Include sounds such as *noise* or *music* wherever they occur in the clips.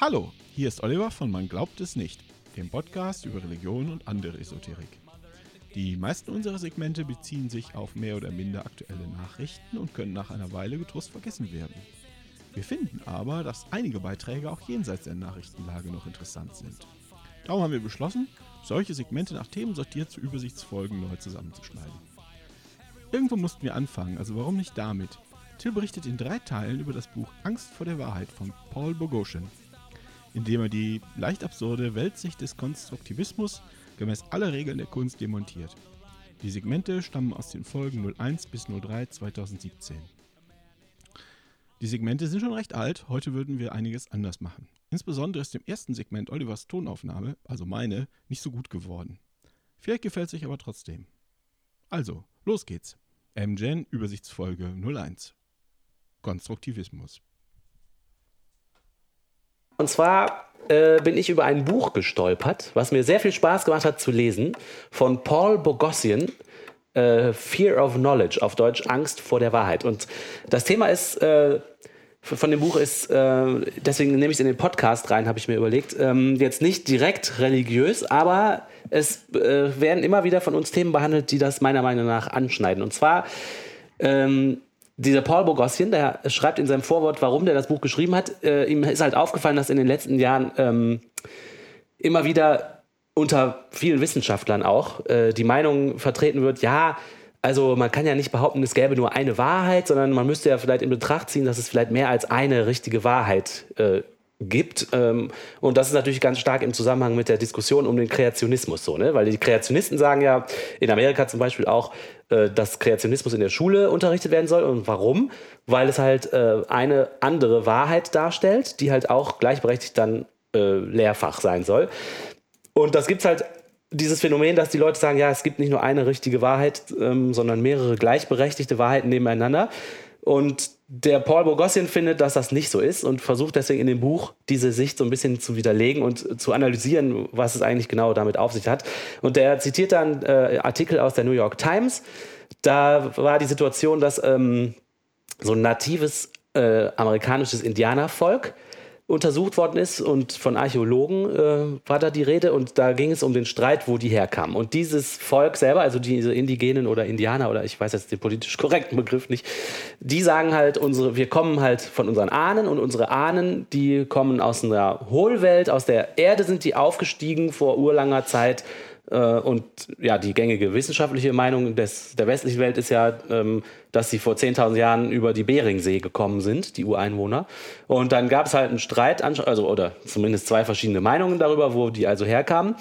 Hallo, hier ist Oliver von Man glaubt es nicht, dem Podcast über Religion und andere Esoterik. Die meisten unserer Segmente beziehen sich auf mehr oder minder aktuelle Nachrichten und können nach einer Weile getrost vergessen werden. Wir finden aber, dass einige Beiträge auch jenseits der Nachrichtenlage noch interessant sind. Darum haben wir beschlossen, solche Segmente nach Themen sortiert zu Übersichtsfolgen neu zusammenzuschneiden. Irgendwo mussten wir anfangen, also warum nicht damit? Till berichtet in drei Teilen über das Buch Angst vor der Wahrheit von Paul Boghossian, in dem er die leicht absurde Weltsicht des Konstruktivismus gemäß aller Regeln der Kunst demontiert. Die Segmente stammen aus den Folgen 01 bis 03 2017. Die Segmente sind schon recht alt, heute würden wir einiges anders machen. Insbesondere ist dem ersten Segment Olivers Tonaufnahme, also meine, nicht so gut geworden. Vielleicht gefällt es euch aber trotzdem. Also, los geht's. MGen Übersichtsfolge 01. Konstruktivismus. Und zwar äh, bin ich über ein Buch gestolpert, was mir sehr viel Spaß gemacht hat zu lesen, von Paul Bogossian, äh, Fear of Knowledge, auf Deutsch Angst vor der Wahrheit. Und das Thema ist, äh, von dem Buch ist, äh, deswegen nehme ich es in den Podcast rein, habe ich mir überlegt, ähm, jetzt nicht direkt religiös, aber es äh, werden immer wieder von uns Themen behandelt, die das meiner Meinung nach anschneiden. Und zwar ähm, dieser Paul Bogossian, der schreibt in seinem Vorwort, warum der das Buch geschrieben hat. Äh, ihm ist halt aufgefallen, dass in den letzten Jahren ähm, immer wieder unter vielen Wissenschaftlern auch äh, die Meinung vertreten wird, ja, also man kann ja nicht behaupten, es gäbe nur eine Wahrheit, sondern man müsste ja vielleicht in Betracht ziehen, dass es vielleicht mehr als eine richtige Wahrheit äh, gibt. Ähm, und das ist natürlich ganz stark im Zusammenhang mit der Diskussion um den Kreationismus so, ne? Weil die Kreationisten sagen ja in Amerika zum Beispiel auch, dass Kreationismus in der Schule unterrichtet werden soll. Und warum? Weil es halt äh, eine andere Wahrheit darstellt, die halt auch gleichberechtigt dann äh, Lehrfach sein soll. Und das gibt es halt dieses Phänomen, dass die Leute sagen, ja, es gibt nicht nur eine richtige Wahrheit, ähm, sondern mehrere gleichberechtigte Wahrheiten nebeneinander. Und der Paul Bogossian findet, dass das nicht so ist und versucht deswegen in dem Buch diese Sicht so ein bisschen zu widerlegen und zu analysieren, was es eigentlich genau damit auf sich hat. Und der zitiert dann äh, Artikel aus der New York Times. Da war die Situation, dass ähm, so ein natives äh, amerikanisches Indianervolk untersucht worden ist und von Archäologen äh, war da die Rede und da ging es um den Streit, wo die herkamen. Und dieses Volk selber, also diese Indigenen oder Indianer oder ich weiß jetzt den politisch korrekten Begriff nicht, die sagen halt, unsere, wir kommen halt von unseren Ahnen und unsere Ahnen, die kommen aus einer Hohlwelt, aus der Erde sind die aufgestiegen vor urlanger Zeit und ja, die gängige wissenschaftliche Meinung des, der westlichen Welt ist ja, ähm, dass sie vor 10.000 Jahren über die Beringsee gekommen sind, die Ureinwohner. Und dann gab es halt einen Streit, also oder zumindest zwei verschiedene Meinungen darüber, wo die also herkamen.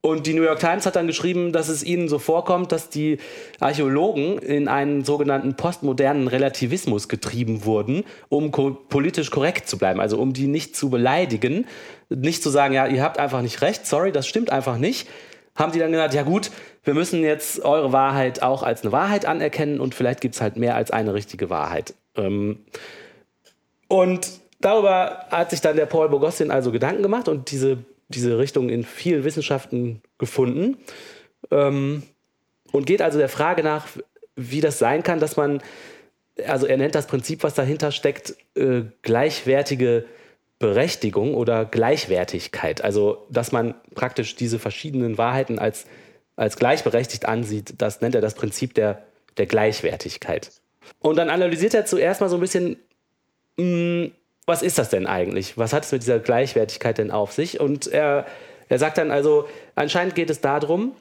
Und die New York Times hat dann geschrieben, dass es ihnen so vorkommt, dass die Archäologen in einen sogenannten postmodernen Relativismus getrieben wurden, um ko politisch korrekt zu bleiben, also um die nicht zu beleidigen, nicht zu sagen, ja, ihr habt einfach nicht recht, sorry, das stimmt einfach nicht. Haben die dann gesagt, ja gut, wir müssen jetzt eure Wahrheit auch als eine Wahrheit anerkennen und vielleicht gibt es halt mehr als eine richtige Wahrheit. Ähm und darüber hat sich dann der Paul Bogossian also Gedanken gemacht und diese diese Richtung in vielen Wissenschaften gefunden ähm, und geht also der Frage nach, wie das sein kann, dass man, also er nennt das Prinzip, was dahinter steckt, äh, gleichwertige Berechtigung oder Gleichwertigkeit. Also, dass man praktisch diese verschiedenen Wahrheiten als, als gleichberechtigt ansieht, das nennt er das Prinzip der, der Gleichwertigkeit. Und dann analysiert er zuerst mal so ein bisschen, mh, mm, was ist das denn eigentlich? Was hat es mit dieser Gleichwertigkeit denn auf sich? Und er, er sagt dann also, anscheinend geht es darum,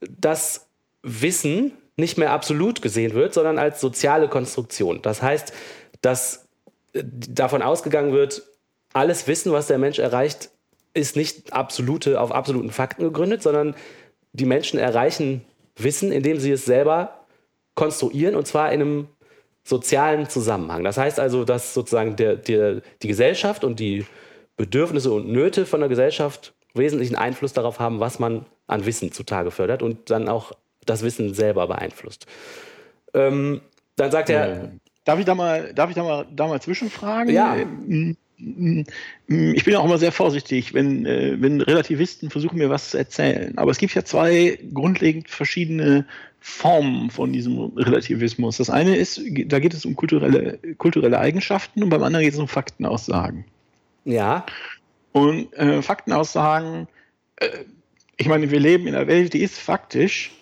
dass Wissen nicht mehr absolut gesehen wird, sondern als soziale Konstruktion. Das heißt, dass äh, davon ausgegangen wird, alles Wissen, was der Mensch erreicht, ist nicht absolute, auf absoluten Fakten gegründet, sondern die Menschen erreichen Wissen, indem sie es selber konstruieren und zwar in einem sozialen Zusammenhang. Das heißt also, dass sozusagen der, der, die Gesellschaft und die Bedürfnisse und Nöte von der Gesellschaft wesentlichen Einfluss darauf haben, was man an Wissen zutage fördert und dann auch das Wissen selber beeinflusst. Ähm, dann sagt er. Darf ich da mal, darf ich da mal, da mal zwischenfragen? Ja. Ähm, ich bin auch immer sehr vorsichtig, wenn, äh, wenn Relativisten versuchen, mir was zu erzählen. Aber es gibt ja zwei grundlegend verschiedene Formen von diesem Relativismus. Das eine ist, da geht es um kulturelle, kulturelle Eigenschaften und beim anderen geht es um Faktenaussagen. Ja. Und äh, Faktenaussagen, äh, ich meine, wir leben in einer Welt, die ist faktisch.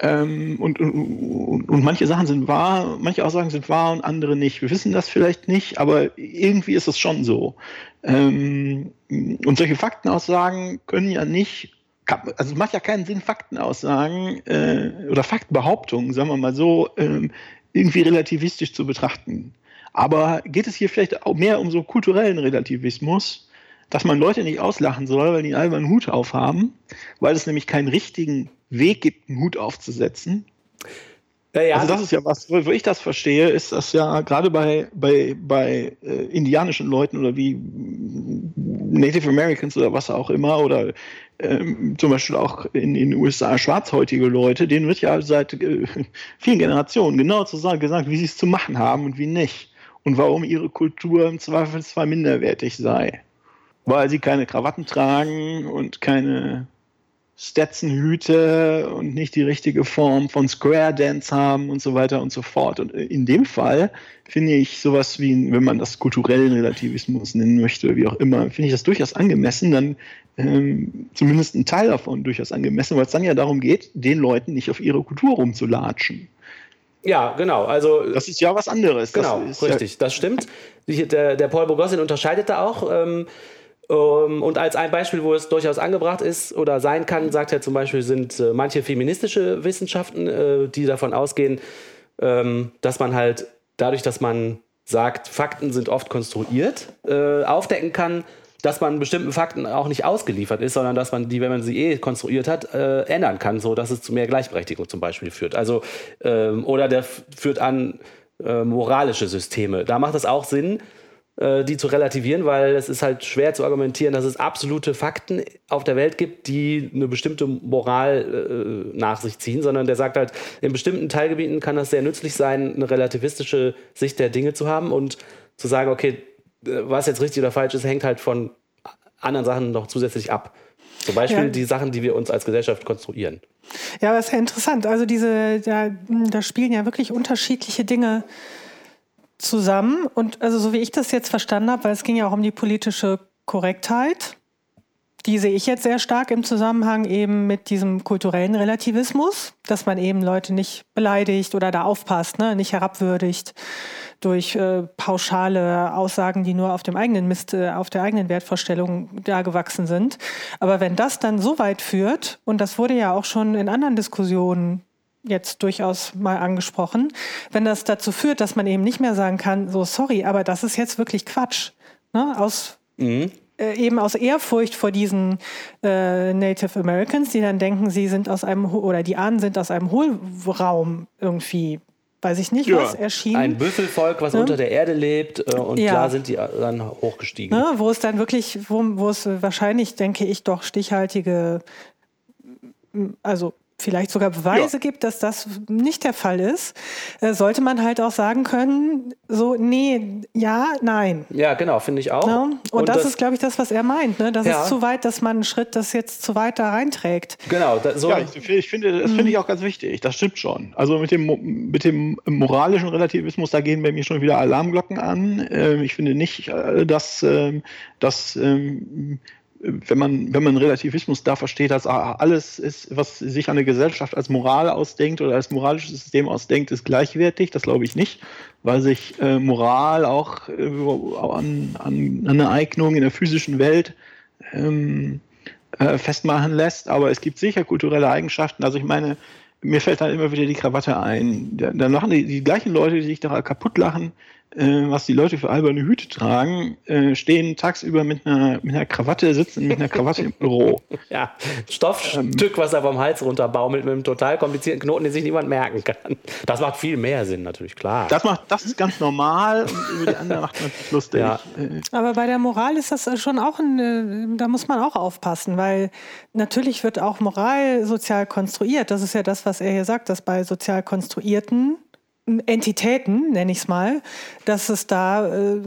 Ähm, und, und, und, manche Sachen sind wahr, manche Aussagen sind wahr und andere nicht. Wir wissen das vielleicht nicht, aber irgendwie ist es schon so. Ähm, und solche Faktenaussagen können ja nicht, also es macht ja keinen Sinn, Faktenaussagen äh, oder Faktenbehauptungen, sagen wir mal so, ähm, irgendwie relativistisch zu betrachten. Aber geht es hier vielleicht auch mehr um so kulturellen Relativismus, dass man Leute nicht auslachen soll, weil die einen Hut aufhaben, weil es nämlich keinen richtigen Weg gibt, einen Hut aufzusetzen. Ja, ja. Also das ist ja was, wo ich das verstehe, ist das ja gerade bei, bei, bei äh, indianischen Leuten oder wie Native Americans oder was auch immer oder ähm, zum Beispiel auch in den USA schwarzhäutige Leute, denen wird ja seit äh, vielen Generationen genau zu sagen, gesagt, wie sie es zu machen haben und wie nicht und warum ihre Kultur im Zweifelsfall minderwertig sei. Weil sie keine Krawatten tragen und keine Stetson-Hüte und nicht die richtige Form von Square Dance haben und so weiter und so fort. Und in dem Fall finde ich sowas wie, wenn man das kulturellen Relativismus nennen möchte, wie auch immer, finde ich das durchaus angemessen, dann ähm, zumindest ein Teil davon durchaus angemessen, weil es dann ja darum geht, den Leuten nicht auf ihre Kultur rumzulatschen. Ja, genau. Also, das ist ja was anderes. Genau, das richtig, ja das stimmt. Der, der Paul Bogossin unterscheidet da auch. Ähm, und als ein Beispiel, wo es durchaus angebracht ist oder sein kann, sagt er zum Beispiel, sind äh, manche feministische Wissenschaften, äh, die davon ausgehen, ähm, dass man halt dadurch, dass man sagt, Fakten sind oft konstruiert, äh, aufdecken kann, dass man bestimmten Fakten auch nicht ausgeliefert ist, sondern dass man die, wenn man sie eh konstruiert hat, äh, ändern kann, so dass es zu mehr Gleichberechtigung zum Beispiel führt. Also ähm, oder der führt an äh, moralische Systeme. Da macht es auch Sinn, die zu relativieren, weil es ist halt schwer zu argumentieren, dass es absolute Fakten auf der Welt gibt, die eine bestimmte Moral äh, nach sich ziehen, sondern der sagt halt, in bestimmten Teilgebieten kann das sehr nützlich sein, eine relativistische Sicht der Dinge zu haben und zu sagen, okay, äh, was jetzt richtig oder falsch ist, hängt halt von anderen Sachen noch zusätzlich ab. Zum Beispiel ja. die Sachen, die wir uns als Gesellschaft konstruieren. Ja, das ist ja interessant. Also diese, da, da spielen ja wirklich unterschiedliche Dinge zusammen. Und also so wie ich das jetzt verstanden habe, weil es ging ja auch um die politische Korrektheit, die sehe ich jetzt sehr stark im Zusammenhang eben mit diesem kulturellen Relativismus, dass man eben Leute nicht beleidigt oder da aufpasst, ne, nicht herabwürdigt durch äh, pauschale Aussagen, die nur auf dem eigenen Mist, äh, auf der eigenen Wertvorstellung da gewachsen sind. Aber wenn das dann so weit führt, und das wurde ja auch schon in anderen Diskussionen jetzt durchaus mal angesprochen, wenn das dazu führt, dass man eben nicht mehr sagen kann, so sorry, aber das ist jetzt wirklich Quatsch. Ne? Aus mhm äh, eben aus Ehrfurcht vor diesen äh, Native Americans, die dann denken, sie sind aus einem oder die Ahnen sind aus einem Hohlraum irgendwie weiß ich nicht, ja. was erschienen. Ein Büffelvolk, was ja. unter der Erde lebt äh, und ja. klar sind die dann hochgestiegen. Ne, wo es dann wirklich, wo, wo es wahrscheinlich, denke ich, doch stichhaltige, also vielleicht sogar Beweise ja. gibt, dass das nicht der Fall ist, äh, sollte man halt auch sagen können, so, nee, ja, nein. Ja, genau, finde ich auch. Ja? Und, Und, das, das ist, glaube ich, das, was er meint. Ne? Das ja. ist zu weit, dass man einen Schritt das jetzt zu weit da reinträgt. Genau. Da, so ja, ich, ich, finde, das finde ich auch ganz wichtig. Das stimmt schon. Also mit dem, mit dem moralischen Relativismus, da gehen bei mir schon wieder Alarmglocken an. Ähm, ich finde nicht, äh, dass, ähm, dass ähm, wenn man, wenn man Relativismus da versteht, dass alles ist, was sich eine Gesellschaft als Moral ausdenkt oder als moralisches System ausdenkt, ist gleichwertig. Das glaube ich nicht, weil sich äh, Moral auch äh, an, an, an Eignung in der physischen Welt ähm, äh, festmachen lässt. Aber es gibt sicher kulturelle Eigenschaften. Also ich meine, mir fällt dann immer wieder die Krawatte ein. Dann machen die, die gleichen Leute, die sich da kaputt lachen, äh, was die Leute für alberne Hüte tragen, äh, stehen tagsüber mit einer, mit einer Krawatte, sitzen mit einer Krawatte im Büro. *laughs* Ja, Stoffstück, was er vom Hals runterbaumelt mit einem total komplizierten Knoten, den sich niemand merken kann. Das macht viel mehr Sinn, natürlich, klar. Das, macht, das ist ganz normal und über die andere macht man sich lustig. Ja. Äh, Aber bei der Moral ist das schon auch, ein, da muss man auch aufpassen, weil natürlich wird auch Moral sozial konstruiert. Das ist ja das, was er hier sagt, dass bei sozial konstruierten Entitäten, nenne ich es mal, dass es da äh,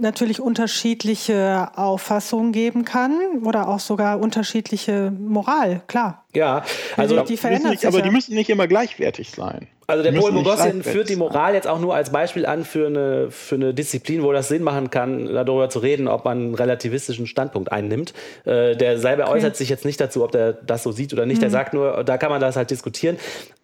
natürlich unterschiedliche Auffassungen geben kann oder auch sogar unterschiedliche Moral, klar. Ja, also die, die verändert nicht, sich. Aber ja. die müssen nicht immer gleichwertig sein. Also der Paul Bogossian führt die Moral jetzt auch nur als Beispiel an für eine, für eine Disziplin, wo das Sinn machen kann, darüber zu reden, ob man einen relativistischen Standpunkt einnimmt. Äh, der selber okay. äußert sich jetzt nicht dazu, ob der das so sieht oder nicht. Mhm. Der sagt nur, da kann man das halt diskutieren.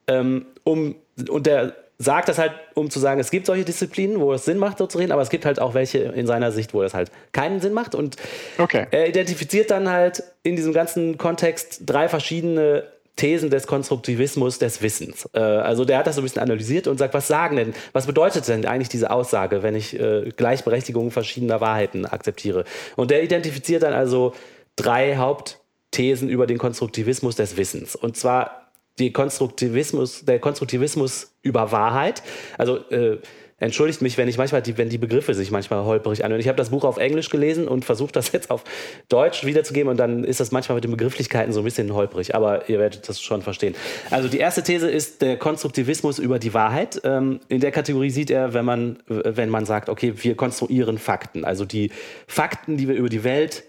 Ähm, um, und der sagt das halt, um zu sagen, es gibt solche Disziplinen, wo es Sinn macht, so zu reden, aber es gibt halt auch welche in seiner Sicht, wo das halt keinen Sinn macht. Und okay. er identifiziert dann halt in diesem ganzen Kontext drei verschiedene Thesen des Konstruktivismus des Wissens. Äh, also der hat das so ein bisschen analysiert und sagt, was sagen denn, was bedeutet denn eigentlich diese Aussage, wenn ich äh, Gleichberechtigung verschiedener Wahrheiten akzeptiere? Und der identifiziert dann also drei Hauptthesen über den Konstruktivismus des Wissens. Und zwar die Konstruktivismus, der Konstruktivismus über Wahrheit. Also äh, entschuldigt mich, wenn ich manchmal die, wenn die Begriffe sich manchmal holperig anhören. Ich habe das Buch auf Englisch gelesen und versucht das *laughs* jetzt auf Deutsch wiederzugeben und dann ist das manchmal mit den Begrifflichkeiten so ein bisschen holperig, aber ihr werdet das schon verstehen. Also die erste These ist der Konstruktivismus über die Wahrheit. Ähm, in der Kategorie sieht er, wenn man, wenn man sagt, okay, wir konstruieren Fakten. Also die Fakten, die wir über die Welt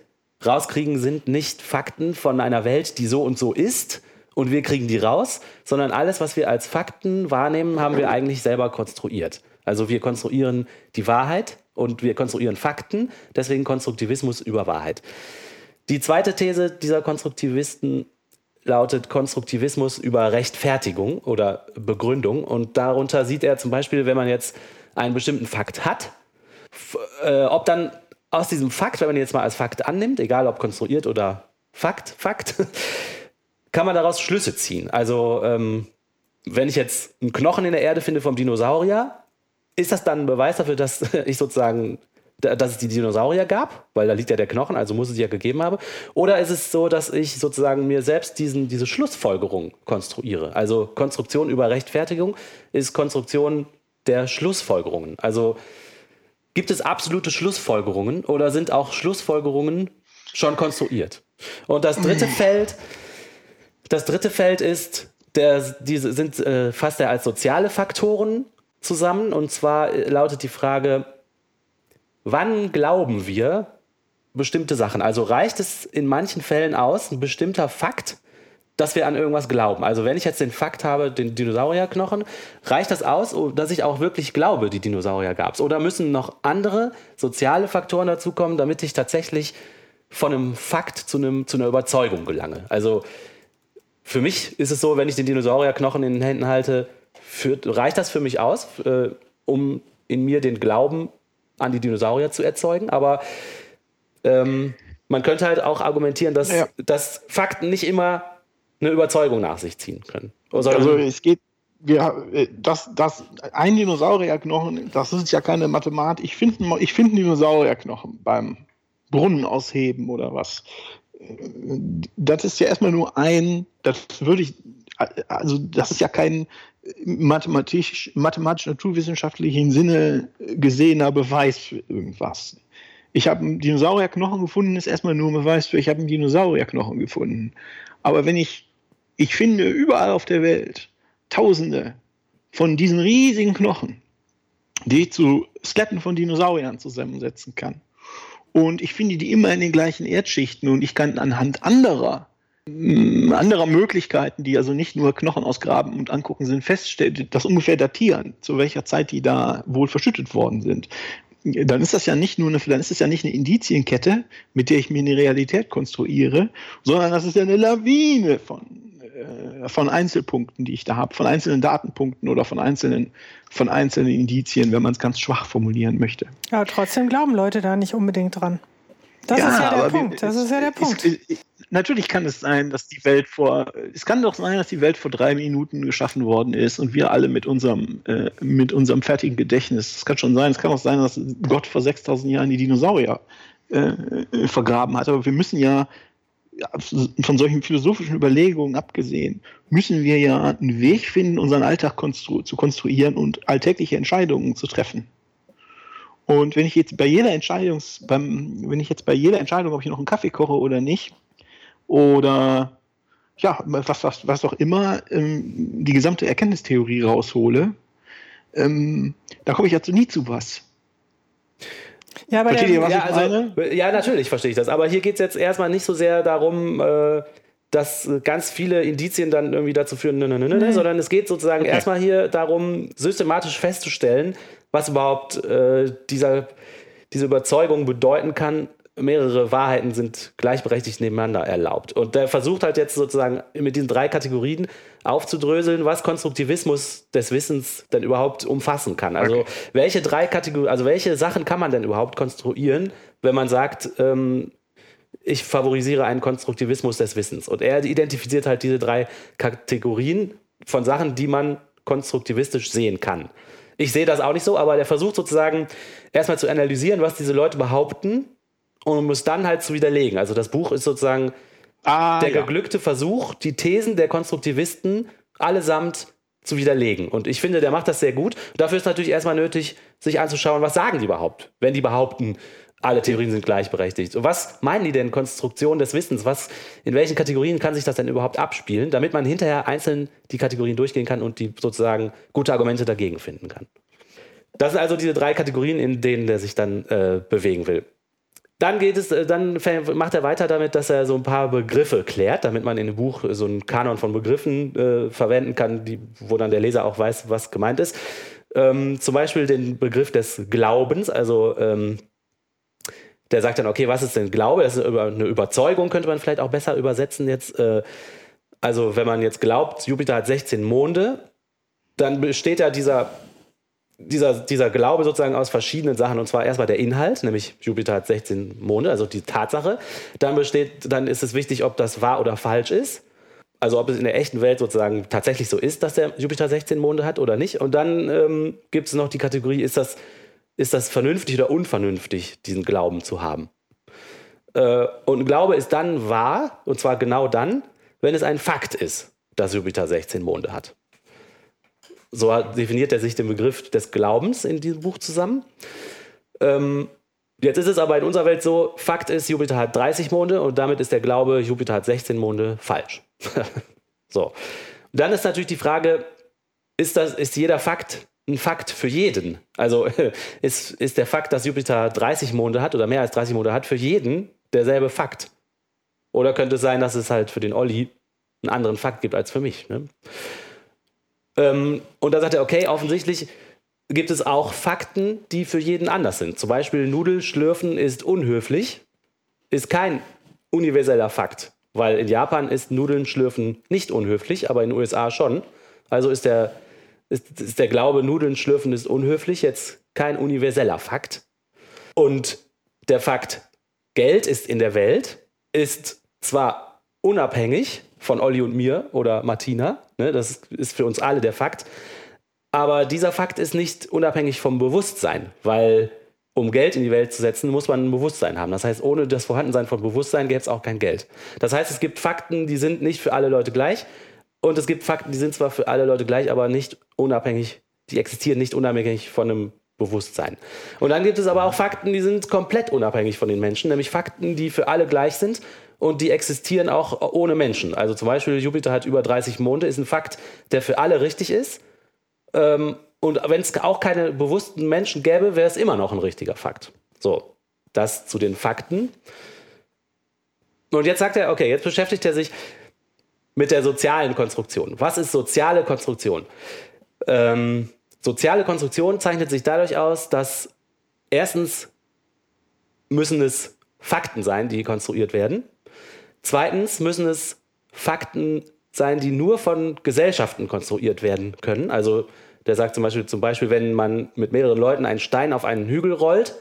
rauskriegen, sind nicht Fakten von einer Welt, die so und so ist, und wir kriegen die raus, sondern alles, was wir als Fakten wahrnehmen, haben wir eigentlich selber konstruiert. Also wir konstruieren die Wahrheit und wir konstruieren Fakten, deswegen Konstruktivismus über Wahrheit. Die zweite These dieser Konstruktivisten lautet Konstruktivismus über Rechtfertigung oder Begründung. Und darunter sieht er zum Beispiel, wenn man jetzt einen bestimmten Fakt hat, äh, ob dann aus diesem Fakt, wenn man ihn jetzt mal als Fakt annimmt, egal ob konstruiert oder Fakt, Fakt, *laughs* kann man daraus Schlüsse ziehen. Also ähm, wenn ich jetzt einen Knochen in der Erde finde vom Dinosaurier, ist das dann ein Beweis dafür, dass *laughs* ich sozusagen, dass es die Dinosaurier gab? Weil da liegt ja der Knochen, also muss es ja gegeben haben. Oder ist es so, dass ich sozusagen mir selbst diesen, diese Schlussfolgerung konstruiere? Also Konstruktion über Rechtfertigung ist Konstruktion der Schlussfolgerungen. Also gibt es absolute Schlussfolgerungen oder sind auch Schlussfolgerungen schon konstruiert? Und das dritte Feld, das dritte Feld ist, der, diese sind äh, fasst er als soziale Faktoren zusammen. Und zwar äh, lautet die Frage, wann glauben wir bestimmte Sachen? Also reicht es in manchen Fällen aus, ein bestimmter Fakt, dass wir an irgendwas glauben. Also wenn ich jetzt den Fakt habe, den Dinosaurierknochen, reicht das aus, dass ich auch wirklich glaube, die Dinosaurier gab es? Oder müssen noch andere soziale Faktoren dazukommen, damit ich tatsächlich von einem Fakt zu, einem, zu einer Überzeugung gelange? Also für mich ist es so, wenn ich den Dinosaurierknochen in den Händen halte, führt, reicht das für mich aus, äh, um in mir den Glauben an die Dinosaurier zu erzeugen. Aber ähm, man könnte halt auch argumentieren, dass, ja. dass Fakten nicht immer eine Überzeugung nach sich ziehen können. Also es geht, wir, äh, das, das, ein Dinosaurierknochen, das ist ja keine Mathematik. Ich finde ich find Dinosaurierknochen beim Brunnen ausheben oder was. Das ist ja erstmal nur ein, das würde ich, also das ist ja kein mathematisch, mathematisch-naturwissenschaftlichen Sinne gesehener Beweis für irgendwas. Ich habe einen Dinosaurierknochen gefunden, ist erstmal nur ein Beweis für, ich habe einen Dinosaurierknochen gefunden. Aber wenn ich, ich finde überall auf der Welt Tausende von diesen riesigen Knochen, die ich zu Skeletten von Dinosauriern zusammensetzen kann. Und ich finde die immer in den gleichen Erdschichten und ich kann anhand anderer anderer Möglichkeiten, die also nicht nur Knochen ausgraben und angucken sind, feststellen, das ungefähr datieren, zu welcher Zeit die da wohl verschüttet worden sind. Dann ist das ja nicht nur eine, dann ist es ja nicht eine Indizienkette, mit der ich mir eine Realität konstruiere, sondern das ist ja eine Lawine von, äh, von Einzelpunkten, die ich da habe, von einzelnen Datenpunkten oder von einzelnen, von einzelnen Indizien, wenn man es ganz schwach formulieren möchte. Ja, trotzdem glauben Leute da nicht unbedingt dran. Das ja, ist ja der Punkt. Das ist ja der Punkt. Ich, natürlich kann es sein, dass die Welt vor, es kann doch sein, dass die Welt vor drei Minuten geschaffen worden ist und wir alle mit unserem, äh, mit unserem fertigen Gedächtnis. Es kann schon sein, es kann auch sein, dass Gott vor 6000 Jahren die Dinosaurier äh, vergraben hat. Aber wir müssen ja, von solchen philosophischen Überlegungen abgesehen, müssen wir ja einen Weg finden, unseren Alltag konstru zu konstruieren und alltägliche Entscheidungen zu treffen. Und wenn ich jetzt bei jeder Entscheidung, beim, wenn ich jetzt bei jeder Entscheidung, ob ich noch einen Kaffee koche oder nicht, oder ja, was, was, was auch immer, ähm, die gesamte Erkenntnistheorie raushole, ähm, da komme ich also nie zu was. Ja, aber Versteht der, ihr, was ja, ich also? Ja, natürlich verstehe ich das. Aber hier geht es jetzt erstmal nicht so sehr darum, äh, dass ganz viele Indizien dann irgendwie dazu führen, ne, ne, ne, ne, sondern es geht sozusagen okay. erstmal hier darum, systematisch festzustellen, was überhaupt äh, dieser, diese Überzeugung bedeuten kann. Mehrere Wahrheiten sind gleichberechtigt nebeneinander erlaubt. Und der versucht halt jetzt sozusagen mit diesen drei Kategorien aufzudröseln, was Konstruktivismus des Wissens denn überhaupt umfassen kann. Also okay. welche drei Kategorien, also welche Sachen kann man denn überhaupt konstruieren, wenn man sagt, ähm, ich favorisiere einen Konstruktivismus des Wissens. Und er identifiziert halt diese drei Kategorien von Sachen, die man konstruktivistisch sehen kann. Ich sehe das auch nicht so, aber der versucht sozusagen erstmal zu analysieren, was diese Leute behaupten und muss dann halt zu widerlegen. Also das Buch ist sozusagen ah, der ja. geglückte Versuch, die Thesen der Konstruktivisten allesamt zu widerlegen. Und ich finde, der macht das sehr gut. Dafür ist natürlich erstmal nötig, sich anzuschauen, was sagen die überhaupt, wenn die behaupten, alle Theorien sind gleichberechtigt. Und was meinen die denn Konstruktion des Wissens? Was, in welchen Kategorien kann sich das denn überhaupt abspielen, damit man hinterher einzeln die Kategorien durchgehen kann und die sozusagen gute Argumente dagegen finden kann? Das sind also diese drei Kategorien, in denen der sich dann äh, bewegen will. Dann geht es, äh, dann macht er weiter damit, dass er so ein paar Begriffe klärt, damit man in dem Buch so einen Kanon von Begriffen äh, verwenden kann, die, wo dann der Leser auch weiß, was gemeint ist. Ähm, zum Beispiel den Begriff des Glaubens, also ähm, der sagt dann, okay, was ist denn Glaube? Das ist eine Überzeugung, könnte man vielleicht auch besser übersetzen jetzt. Äh, also wenn man jetzt glaubt, Jupiter hat 16 Monde, dann besteht ja dieser dieser, dieser Glaube sozusagen aus verschiedenen Sachen. Und zwar erstmal der Inhalt, nämlich Jupiter hat 16 Monde, also die Tatsache. Dann besteht, dann ist es wichtig, ob das wahr oder falsch ist. Also ob es in der echten Welt sozusagen tatsächlich so ist, dass der Jupiter 16 Monde hat oder nicht. Und dann ähm, gibt es noch die Kategorie, ist das, ist das vernünftig oder unvernünftig, diesen Glauben zu haben. Äh, und Glaube ist dann wahr, und zwar genau dann, wenn es ein Fakt ist, dass Jupiter 16 Monde hat. So definiert er sich den Begriff des Glaubens in diesem Buch zusammen. Ähm, jetzt ist es aber in unserer Welt so, Fakt ist, Jupiter hat 30 Monde und damit ist der Glaube, Jupiter hat 16 Monde falsch. *laughs* so. dann ist natürlich die Frage, ist, das, ist jeder Fakt ein Fakt für jeden? Also *laughs* ist, ist der Fakt, dass Jupiter 30 Monde hat oder mehr als 30 Monde hat, für jeden derselbe Fakt? Oder könnte es sein, dass es halt für den Olli einen anderen Fakt gibt als für mich? Ne? Ähm, und da sagt er, okay, offensichtlich gibt es auch Fakten, die für jeden anders sind. Zum Beispiel Nudelschlürfen ist unhöflich, ist kein universeller Fakt, weil in Japan ist Nudeln schlürfen nicht unhöflich, aber in den USA schon. Also ist der, ist, ist der Glaube, Nudeln schlürfen ist unhöflich jetzt kein universeller Fakt. Und der Fakt, Geld ist in der Welt, ist zwar unabhängig von Olli und mir oder Martina, Ne? Das ist für uns alle der Fakt. Aber dieser Fakt ist nicht unabhängig vom Bewusstsein, weil um Geld in die Welt zu setzen, muss man ein Bewusstsein haben. Das heißt, ohne das Vorhandensein von Bewusstsein gäbe es auch kein Geld. Das heißt, es gibt Fakten, die sind nicht für alle Leute gleich. Und es gibt Fakten, die sind zwar für alle Leute gleich, aber nicht unabhängig, die existieren nicht unabhängig von einem Bewusstsein. Und dann gibt es aber auch Fakten, die sind komplett unabhängig von den Menschen, nämlich Fakten, die für alle gleich sind und die existieren auch ohne Menschen. Also zum Beispiel Jupiter hat über 30 Monde, ist ein Fakt, der für alle richtig ist. Ähm, und wenn es auch keine bewussten Menschen gäbe, wäre es immer noch ein richtiger Fakt. So, das zu den Fakten. Und jetzt sagt er, okay, jetzt beschäftigt er sich mit der sozialen Konstruktion. Was ist soziale Konstruktion? Ähm, soziale Konstruktion zeichnet sich dadurch aus, dass erstens müssen es Fakten sein, die konstruiert werden. Zweitens müssen es Fakten sein, die nur von Gesellschaften konstruiert werden können. Also der sagt zum Beispiel, zum Beispiel, wenn man mit mehreren Leuten einen Stein auf einen Hügel rollt,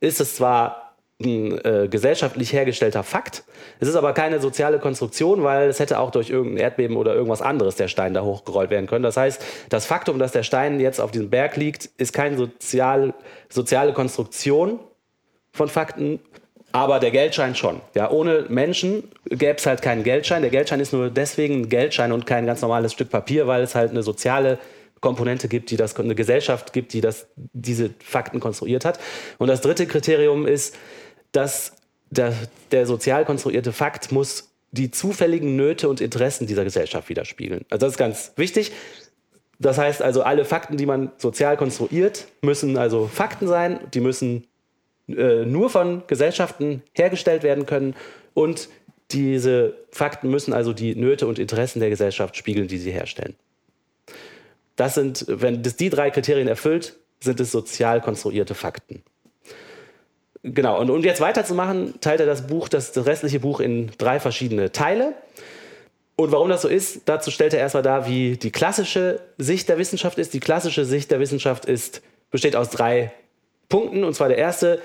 ist es zwar ein äh, gesellschaftlich hergestellter Fakt, es ist aber keine soziale Konstruktion, weil es hätte auch durch irgendein Erdbeben oder irgendwas anderes der Stein da hochgerollt werden können. Das heißt, das Faktum, dass der Stein jetzt auf diesem Berg liegt, ist keine sozial, soziale Konstruktion von Fakten, aber der Geldschein schon. Ja, ohne Menschen gäbe es halt keinen Geldschein. Der Geldschein ist nur deswegen ein Geldschein und kein ganz normales Stück Papier, weil es halt eine soziale Komponente gibt, die das, eine Gesellschaft gibt, die das, diese Fakten konstruiert hat. Und das dritte Kriterium ist, dass der, der sozial konstruierte Fakt muss die zufälligen Nöte und Interessen dieser Gesellschaft widerspiegeln. Also das ist ganz wichtig. Das heißt also, alle Fakten, die man sozial konstruiert, müssen also Fakten sein. Die müssen äh, nur von Gesellschaften hergestellt werden können. Und diese Fakten müssen also die Nöte und Interessen der Gesellschaft spiegeln, die sie herstellen. Das sind, wenn das die drei Kriterien erfüllt, sind es sozial konstruierte Fakten. Genau, und um jetzt weiterzumachen, teilt er das Buch, das, das restliche Buch in drei verschiedene Teile. Und warum das so ist, dazu stellt er erstmal dar, wie die klassische Sicht der Wissenschaft ist. Die klassische Sicht der Wissenschaft ist, besteht aus drei Punkten. Und zwar der erste,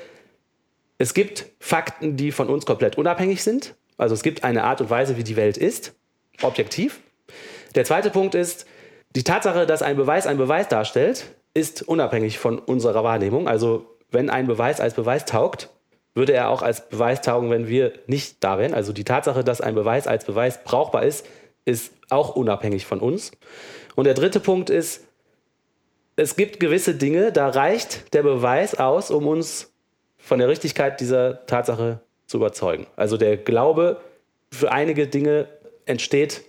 es gibt Fakten, die von uns komplett unabhängig sind. Also es gibt eine Art und Weise, wie die Welt ist, objektiv. Der zweite Punkt ist, die Tatsache, dass ein Beweis einen Beweis darstellt, ist unabhängig von unserer Wahrnehmung. Also wenn ein Beweis als Beweis taugt, würde er auch als Beweis taugen, wenn wir nicht da wären. Also die Tatsache, dass ein Beweis als Beweis brauchbar ist, ist auch unabhängig von uns. Und der dritte Punkt ist, es gibt gewisse Dinge, da reicht der Beweis aus, um uns von der Richtigkeit dieser Tatsache zu überzeugen. Also der Glaube für einige Dinge entsteht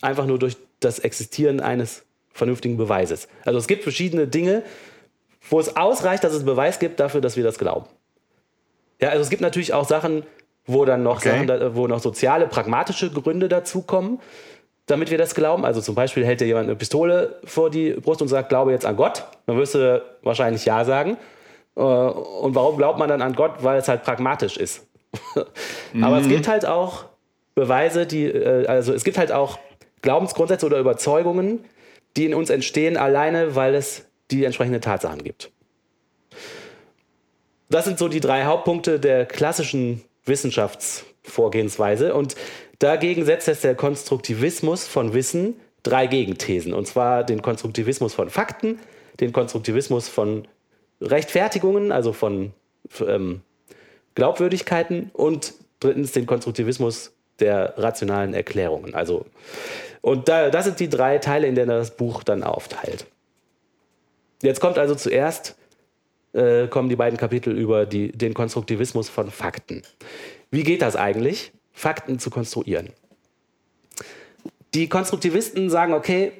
einfach nur durch das Existieren eines vernünftigen Beweises. Also es gibt verschiedene Dinge, wo es ausreicht, dass es Beweis gibt dafür, dass wir das glauben. Ja, also es gibt natürlich auch Sachen, wo dann noch, Okay. Sachen, wo noch soziale, pragmatische Gründe dazukommen, damit wir das glauben. Also zum Beispiel hält dir jemand eine Pistole vor die Brust und sagt, glaube jetzt an Gott. Dann wirst du wahrscheinlich Ja sagen. Äh, Und warum glaubt man dann an Gott? Weil es halt pragmatisch ist. *laughs* Aber es gibt halt auch Beweise, die, äh, also es gibt halt auch Glaubensgrundsätze oder Überzeugungen, die in uns entstehen, alleine weil es die entsprechenden Tatsachen gibt. Das sind so die drei Hauptpunkte der klassischen Wissenschaftsvorgehensweise. Und dagegen setzt jetzt der Konstruktivismus von Wissen drei Gegenthesen. Und zwar den Konstruktivismus von Fakten, den Konstruktivismus von Rechtfertigungen, also von ähm, Glaubwürdigkeiten und drittens den Konstruktivismus der rationalen Erklärungen. Also, und da, das sind die drei Teile, in denen das Buch dann aufteilt. Jetzt kommt also zuerst äh, kommen die beiden Kapitel über die, den Konstruktivismus von Fakten. Wie geht das eigentlich, Fakten zu konstruieren? Die Konstruktivisten sagen, okay,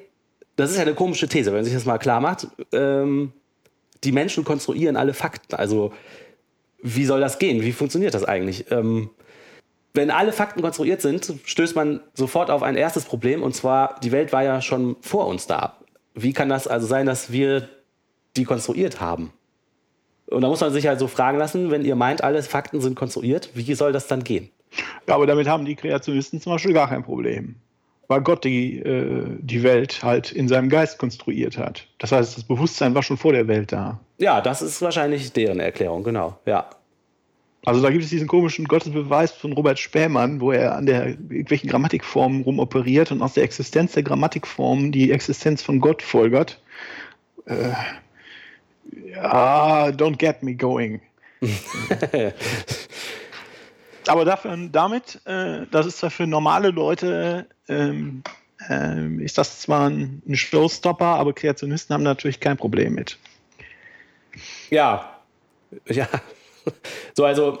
das ist ja eine komische These, wenn man sich das mal klar macht. Ähm, die Menschen konstruieren alle Fakten. Also wie soll das gehen? Wie funktioniert das eigentlich? Ähm, wenn alle Fakten konstruiert sind, stößt man sofort auf ein erstes Problem, und zwar, die Welt war ja schon vor uns da. Wie kann das also sein, dass wir die konstruiert haben? Und da muss man sich halt so fragen lassen, wenn ihr meint, alle Fakten sind konstruiert, wie soll das dann gehen? Ja, aber damit haben die Kreationisten zum Beispiel gar kein Problem. Weil Gott die, äh, die Welt halt in seinem Geist konstruiert hat. Das heißt, das Bewusstsein war schon vor der Welt da. Ja, das ist wahrscheinlich deren Erklärung, genau. Ja. Also da gibt es diesen komischen Gottesbeweis von Robert Spähmann, wo er an der irgendwelchen Grammatikformen rumoperiert und aus der Existenz der Grammatikformen die Existenz von Gott folgert. Äh, ja, don't get me going. *laughs* Aber dafür, damit, äh, das ist zwar für normale Leute, ähm, ähm, ist das zwar ein, ein Showstopper, aber Kreationisten haben natürlich kein Problem mit. Ja. *laughs* Ja. So, also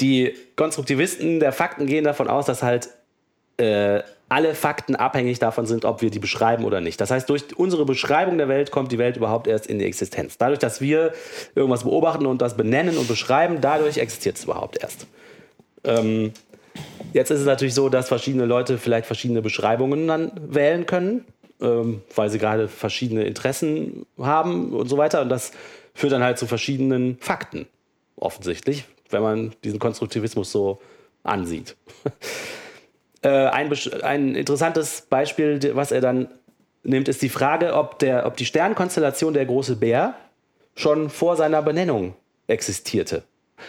die Konstruktivisten der Fakten gehen davon aus, dass halt äh, alle Fakten abhängig davon sind, ob wir die beschreiben oder nicht. Das heißt, durch unsere Beschreibung der Welt kommt die Welt überhaupt erst in die Existenz. Dadurch, dass wir irgendwas beobachten und das benennen und beschreiben, dadurch existiert es überhaupt erst. Ähm, jetzt ist es natürlich so, dass verschiedene Leute vielleicht verschiedene Beschreibungen dann wählen können, ähm, weil sie gerade verschiedene Interessen haben und so weiter. Und das führt dann halt zu verschiedenen Fakten, offensichtlich, wenn man diesen Konstruktivismus so ansieht. *laughs* Äh, ein, ein interessantes Beispiel, was er dann nimmt, ist die Frage, ob, der, ob die Sternkonstellation der große Bär schon vor seiner Benennung existierte.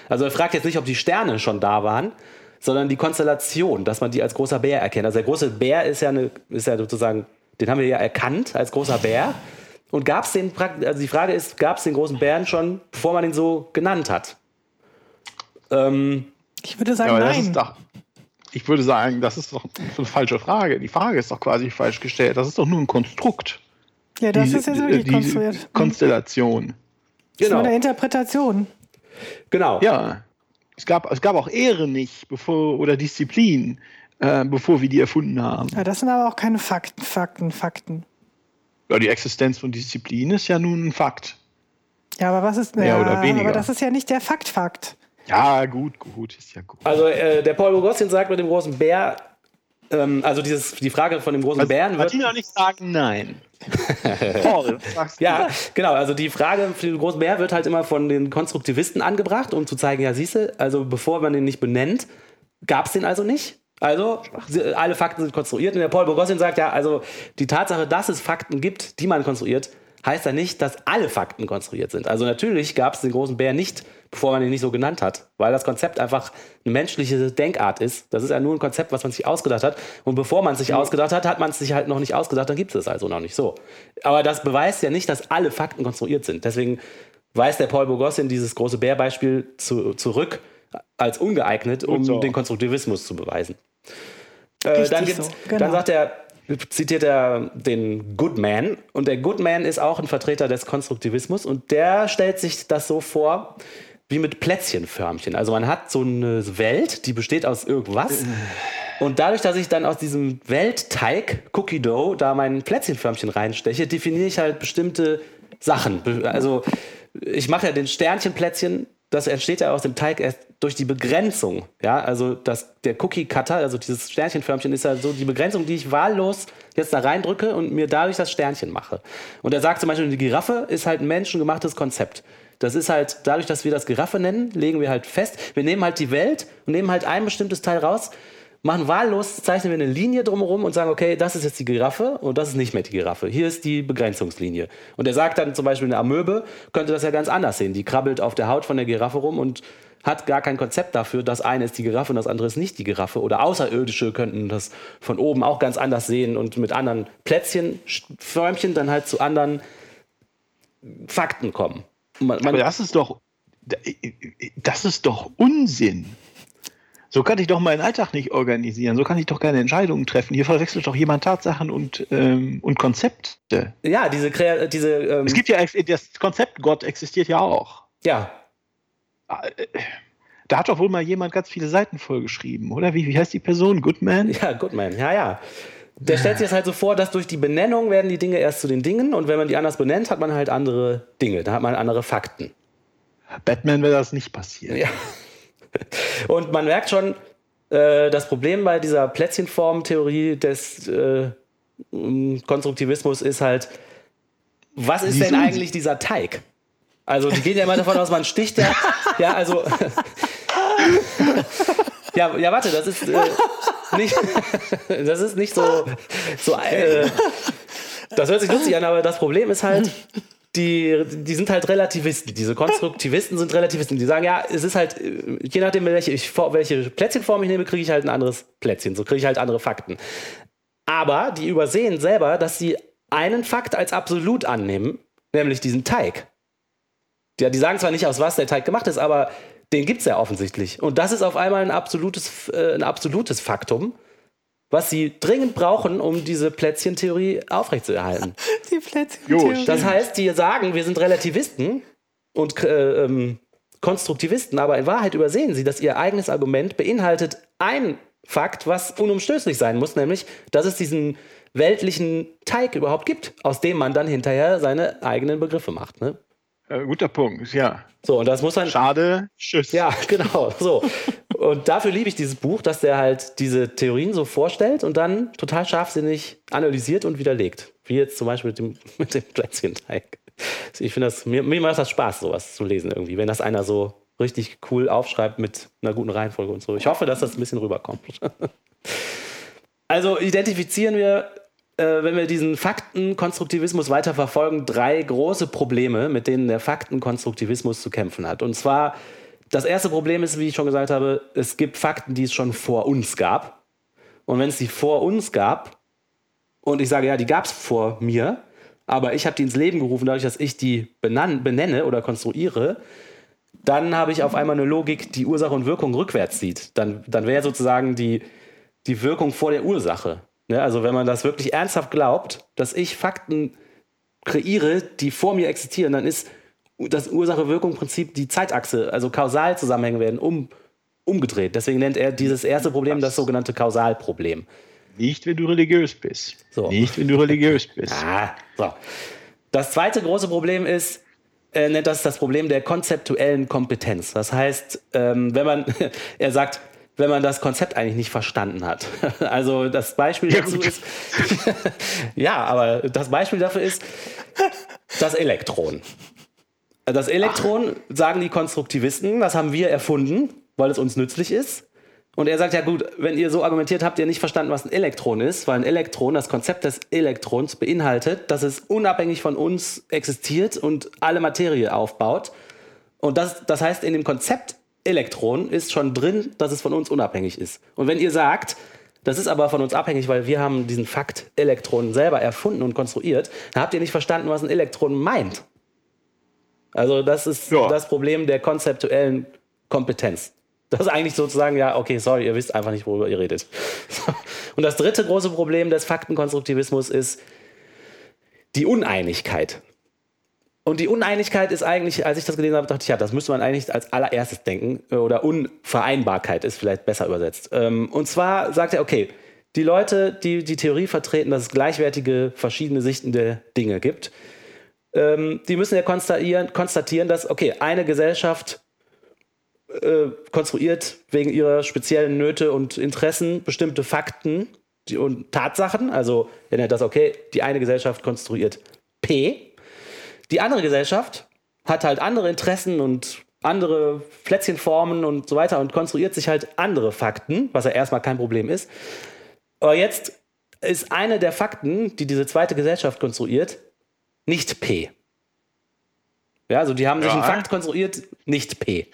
Also er fragt jetzt nicht, ob die Sterne schon da waren, sondern die Konstellation, dass man die als großer Bär erkennt. Also der große Bär ist ja, eine, ist ja sozusagen, den haben wir ja erkannt als großer Bär. Und gab es den, also die Frage ist, gab es den großen Bären schon, bevor man ihn so genannt hat? Ähm, Ich würde sagen, das nein. ist doch, ich würde sagen, das ist doch eine falsche Frage. Die Frage ist doch quasi falsch gestellt. Das ist doch nur ein Konstrukt. ja, das Diese- ist jetzt wirklich konstruiert. Konstellation. Das ist nur genau, eine Interpretation. Genau. Ja. Es gab, es gab auch Ehre nicht, bevor, oder Disziplin, äh, bevor wir die erfunden haben. Ja, das sind aber auch keine Fakten, Fakten, Fakten. Ja, die Existenz von Disziplin ist ja nun ein Fakt. Ja, aber was ist Mehr ja, oder weniger. Aber das ist ja nicht der Fakt-Fakt. Ja, gut, gut, ist ja gut. Also äh, der Paul Bogossian sagt mit dem großen Bär, ähm, also dieses, die Frage von dem großen Bären wird... Martina nicht sagen nein. *laughs* Paul, du? Ja, genau. Also die Frage für den großen Bär wird halt immer von den Konstruktivisten angebracht, um zu zeigen, ja, siehste, also bevor man den nicht benennt, gab es den also nicht. Also alle Fakten sind konstruiert. Und der Paul Bogossian sagt ja, also die Tatsache, dass es Fakten gibt, die man konstruiert, heißt ja nicht, dass alle Fakten konstruiert sind. Also natürlich gab es den großen Bär nicht, bevor man ihn nicht so genannt hat, weil das Konzept einfach eine menschliche Denkart ist. Das ist ja nur ein Konzept, was man sich ausgedacht hat. Und bevor man es sich ausgedacht hat, hat man es sich halt noch nicht ausgedacht, dann gibt es es also noch nicht so. Aber das beweist ja nicht, dass alle Fakten konstruiert sind. Deswegen weist der Paul Bogossian dieses große Bärbeispiel zu, zurück als ungeeignet, um so. den Konstruktivismus zu beweisen. Äh, dann, so, genau. dann sagt er, zitiert er den Goodman und der Goodman ist auch ein Vertreter des Konstruktivismus und der stellt sich das so vor wie mit Plätzchenförmchen. Also man hat so eine Welt, die besteht aus irgendwas und dadurch, dass ich dann aus diesem Weltteig Cookie Dough da mein Plätzchenförmchen reinsteche, definiere ich halt bestimmte Sachen. Also ich mache ja den Sternchenplätzchen, das entsteht ja aus dem Teig erst durch die Begrenzung. Ja, also das, der Cookie Cutter, also dieses Sternchenförmchen, ist ja so die Begrenzung, die ich wahllos jetzt da reindrücke und mir dadurch das Sternchen mache. Und er sagt zum Beispiel, die Giraffe ist halt ein menschengemachtes Konzept. Das ist halt, dadurch, dass wir das Giraffe nennen, legen wir halt fest, wir nehmen halt die Welt und nehmen halt ein bestimmtes Teil raus, machen wahllos, zeichnen wir eine Linie drumherum und sagen, okay, das ist jetzt die Giraffe und das ist nicht mehr die Giraffe. Hier ist die Begrenzungslinie. Und er sagt dann zum Beispiel, eine Amöbe könnte das ja ganz anders sehen. Die krabbelt auf der Haut von der Giraffe rum und hat gar kein Konzept dafür, das eine ist die Giraffe und das andere ist nicht die Giraffe. Oder Außerirdische könnten das von oben auch ganz anders sehen und mit anderen Plätzchen, Förmchen dann halt zu anderen Fakten kommen. Man, man, Aber das ist doch, das ist doch Unsinn. So kann ich doch meinen Alltag nicht organisieren. So kann ich doch keine Entscheidungen treffen. Hier verwechselt doch jemand Tatsachen und, ähm, und Konzepte. ja, diese, Krea- diese ähm, Es gibt ja das Konzept Gott existiert ja auch. ja, Da hat doch wohl mal jemand ganz viele Seiten vollgeschrieben, oder? Wie, wie heißt die Person? Goodman? Ja, Goodman, ja, ja. Der stellt sich das halt so vor, dass durch die Benennung werden die Dinge erst zu den Dingen und wenn man die anders benennt, hat man halt andere Dinge, da hat man andere Fakten. Batman wäre das nicht passiert. Ja. *laughs* Und man merkt schon, äh, das Problem bei dieser Plätzchenform-Theorie des äh, Konstruktivismus ist halt, was ist denn eigentlich dieser Teig? Also die gehen ja immer davon aus, man sticht ja, ja, also *laughs* ja, ja, warte, das ist äh, nicht, *laughs* das ist nicht so, so äh, das hört sich lustig an, aber das Problem ist halt, die, die sind halt Relativisten. Diese Konstruktivisten sind Relativisten. Die sagen, ja, es ist halt, äh, je nachdem, welche, ich, welche Plätzchenform ich nehme, kriege ich halt ein anderes Plätzchen. So kriege ich halt andere Fakten. Aber die übersehen selber, dass sie einen Fakt als absolut annehmen, nämlich diesen Teig. Ja, die sagen zwar nicht, aus was der Teig gemacht ist, aber den gibt es ja offensichtlich. Und das ist auf einmal ein absolutes, äh, ein absolutes Faktum, was sie dringend brauchen, um diese Plätzchentheorie aufrechtzuerhalten. *laughs* Die Plätzchen. Jo, Das heißt, die sagen, wir sind Relativisten und äh, ähm, Konstruktivisten, aber in Wahrheit übersehen sie, dass ihr eigenes Argument beinhaltet ein Fakt, was unumstößlich sein muss, nämlich, dass es diesen weltlichen Teig überhaupt gibt, aus dem man dann hinterher seine eigenen Begriffe macht. Ne? Äh, guter Punkt, ja. So, und das muss man. Schade, tschüss. Ja, *laughs* genau, so. Und dafür liebe ich dieses Buch, dass der halt diese Theorien so vorstellt und dann total scharfsinnig analysiert und widerlegt. Wie jetzt zum Beispiel mit dem, *laughs* mit dem Plätzchenteig. Ich finde das, mir, mir macht das Spaß, sowas zu lesen irgendwie, wenn das einer so richtig cool aufschreibt mit einer guten Reihenfolge und so. Ich hoffe, dass das ein bisschen rüberkommt. *laughs* Also identifizieren wir, äh, wenn wir diesen Faktenkonstruktivismus weiter verfolgen, drei große Probleme, mit denen der Faktenkonstruktivismus zu kämpfen hat. Und zwar, das erste Problem ist, wie ich schon gesagt habe, es gibt Fakten, die es schon vor uns gab. Und wenn es die vor uns gab, und ich sage, ja, die gab es vor mir, aber ich habe die ins Leben gerufen, dadurch, dass ich die benenne oder konstruiere, dann habe ich auf einmal eine Logik, die Ursache und Wirkung rückwärts sieht. Dann, dann wäre sozusagen die, die Wirkung vor der Ursache. Ne? Also wenn man das wirklich ernsthaft glaubt, dass ich Fakten kreiere, die vor mir existieren, dann ist das Ursache-Wirkung-Prinzip die Zeitachse, also Kausalzusammenhänge werden um, umgedreht. Deswegen nennt er dieses erste Problem das sogenannte Kausalproblem. Nicht, wenn du religiös bist. So. Nicht, wenn du religiös bist. *laughs* Ah, so. Das zweite große Problem ist, er nennt das das Problem der konzeptuellen Kompetenz. Das heißt, ähm, wenn man, *laughs* er sagt, wenn man das Konzept eigentlich nicht verstanden hat. *laughs* Also das Beispiel Ja, dazu gut. ist, *laughs* ja, aber das Beispiel dafür ist das Elektron. Das Elektron, sagen die Konstruktivisten, das haben wir erfunden, weil es uns nützlich ist. Und er sagt, ja gut, wenn ihr so argumentiert, habt ihr nicht verstanden, was ein Elektron ist, weil ein Elektron, das Konzept des Elektrons beinhaltet, dass es unabhängig von uns existiert und alle Materie aufbaut. Und das, das heißt, in dem Konzept Elektron ist schon drin, dass es von uns unabhängig ist. Und wenn ihr sagt, das ist aber von uns abhängig, weil wir haben diesen Fakt Elektron selber erfunden und konstruiert, dann habt ihr nicht verstanden, was ein Elektron meint. Also das ist Ja. das Problem der konzeptuellen Kompetenz. Das ist eigentlich sozusagen, ja, okay, sorry, ihr wisst einfach nicht, worüber ihr redet. *laughs* Und das dritte große Problem des Faktenkonstruktivismus ist die Uneinigkeit. Und die Uneinigkeit ist eigentlich, als ich das gelesen habe, dachte ich, ja, das müsste man eigentlich als allererstes denken. äh, Oder Unvereinbarkeit ist vielleicht besser übersetzt. Ähm, Und zwar sagt er, okay, die Leute, die die Theorie vertreten, dass es gleichwertige verschiedene Sichten der Dinge gibt, ähm, die müssen ja konstatieren, konstatieren, dass, okay, eine Gesellschaft äh, konstruiert wegen ihrer speziellen Nöte und Interessen bestimmte Fakten und Tatsachen. Also er nennt das, okay, die eine Gesellschaft konstruiert P. Die andere Gesellschaft hat halt andere Interessen und andere Plätzchenformen und so weiter und konstruiert sich halt andere Fakten, was ja erstmal kein Problem ist. Aber jetzt ist eine der Fakten, die diese zweite Gesellschaft konstruiert, nicht P. Ja, also die haben sich Ja. einen Fakt konstruiert, nicht P.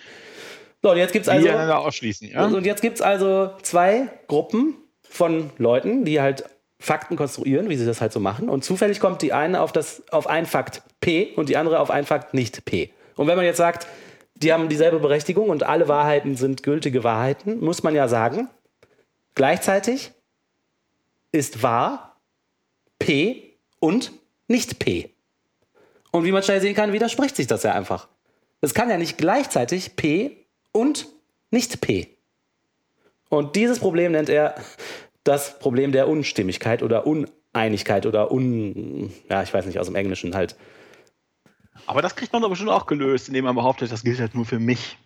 So, und jetzt gibt es also. ja? Und jetzt gibt es also zwei Gruppen von Leuten, die halt Fakten konstruieren, wie sie das halt so machen. Und zufällig kommt die eine auf, das, auf einen Fakt P und die andere auf einen Fakt nicht P. Und wenn man jetzt sagt, die haben dieselbe Berechtigung und alle Wahrheiten sind gültige Wahrheiten, muss man ja sagen, gleichzeitig ist wahr P und nicht P. Und wie man schnell sehen kann, widerspricht sich das ja einfach. Es kann ja nicht gleichzeitig P und nicht P. Und dieses Problem nennt er das Problem der Unstimmigkeit oder Uneinigkeit oder un, ja, ich weiß nicht, aus dem Englischen halt. Aber das kriegt man doch bestimmt auch gelöst, indem man behauptet, das gilt halt nur für mich.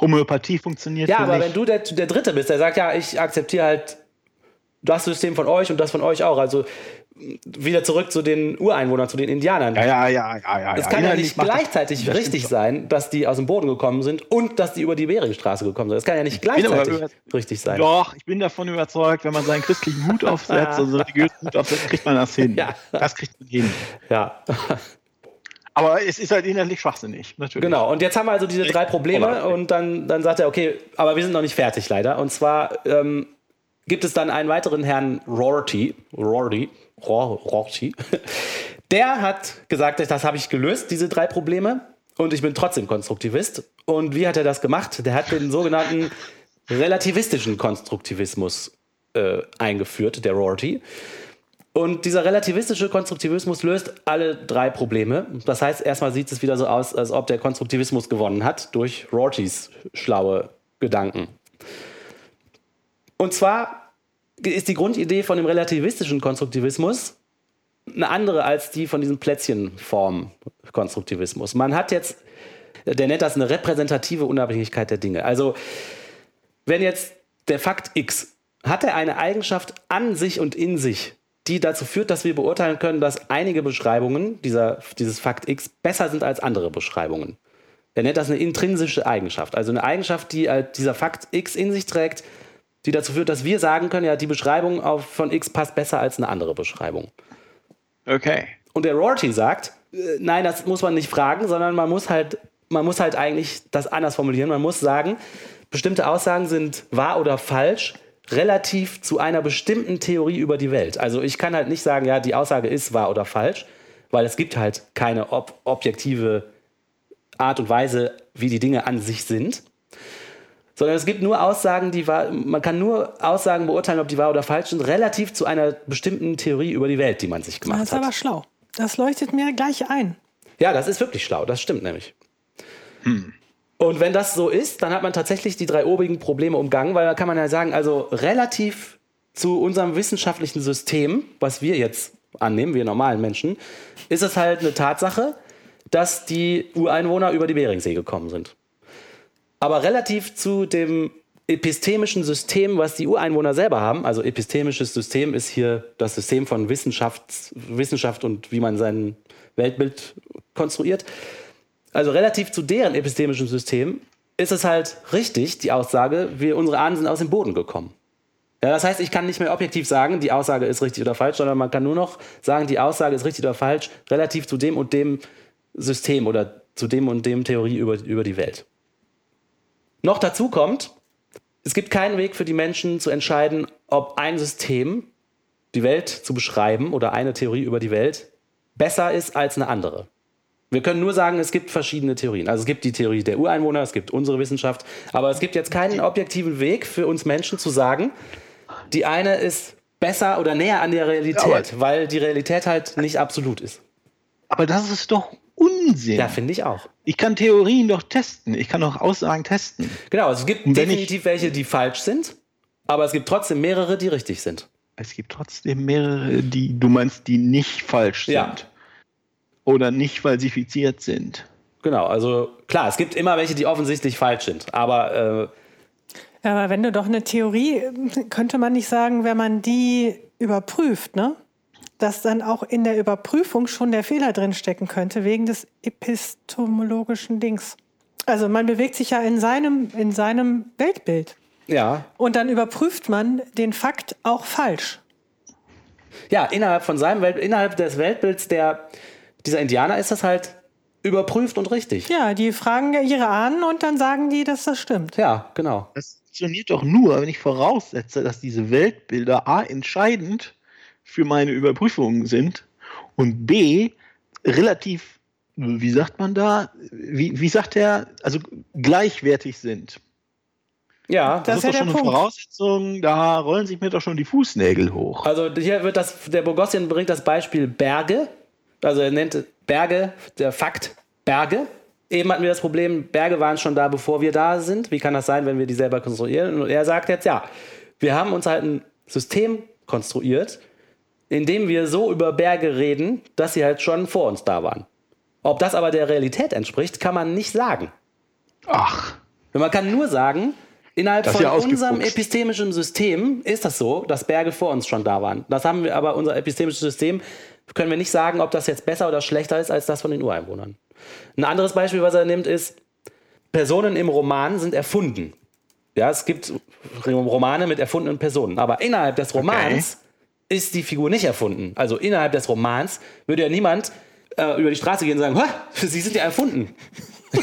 Homöopathie funktioniert Ja, für aber mich. wenn du der, der Dritte bist, der sagt, ja, ich akzeptiere halt das System von euch und das von euch auch. Also wieder zurück zu den Ureinwohnern, zu den Indianern. ja, ja, ja, ja, ja. Es ja. kann ja Inhaltlich nicht das- gleichzeitig das richtig stimmt sein, dass die aus dem Boden gekommen sind und dass die über die Beringstraße gekommen sind. Es kann ja nicht gleichzeitig richtig sein. Doch, ich bin davon überzeugt, wenn man seinen christlichen Hut *laughs* aufsetzt, also religiösen Hut aufsetzt, kriegt man das hin. Ja. Das kriegt man hin. Ja, Aber es ist halt inhaltlich schwachsinnig, natürlich. genau. Und jetzt haben wir also diese drei Probleme und dann, dann sagt er, okay, aber wir sind noch nicht fertig leider. Und zwar ähm, gibt es dann einen weiteren Herrn Rorty, Rorty, Ror- Rorty, *laughs* der hat gesagt, das habe ich gelöst, diese drei Probleme. Und ich bin trotzdem Konstruktivist. Und wie hat er das gemacht? Der hat den sogenannten relativistischen Konstruktivismus äh, eingeführt, der Rorty. Und dieser relativistische Konstruktivismus löst alle drei Probleme. Das heißt, erstmal sieht es wieder so aus, als ob der Konstruktivismus gewonnen hat durch Rortys schlaue Gedanken. Und zwar ist die Grundidee von dem relativistischen Konstruktivismus eine andere als die von diesem Plätzchenform-Konstruktivismus. Man hat jetzt, der nennt das eine repräsentative Unabhängigkeit der Dinge. Also, wenn jetzt der Fakt X hat er eine Eigenschaft an sich und in sich, die dazu führt, dass wir beurteilen können, dass einige Beschreibungen dieser, dieses Fakt X besser sind als andere Beschreibungen. Er nennt das eine intrinsische Eigenschaft, also eine Eigenschaft, die halt dieser Fakt X in sich trägt, die dazu führt, dass wir sagen können, ja, die Beschreibung auf, von X passt besser als eine andere Beschreibung. Okay. Und der Rorty sagt, äh, nein, das muss man nicht fragen, sondern man muss halt, man muss halt eigentlich das anders formulieren. Man muss sagen, bestimmte Aussagen sind wahr oder falsch relativ zu einer bestimmten Theorie über die Welt. Also ich kann halt nicht sagen, ja, die Aussage ist wahr oder falsch, weil es gibt halt keine ob objektive Art und Weise, wie die Dinge an sich sind. Sondern es gibt nur Aussagen, die wahr, man kann nur Aussagen beurteilen, ob die wahr oder falsch sind, relativ zu einer bestimmten Theorie über die Welt, die man sich gemacht Das ist hat. aber schlau. Das leuchtet mir gleich ein. Ja, das ist wirklich schlau, das stimmt nämlich. Und wenn das so ist, dann hat man tatsächlich die drei obigen Probleme umgangen, weil da kann man ja sagen, also relativ zu unserem wissenschaftlichen System, was wir jetzt annehmen, wir normalen Menschen, ist es halt eine Tatsache, dass die Ureinwohner über die Beringsee gekommen sind. Aber relativ zu dem epistemischen System, was die Ureinwohner selber haben, also epistemisches System ist hier das System von Wissenschaft, Wissenschaft und wie man sein Weltbild konstruiert. Also relativ zu deren epistemischem System ist es halt richtig, die Aussage, wir, unsere Ahnen sind aus dem Boden gekommen. Ja, das heißt, ich kann nicht mehr objektiv sagen, die Aussage ist richtig oder falsch, sondern man kann nur noch sagen, die Aussage ist richtig oder falsch, relativ zu dem und dem System oder zu dem und dem Theorie über, über die Welt. Noch dazu kommt, es gibt keinen Weg für die Menschen zu entscheiden, ob ein System, die Welt zu beschreiben oder eine Theorie über die Welt, besser ist als eine andere. Wir können nur sagen, es gibt verschiedene Theorien. Also es gibt die Theorie der Ureinwohner, es gibt unsere Wissenschaft, aber es gibt jetzt keinen objektiven Weg für uns Menschen zu sagen, die eine ist besser oder näher an der Realität, ja, weil die Realität halt nicht absolut ist. Aber das ist doch Unsinn. Ja, finde ich auch. Ich kann Theorien doch testen. Ich kann doch Aussagen testen. Genau, also es gibt definitiv welche, die falsch sind, aber es gibt trotzdem mehrere, die richtig sind. Es gibt trotzdem mehrere, die du meinst, die nicht falsch sind. Ja. Oder nicht falsifiziert sind. Genau, also klar, es gibt immer welche, die offensichtlich falsch sind, aber äh, aber wenn du doch eine Theorie, könnte man nicht sagen, wenn man die überprüft, ne? Dass dann auch in der Überprüfung schon der Fehler drinstecken könnte, wegen des epistemologischen Dings. Also man bewegt sich ja in seinem, in seinem Weltbild. Ja. Und dann überprüft man den Fakt auch falsch. Ja, innerhalb von seinem Welt, innerhalb des Weltbilds der, dieser Indianer ist das halt überprüft und richtig. Ja, die fragen ihre Ahnen und dann sagen die, dass das stimmt. Ja, genau. Das funktioniert doch nur, wenn ich voraussetze, dass diese Weltbilder A entscheidend für meine Überprüfungen sind und B relativ, wie sagt man da, wie, wie sagt er, also gleichwertig sind. Ja, das, das ist, doch schon eine Punkt. Voraussetzung, da rollen sich mir doch schon die Fußnägel hoch. Also hier wird das, der Bogossian bringt das Beispiel Berge, also er nennt Berge, der Fakt Berge, eben hatten wir das Problem, Berge waren schon da, bevor wir da sind. Wie kann das sein, wenn wir die selber konstruieren? Und er sagt jetzt, ja, wir haben uns halt ein System konstruiert, in dem wir so über Berge reden, dass sie halt schon vor uns da waren. Ob das aber der Realität entspricht, kann man nicht sagen. Ach. Man kann nur sagen, innerhalb von unserem epistemischen System ist das so, dass Berge vor uns schon da waren. Das haben wir aber, unser epistemisches System, können wir nicht sagen, ob das jetzt besser oder schlechter ist als das von den Ureinwohnern. Ein anderes Beispiel, was er nimmt, ist, Personen im Roman sind erfunden. Ja, es gibt Romane mit erfundenen Personen, aber innerhalb des Romans okay. Ist die Figur nicht erfunden. Also innerhalb des Romans würde ja niemand äh, über die Straße gehen und sagen, Sie sind ja erfunden. *laughs*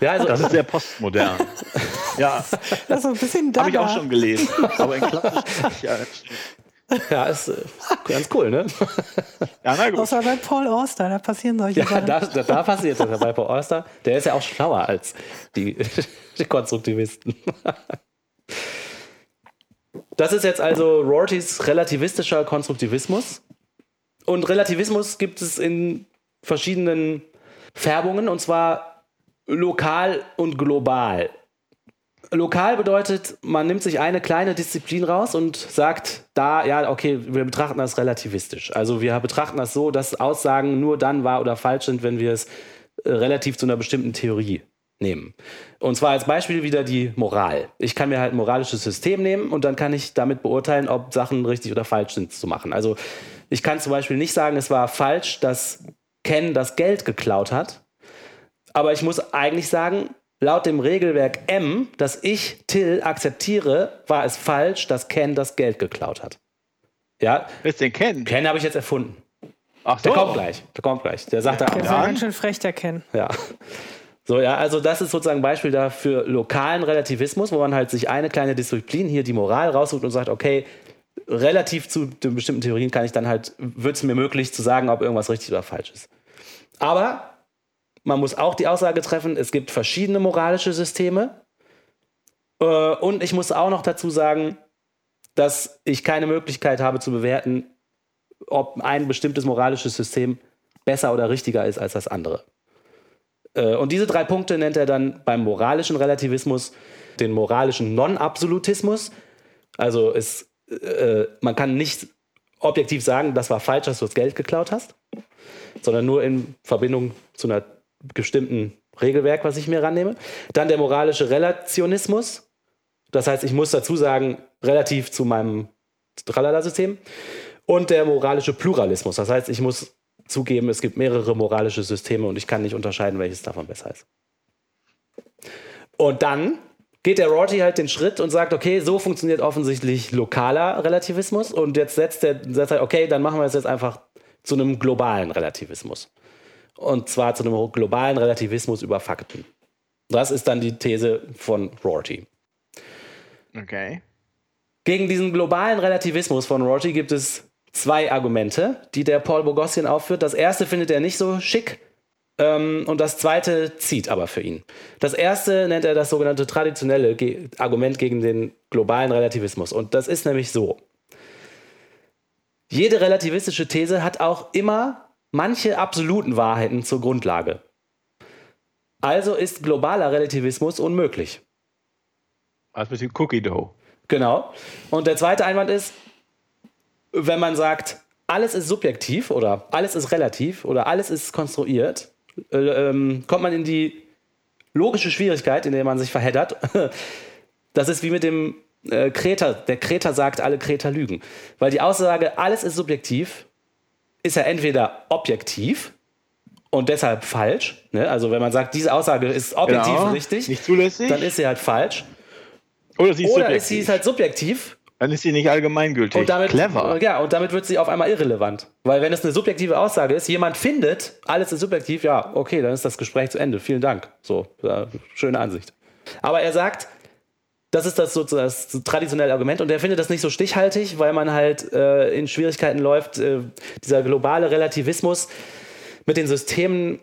ja, also, das ist sehr postmodern. ja. Das ist ein bisschen Habe ich auch schon gelesen. Aber in klassisch, ja, Ja, ist äh, ganz cool, ne? Ja, na gut. Außer bei Paul Auster, da passieren solche ja, Sachen. Da, da, da passiert das bei Paul Auster. Der ist ja auch schlauer als die, die *laughs* Konstruktivisten. Das ist jetzt also Rortys relativistischer Konstruktivismus. Und Relativismus gibt es in verschiedenen Färbungen, und zwar lokal und global. Lokal bedeutet, man nimmt sich eine kleine Disziplin raus und sagt da, ja, okay, wir betrachten das relativistisch. Also wir betrachten das so, dass Aussagen nur dann wahr oder falsch sind, wenn wir es äh, relativ zu einer bestimmten Theorie nehmen. Und zwar als Beispiel wieder die Moral. Ich kann mir halt ein moralisches System nehmen und dann kann ich damit beurteilen, ob Sachen richtig oder falsch sind zu machen. Also ich kann zum Beispiel nicht sagen, es war falsch, dass Ken das Geld geklaut hat, aber ich muss eigentlich sagen, Laut dem Regelwerk M, das ich, Till, akzeptiere, war es falsch, dass Ken das Geld geklaut hat. Ja? Wer ist denn Ken? Ken habe ich jetzt erfunden. Ach so. Der kommt gleich. Der kommt gleich. Der sagt ja, da. Der ist ja ganz schön frech, der Ken. Ja. So, ja, also das ist sozusagen ein Beispiel dafür lokalen Relativismus, wo man halt sich eine kleine Disziplin, hier die Moral raussucht und sagt, okay, relativ zu den bestimmten Theorien kann ich dann halt, wird es mir möglich zu sagen, ob irgendwas richtig oder falsch ist. Aber man muss auch die Aussage treffen, es gibt verschiedene moralische Systeme. Äh, und ich muss auch noch dazu sagen, dass ich keine Möglichkeit habe zu bewerten, ob ein bestimmtes moralisches System besser oder richtiger ist als das andere. Äh, und diese drei Punkte nennt er dann beim moralischen Relativismus den moralischen Non-Absolutismus. Also es, äh, man kann nicht objektiv sagen, das war falsch, dass du das Geld geklaut hast, sondern nur in Verbindung zu einer bestimmten Regelwerk, was ich mir rannehme. Dann der moralische Relationismus. Das heißt, ich muss dazu sagen, relativ zu meinem Tralala-System. Und der moralische Pluralismus. Das heißt, ich muss zugeben, es gibt mehrere moralische Systeme und ich kann nicht unterscheiden, welches davon besser ist. Und dann geht der Rorty halt den Schritt und sagt, okay, so funktioniert offensichtlich lokaler Relativismus und jetzt setzt er, setzt er okay, dann machen wir es jetzt einfach zu einem globalen Relativismus. Und zwar zu einem globalen Relativismus über Fakten. Das ist dann die These von Rorty. Okay. Gegen diesen globalen Relativismus von Rorty gibt es zwei Argumente, die der Paul Bogossian aufführt. Das erste findet er nicht so schick ähm, und das zweite zieht aber für ihn. Das erste nennt er das sogenannte traditionelle Ge Argument gegen den globalen Relativismus. Und das ist nämlich so. Jede relativistische These hat auch immer manche absoluten Wahrheiten zur Grundlage. Also ist globaler Relativismus unmöglich. Was mit dem Cookie Dough? Genau. Und der zweite Einwand ist, wenn man sagt, alles ist subjektiv oder alles ist relativ oder alles ist konstruiert, äh, ähm, kommt man in die logische Schwierigkeit, in der man sich verheddert. *laughs* Das ist wie mit dem äh, Kreter. Der Kreter sagt, alle Kreter lügen. Weil die Aussage, alles ist subjektiv, ist ja entweder objektiv und deshalb falsch. Ne? Also wenn man sagt, diese Aussage ist objektiv Genau. richtig, Nicht zulässig? dann ist sie halt falsch. Oder sie ist Oder ist sie ist halt subjektiv Dann ist sie nicht allgemeingültig. Und damit, Clever. Ja, und damit wird sie auf einmal irrelevant. Weil wenn es eine subjektive Aussage ist, jemand findet, alles ist subjektiv, ja, okay, dann ist das Gespräch zu Ende. Vielen Dank. So, ja, schöne Ansicht. Aber er sagt, das ist das, sozusagen das traditionelle Argument und er findet das nicht so stichhaltig, weil man halt äh, in Schwierigkeiten läuft. Äh, dieser globale Relativismus mit den Systemen,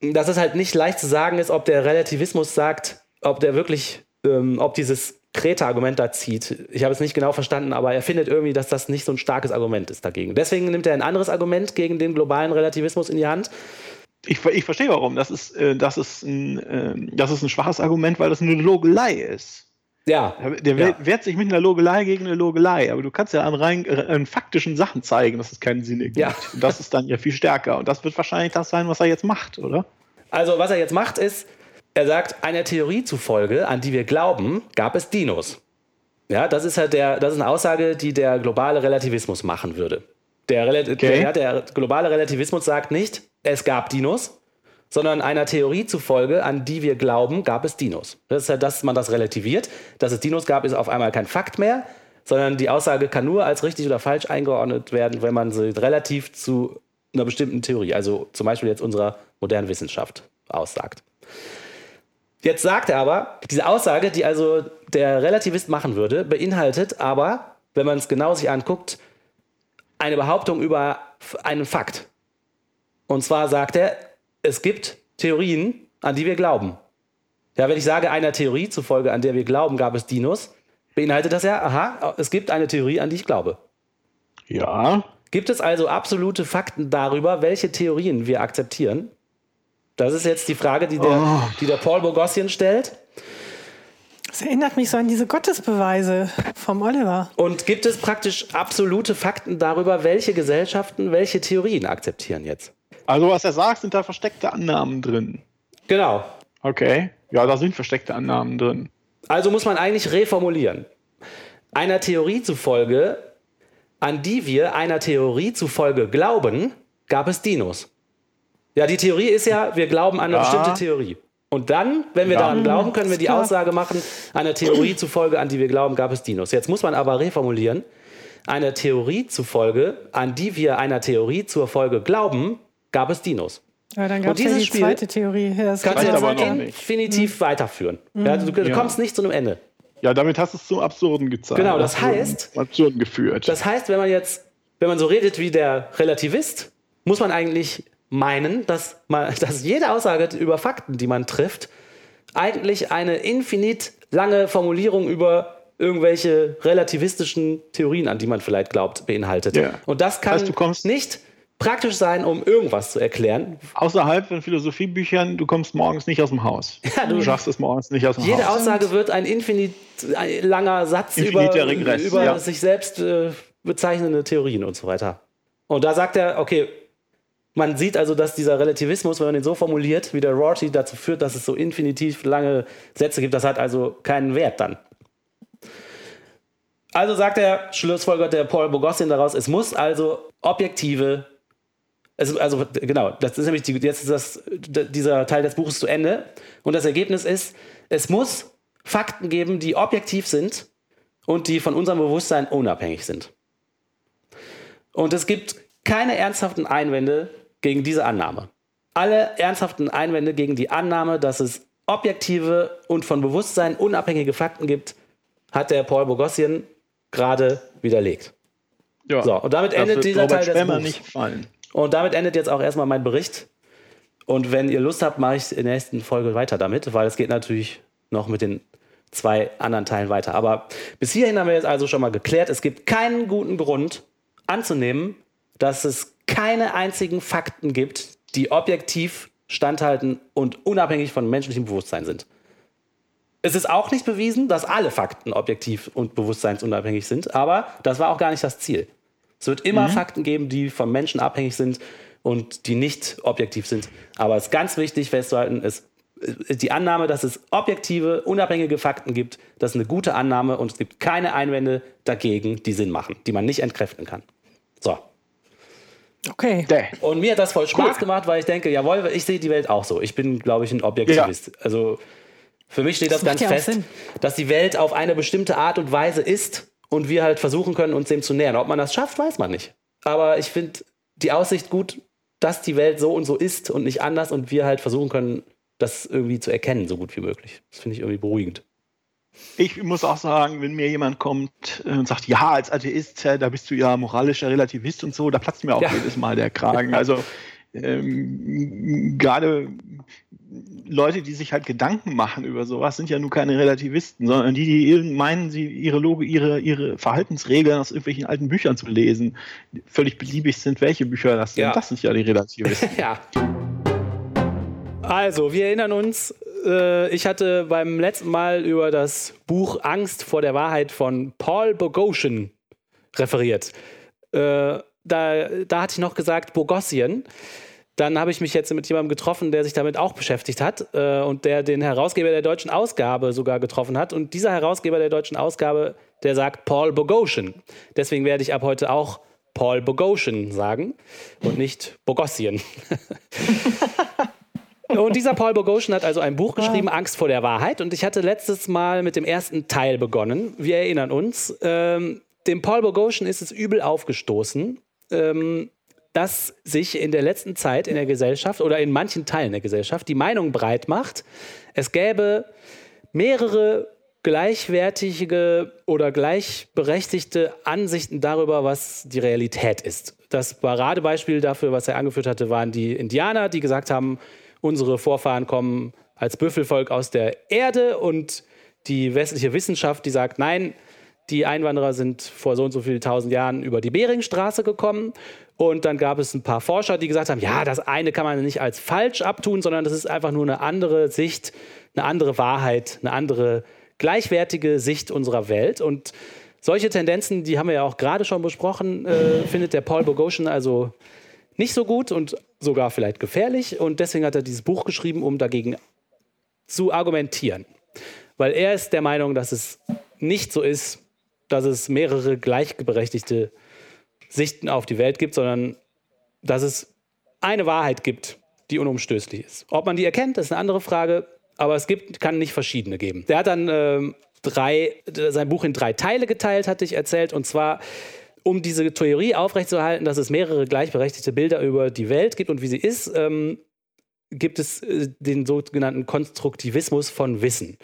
dass es halt nicht leicht zu sagen ist, ob der Relativismus sagt, ob der wirklich, ähm, ob dieses Kreta-Argument da zieht. Ich habe es nicht genau verstanden, aber er findet irgendwie, dass das nicht so ein starkes Argument ist dagegen. Deswegen nimmt er ein anderes Argument gegen den globalen Relativismus in die Hand. Ich, ich verstehe warum. Das ist, äh, das, ist ein, ähm, das ist ein schwaches Argument, weil das eine Logelei ist. Ja, Der ja. we- wehrt sich mit einer Logelei gegen eine Logelei, aber du kannst ja an rein äh, an faktischen Sachen zeigen, dass es keinen Sinn ergibt. Ja. Und das ist dann ja viel stärker. Und das wird wahrscheinlich das sein, was er jetzt macht, oder? Also, was er jetzt macht, ist, er sagt, einer Theorie zufolge, an die wir glauben, gab es Dinos. Ja, das ist halt der, das ist eine Aussage, die der globale Relativismus machen würde. Der, Okay. der, der globale Relativismus sagt nicht, es gab Dinos, sondern einer Theorie zufolge, an die wir glauben, gab es Dinos. Das ist halt, dass man das relativiert. Dass es Dinos gab, ist auf einmal kein Fakt mehr, sondern die Aussage kann nur als richtig oder falsch eingeordnet werden, wenn man sie relativ zu einer bestimmten Theorie, also zum Beispiel jetzt unserer modernen Wissenschaft, aussagt. Jetzt sagt er aber, diese Aussage, die also der Relativist machen würde, beinhaltet aber, wenn man es genau sich anguckt, eine Behauptung über einen Fakt. Und zwar sagt er, es gibt Theorien, an die wir glauben. Ja, wenn ich sage, einer Theorie zufolge, an der wir glauben, gab es Dinos, beinhaltet das ja, aha, es gibt eine Theorie, an die ich glaube. Ja. Gibt es also absolute Fakten darüber, welche Theorien wir akzeptieren? Das ist jetzt die Frage, die der, die der Paul Bogossian stellt. Das erinnert mich so an diese Gottesbeweise vom Oliver. Und gibt es praktisch absolute Fakten darüber, welche Gesellschaften welche Theorien akzeptieren jetzt? Also, was er sagt, sind da versteckte Annahmen drin. Genau. Okay. Ja, da sind versteckte Annahmen drin. Also muss man eigentlich reformulieren. Einer Theorie zufolge, an die wir einer Theorie zufolge glauben, gab es Dinos. Ja, die Theorie ist ja, wir glauben an eine Ja. bestimmte Theorie. Und dann, wenn wir Ja. daran glauben, können wir die klar. Aussage machen, einer Theorie zufolge, an die wir glauben, gab es Dinos. Jetzt muss man aber reformulieren. Einer Theorie zufolge, an die wir einer Theorie zur Folge glauben, gab es Dinos. Ja, dann gab es ja dieses die Spiel zweite Theorie. Ja, das Kannst kann du aber definitiv weiterführen. Ja, du, du Ja. kommst nicht zu einem Ende. Ja, damit hast du es zum Absurden gezeigt. Genau, das Absurden- heißt- Absurden geführt. Das heißt, wenn man jetzt, wenn man so redet wie der Relativist, muss man eigentlich meinen, dass, man, *laughs* dass jede Aussage über Fakten, die man trifft, eigentlich eine infinit lange Formulierung über irgendwelche relativistischen Theorien, an die man vielleicht glaubt, beinhaltet. Ja. Und das kann Heißt, nicht praktisch sein, um irgendwas zu erklären. Außerhalb von Philosophiebüchern, du kommst morgens nicht aus dem Haus. *laughs* Ja, du- du schaffst es morgens nicht aus dem Jede Haus. Aussage wird ein infinit ein langer Satz über, Infiniter Regress, über ja. sich selbst äh, bezeichnende Theorien und so weiter. Und da sagt er, okay, man sieht also, dass dieser Relativismus, wenn man den so formuliert, wie der Rorty, dazu führt, dass es so infinitiv lange Sätze gibt. Das hat also keinen Wert dann. Also sagt er, schlussfolgert der Paul Boghossian daraus, es muss also objektive, es, also genau, das ist nämlich die, jetzt ist das, dieser Teil des Buches zu Ende und das Ergebnis ist, es muss Fakten geben, die objektiv sind und die von unserem Bewusstsein unabhängig sind. Und es gibt keine ernsthaften Einwände gegen diese Annahme. Alle ernsthaften Einwände gegen die Annahme, dass es objektive und von Bewusstsein unabhängige Fakten gibt, hat der Paul Boghossian gerade widerlegt. Ja. So, und damit endet dieser Robert Teil des Buchs. nicht gefallen. Und damit endet jetzt auch erstmal mein Bericht. Und wenn ihr Lust habt, mache ich in der nächsten Folge weiter damit, weil es geht natürlich noch mit den zwei anderen Teilen weiter. Aber bis hierhin haben wir jetzt also schon mal geklärt, es gibt keinen guten Grund anzunehmen, dass es keine einzigen Fakten gibt, die objektiv standhalten und unabhängig von menschlichem Bewusstsein sind. Es ist auch nicht bewiesen, dass alle Fakten objektiv und bewusstseinsunabhängig sind, aber das war auch gar nicht das Ziel. Es wird immer Fakten geben, die vom Menschen abhängig sind und die nicht objektiv sind. Aber es ist ganz wichtig festzuhalten, es, äh, die Annahme, dass es objektive, unabhängige Fakten gibt, das ist eine gute Annahme und es gibt keine Einwände dagegen, die Sinn machen, die man nicht entkräften kann. So. Okay. Däh. Und mir hat das voll Spaß gemacht, weil ich denke, jawohl, ich sehe die Welt auch so. Ich bin, glaube ich, ein Objektivist. Also für mich steht das, Das ganz ja fest, Sinn. dass die Welt auf eine bestimmte Art und Weise ist und wir halt versuchen können, uns dem zu nähern. Ob man das schafft, weiß man nicht. Aber ich finde die Aussicht gut, dass die Welt so und so ist und nicht anders und wir halt versuchen können, das irgendwie zu erkennen, so gut wie möglich. Das finde ich irgendwie beruhigend. Ich muss auch sagen, wenn mir jemand kommt äh, und sagt, ja, als Atheist, da bist du ja moralischer Relativist und so, da platzt mir auch Ja. jedes Mal der Kragen. *laughs* Also ähm, gerade Leute, die sich halt Gedanken machen über sowas, sind ja nun keine Relativisten, sondern die, die meinen, sie ihre Logik, ihre, ihre Verhaltensregeln aus irgendwelchen alten Büchern zu lesen. Völlig beliebig sind, welche Bücher das sind. Ja. Das sind ja die Relativisten. *laughs* Ja. Also, wir erinnern uns, äh, ich hatte beim letzten Mal über das Buch Angst vor der Wahrheit von Paul Boghossian referiert. Äh, da, da hatte ich noch gesagt Bogossian. Dann habe ich mich jetzt mit jemandem getroffen, der sich damit auch beschäftigt hat äh, und der den Herausgeber der deutschen Ausgabe sogar getroffen hat. Und dieser Herausgeber der deutschen Ausgabe, der sagt Paul Boghossian. Deswegen werde ich ab heute auch Paul Boghossian sagen und nicht Bogossian. *laughs* *laughs* Und dieser Paul Boghossian hat also ein Buch geschrieben, Angst vor der Wahrheit. Und ich hatte letztes Mal mit dem ersten Teil begonnen. Wir erinnern uns. Ähm, dem Paul Boghossian ist es übel aufgestoßen, ähm, dass sich in der letzten Zeit in der Gesellschaft oder in manchen Teilen der Gesellschaft die Meinung breit macht, es gäbe mehrere gleichwertige oder gleichberechtigte Ansichten darüber, was die Realität ist. Das Paradebeispiel dafür, was er angeführt hatte, waren die Indianer, die gesagt haben, unsere Vorfahren kommen als Büffelvolk aus der Erde und die westliche Wissenschaft, die sagt, nein, die Einwanderer sind vor so und so vielen tausend Jahren über die Beringstraße gekommen. Und dann gab es ein paar Forscher, die gesagt haben, ja, das eine kann man nicht als falsch abtun, sondern das ist einfach nur eine andere Sicht, eine andere Wahrheit, eine andere gleichwertige Sicht unserer Welt. Und solche Tendenzen, die haben wir ja auch gerade schon besprochen, äh, findet der Paul Boghossian also nicht so gut und sogar vielleicht gefährlich. Und deswegen hat er dieses Buch geschrieben, um dagegen zu argumentieren. Weil er ist der Meinung, dass es nicht so ist, dass es mehrere gleichberechtigte Sichten auf die Welt gibt, sondern dass es eine Wahrheit gibt, die unumstößlich ist. Ob man die erkennt, ist eine andere Frage, aber es gibt, kann nicht verschiedene geben. Der hat dann ähm, drei, sein Buch in drei Teile geteilt, hatte ich erzählt, und zwar um diese Theorie aufrechtzuerhalten, dass es mehrere gleichberechtigte Bilder über die Welt gibt und wie sie ist, ähm, gibt es äh, den sogenannten Konstruktivismus von Wissen.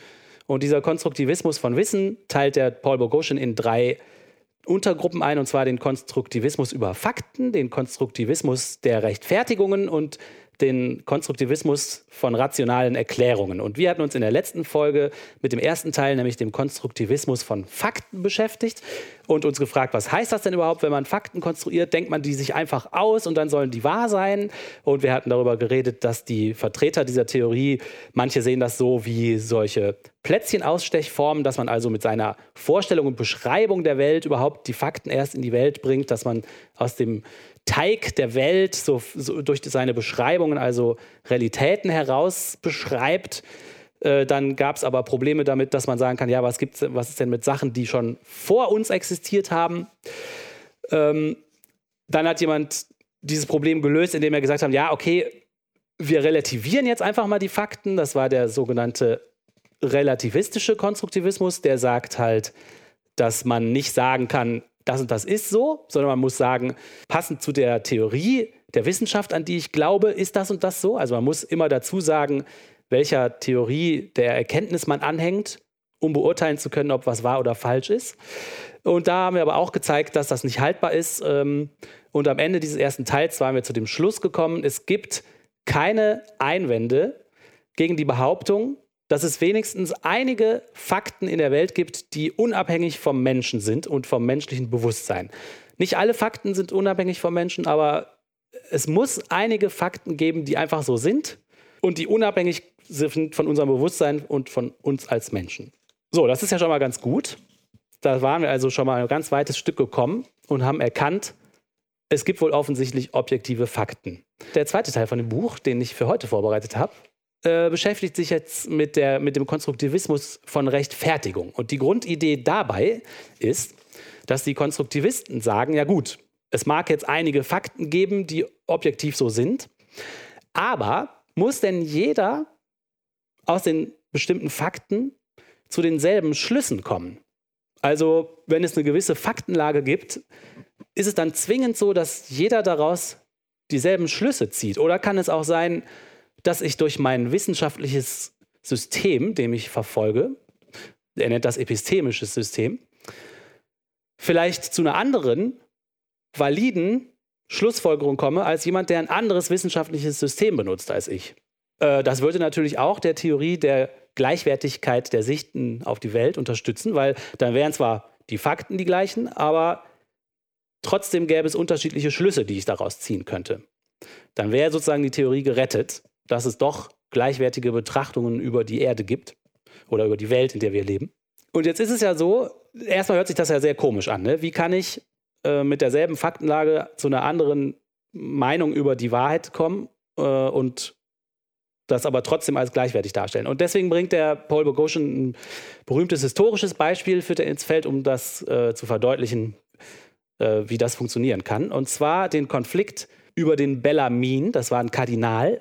Und dieser Konstruktivismus von Wissen teilt der Paul Boghossian in drei Untergruppen ein, und zwar den Konstruktivismus über Fakten, den Konstruktivismus der Rechtfertigungen und den Konstruktivismus von rationalen Erklärungen. Und wir hatten uns in der letzten Folge mit dem ersten Teil, nämlich dem Konstruktivismus von Fakten beschäftigt und uns gefragt, was heißt das denn überhaupt, wenn man Fakten konstruiert? Denkt man die sich einfach aus und dann sollen die wahr sein? Und wir hatten darüber geredet, dass die Vertreter dieser Theorie, manche sehen das so wie solche Plätzchenausstechformen, dass man also mit seiner Vorstellung und Beschreibung der Welt überhaupt die Fakten erst in die Welt bringt, dass man aus dem Teig der Welt so, so durch seine Beschreibungen, also Realitäten heraus beschreibt. Äh, dann gab es aber Probleme damit, dass man sagen kann, ja, was, gibt's, was ist denn mit Sachen, die schon vor uns existiert haben? Ähm, dann hat jemand dieses Problem gelöst, indem er gesagt hat, ja, okay, wir relativieren jetzt einfach mal die Fakten. Das war der sogenannte relativistische Konstruktivismus, der sagt halt, dass man nicht sagen kann, das und das ist so, sondern man muss sagen, passend zu der Theorie der Wissenschaft, an die ich glaube, ist das und das so. Also man muss immer dazu sagen, welcher Theorie der Erkenntnis man anhängt, um beurteilen zu können, ob was wahr oder falsch ist. Und da haben wir aber auch gezeigt, dass das nicht haltbar ist. Ähm, und am Ende dieses ersten Teils waren wir zu dem Schluss gekommen, es gibt keine Einwände gegen die Behauptung, dass es wenigstens einige Fakten in der Welt gibt, die unabhängig vom Menschen sind und vom menschlichen Bewusstsein. Nicht alle Fakten sind unabhängig vom Menschen, aber es muss einige Fakten geben, die einfach so sind und die unabhängig sind von unserem Bewusstsein und von uns als Menschen. So, das ist ja schon mal ganz gut. Da waren wir also schon mal ein ganz weites Stück gekommen und haben erkannt, es gibt wohl offensichtlich objektive Fakten. Der zweite Teil von dem Buch, den ich für heute vorbereitet habe, äh, beschäftigt sich jetzt mit, der, mit dem Konstruktivismus von Rechtfertigung. Und die Grundidee dabei ist, dass die Konstruktivisten sagen, ja gut, es mag jetzt einige Fakten geben, die objektiv so sind, aber muss denn jeder aus den bestimmten Fakten zu denselben Schlüssen kommen? Also wenn es eine gewisse Faktenlage gibt, ist es dann zwingend so, dass jeder daraus dieselben Schlüsse zieht? Oder kann es auch sein, ich durch mein wissenschaftliches System, dem ich verfolge, er nennt das epistemisches System, vielleicht zu einer anderen, validen Schlussfolgerung komme als jemand, der ein anderes wissenschaftliches System benutzt als ich. Äh, das würde natürlich auch der Theorie der Gleichwertigkeit der Sichten auf die Welt unterstützen, weil dann wären zwar die Fakten die gleichen, aber trotzdem gäbe es unterschiedliche Schlüsse, die ich daraus ziehen könnte. Dann wäre sozusagen die Theorie gerettet dass es doch gleichwertige Betrachtungen über die Erde gibt oder über die Welt, in der wir leben. Und jetzt ist es ja so, erstmal hört sich das ja sehr komisch an. Ne? Wie kann ich äh, mit derselben Faktenlage zu einer anderen Meinung über die Wahrheit kommen äh, und das aber trotzdem als gleichwertig darstellen? Und deswegen bringt der Paul Boghossian ein berühmtes historisches Beispiel für ins Feld, um das äh, zu verdeutlichen, äh, wie das funktionieren kann. Und zwar den Konflikt über den Bellamin, das war ein Kardinal,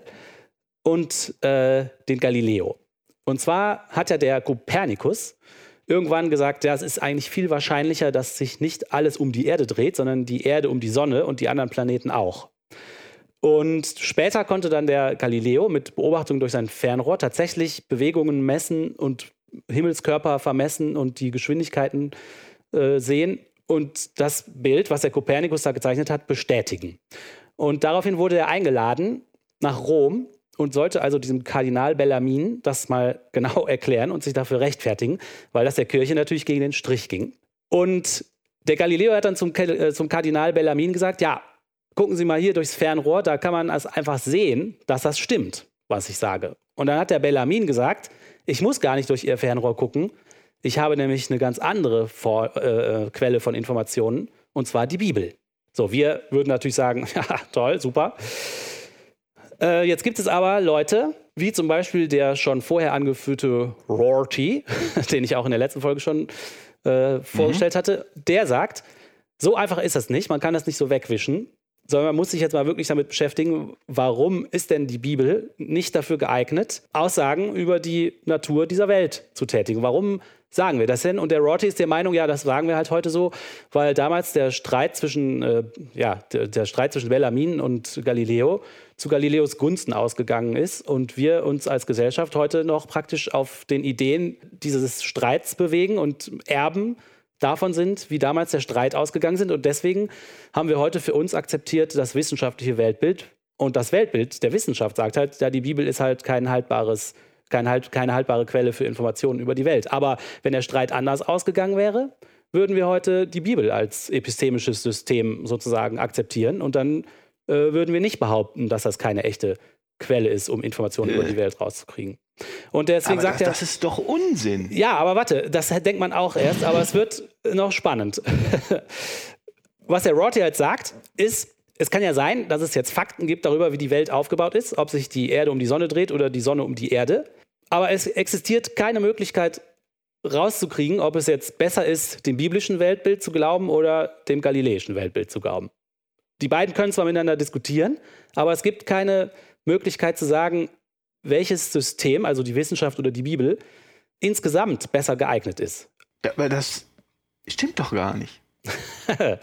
und äh, den Galileo. Und zwar hat ja der Kopernikus irgendwann gesagt, ja, es ist eigentlich viel wahrscheinlicher, dass sich nicht alles um die Erde dreht, sondern die Erde um die Sonne und die anderen Planeten auch. Und später konnte dann der Galileo mit Beobachtung durch sein Fernrohr tatsächlich Bewegungen messen und Himmelskörper vermessen und die Geschwindigkeiten äh, sehen und das Bild, was der Kopernikus da gezeichnet hat, bestätigen. Und daraufhin wurde er eingeladen nach Rom und sollte also diesem Kardinal Bellamin das mal *laughs* genau erklären und sich dafür rechtfertigen, weil das der Kirche natürlich gegen den Strich ging. Und der Galileo hat dann zum, äh, zum Kardinal Bellamin gesagt, ja, gucken Sie mal hier durchs Fernrohr, da kann man einfach sehen, dass das stimmt, was ich sage. Und dann hat der Bellamin gesagt, ich muss gar nicht durch Ihr Fernrohr gucken, ich habe nämlich eine ganz andere Vor äh, äh Quelle von Informationen, und zwar die Bibel. So, wir würden natürlich sagen, *laughs* ja, toll, super. Äh, jetzt gibt es aber Leute, wie zum Beispiel der schon vorher angeführte Rorty, *laughs* den ich auch in der letzten Folge schon äh, vorgestellt mhm. hatte, der sagt, so einfach ist das nicht, man kann das nicht so wegwischen, sondern man muss sich jetzt mal wirklich damit beschäftigen, warum ist denn die Bibel nicht dafür geeignet, Aussagen über die Natur dieser Welt zu tätigen? Warum sagen wir das denn? Und der Rorty ist der Meinung, ja, das sagen wir halt heute so, weil damals der Streit zwischen, äh, ja, der, der, Streit zwischen Bellamin und Galileo zu Galileos Gunsten ausgegangen ist und wir uns als Gesellschaft heute noch praktisch auf den Ideen dieses Streits bewegen und Erben davon sind, wie damals der Streit ausgegangen sind. Und deswegen haben wir heute für uns akzeptiert das wissenschaftliche Weltbild Und das Weltbild der Wissenschaft sagt halt, ja, die Bibel ist halt kein haltbares, kein halt, keine haltbare Quelle für Informationen über die Welt. Aber wenn der Streit anders ausgegangen wäre, würden wir heute die Bibel als epistemisches System sozusagen akzeptieren und dann äh, würden wir nicht behaupten, dass das keine echte Quelle ist, um Informationen äh. über die Welt rauszukriegen. Und deswegen aber sagt das, er. Das ist doch Unsinn. Ja, aber warte, das denkt man auch erst, aber es wird noch spannend. *laughs* Was der Rorty halt sagt, ist, es kann ja sein, dass es jetzt Fakten gibt darüber, wie die Welt aufgebaut ist, ob sich die Erde um die Sonne dreht oder die Sonne um die Erde. Aber es existiert keine Möglichkeit rauszukriegen, ob es jetzt besser ist, dem biblischen Weltbild zu glauben oder dem galiläischen Weltbild zu glauben. Die beiden können zwar miteinander diskutieren, aber es gibt keine Möglichkeit zu sagen, welches System, also die Wissenschaft oder die Bibel, insgesamt besser geeignet ist. Aber das stimmt doch gar nicht. *laughs*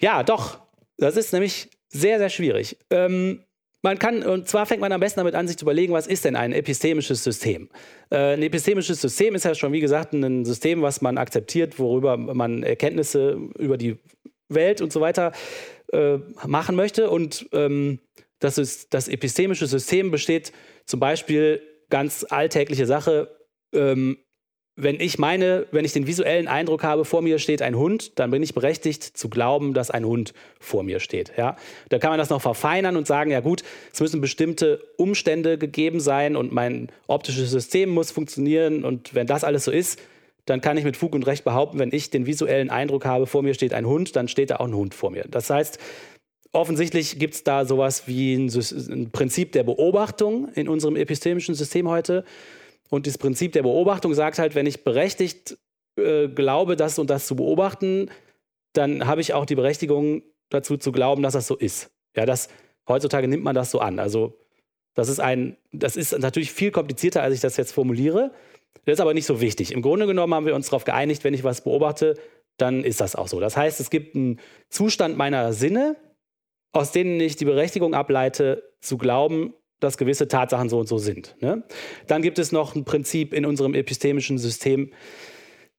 ja, doch. Das ist nämlich sehr, sehr schwierig. Ähm, man kann, und zwar fängt man am besten damit an, sich zu überlegen, was ist denn ein epistemisches System? Äh, ein epistemisches System ist ja schon, wie gesagt, ein System, was man akzeptiert, worüber man Erkenntnisse über die Welt und so weiter äh, machen möchte. Und ähm, das, ist, das epistemische System besteht zum Beispiel ganz alltägliche Sache. Ähm, wenn ich meine, wenn ich den visuellen Eindruck habe, vor mir steht ein Hund, dann bin ich berechtigt zu glauben, dass ein Hund vor mir steht. Ja? Da kann man das noch verfeinern und sagen, ja gut, es müssen bestimmte Umstände gegeben sein und mein optisches System muss funktionieren und wenn das alles so ist, dann kann ich mit Fug und Recht behaupten, wenn ich den visuellen Eindruck habe, vor mir steht ein Hund, dann steht da auch ein Hund vor mir. Das heißt, offensichtlich gibt es da sowas wie ein, ein Prinzip der Beobachtung in unserem epistemischen System heute. Und das Prinzip der Beobachtung sagt halt, wenn ich berechtigt äh, glaube, das und das zu beobachten, dann habe ich auch die Berechtigung dazu zu glauben, dass das so ist. Ja, das heutzutage nimmt man das so an. Also das ist ein, das ist natürlich viel komplizierter, als ich das jetzt formuliere. Das ist aber nicht so wichtig. Im Grunde genommen haben wir uns darauf geeinigt, wenn ich was beobachte, dann ist das auch so. Das heißt, es gibt einen Zustand meiner Sinne, aus denen ich die Berechtigung ableite, zu glauben, dass gewisse Tatsachen so und so sind. Ne? Dann gibt es noch ein Prinzip in unserem epistemischen System,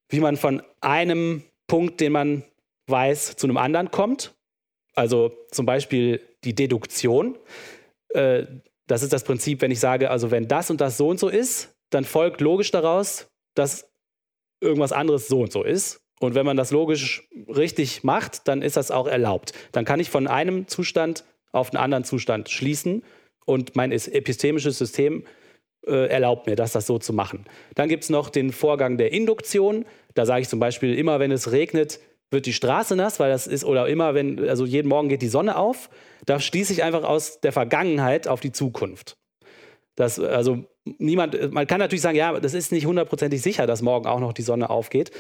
wie man von einem Punkt, den man weiß, zu einem anderen kommt. Also zum Beispiel die Deduktion. Äh, das ist das Prinzip, wenn ich sage, also wenn das und das so und so ist, dann folgt logisch daraus, dass irgendwas anderes so und so ist. Und wenn man das logisch richtig macht, dann ist das auch erlaubt. Dann kann ich von einem Zustand auf einen anderen Zustand schließen und mein epistemisches System äh, erlaubt mir das, das so zu machen. Dann gibt es noch den Vorgang der Induktion. Da sage ich zum Beispiel, immer wenn es regnet, wird die Straße nass, weil das ist, oder immer wenn, also jeden Morgen geht die Sonne auf. Da schließe ich einfach aus der Vergangenheit auf die Zukunft. Das, also niemand, man kann natürlich sagen, ja, das ist nicht hundertprozentig sicher, dass morgen auch noch die Sonne aufgeht.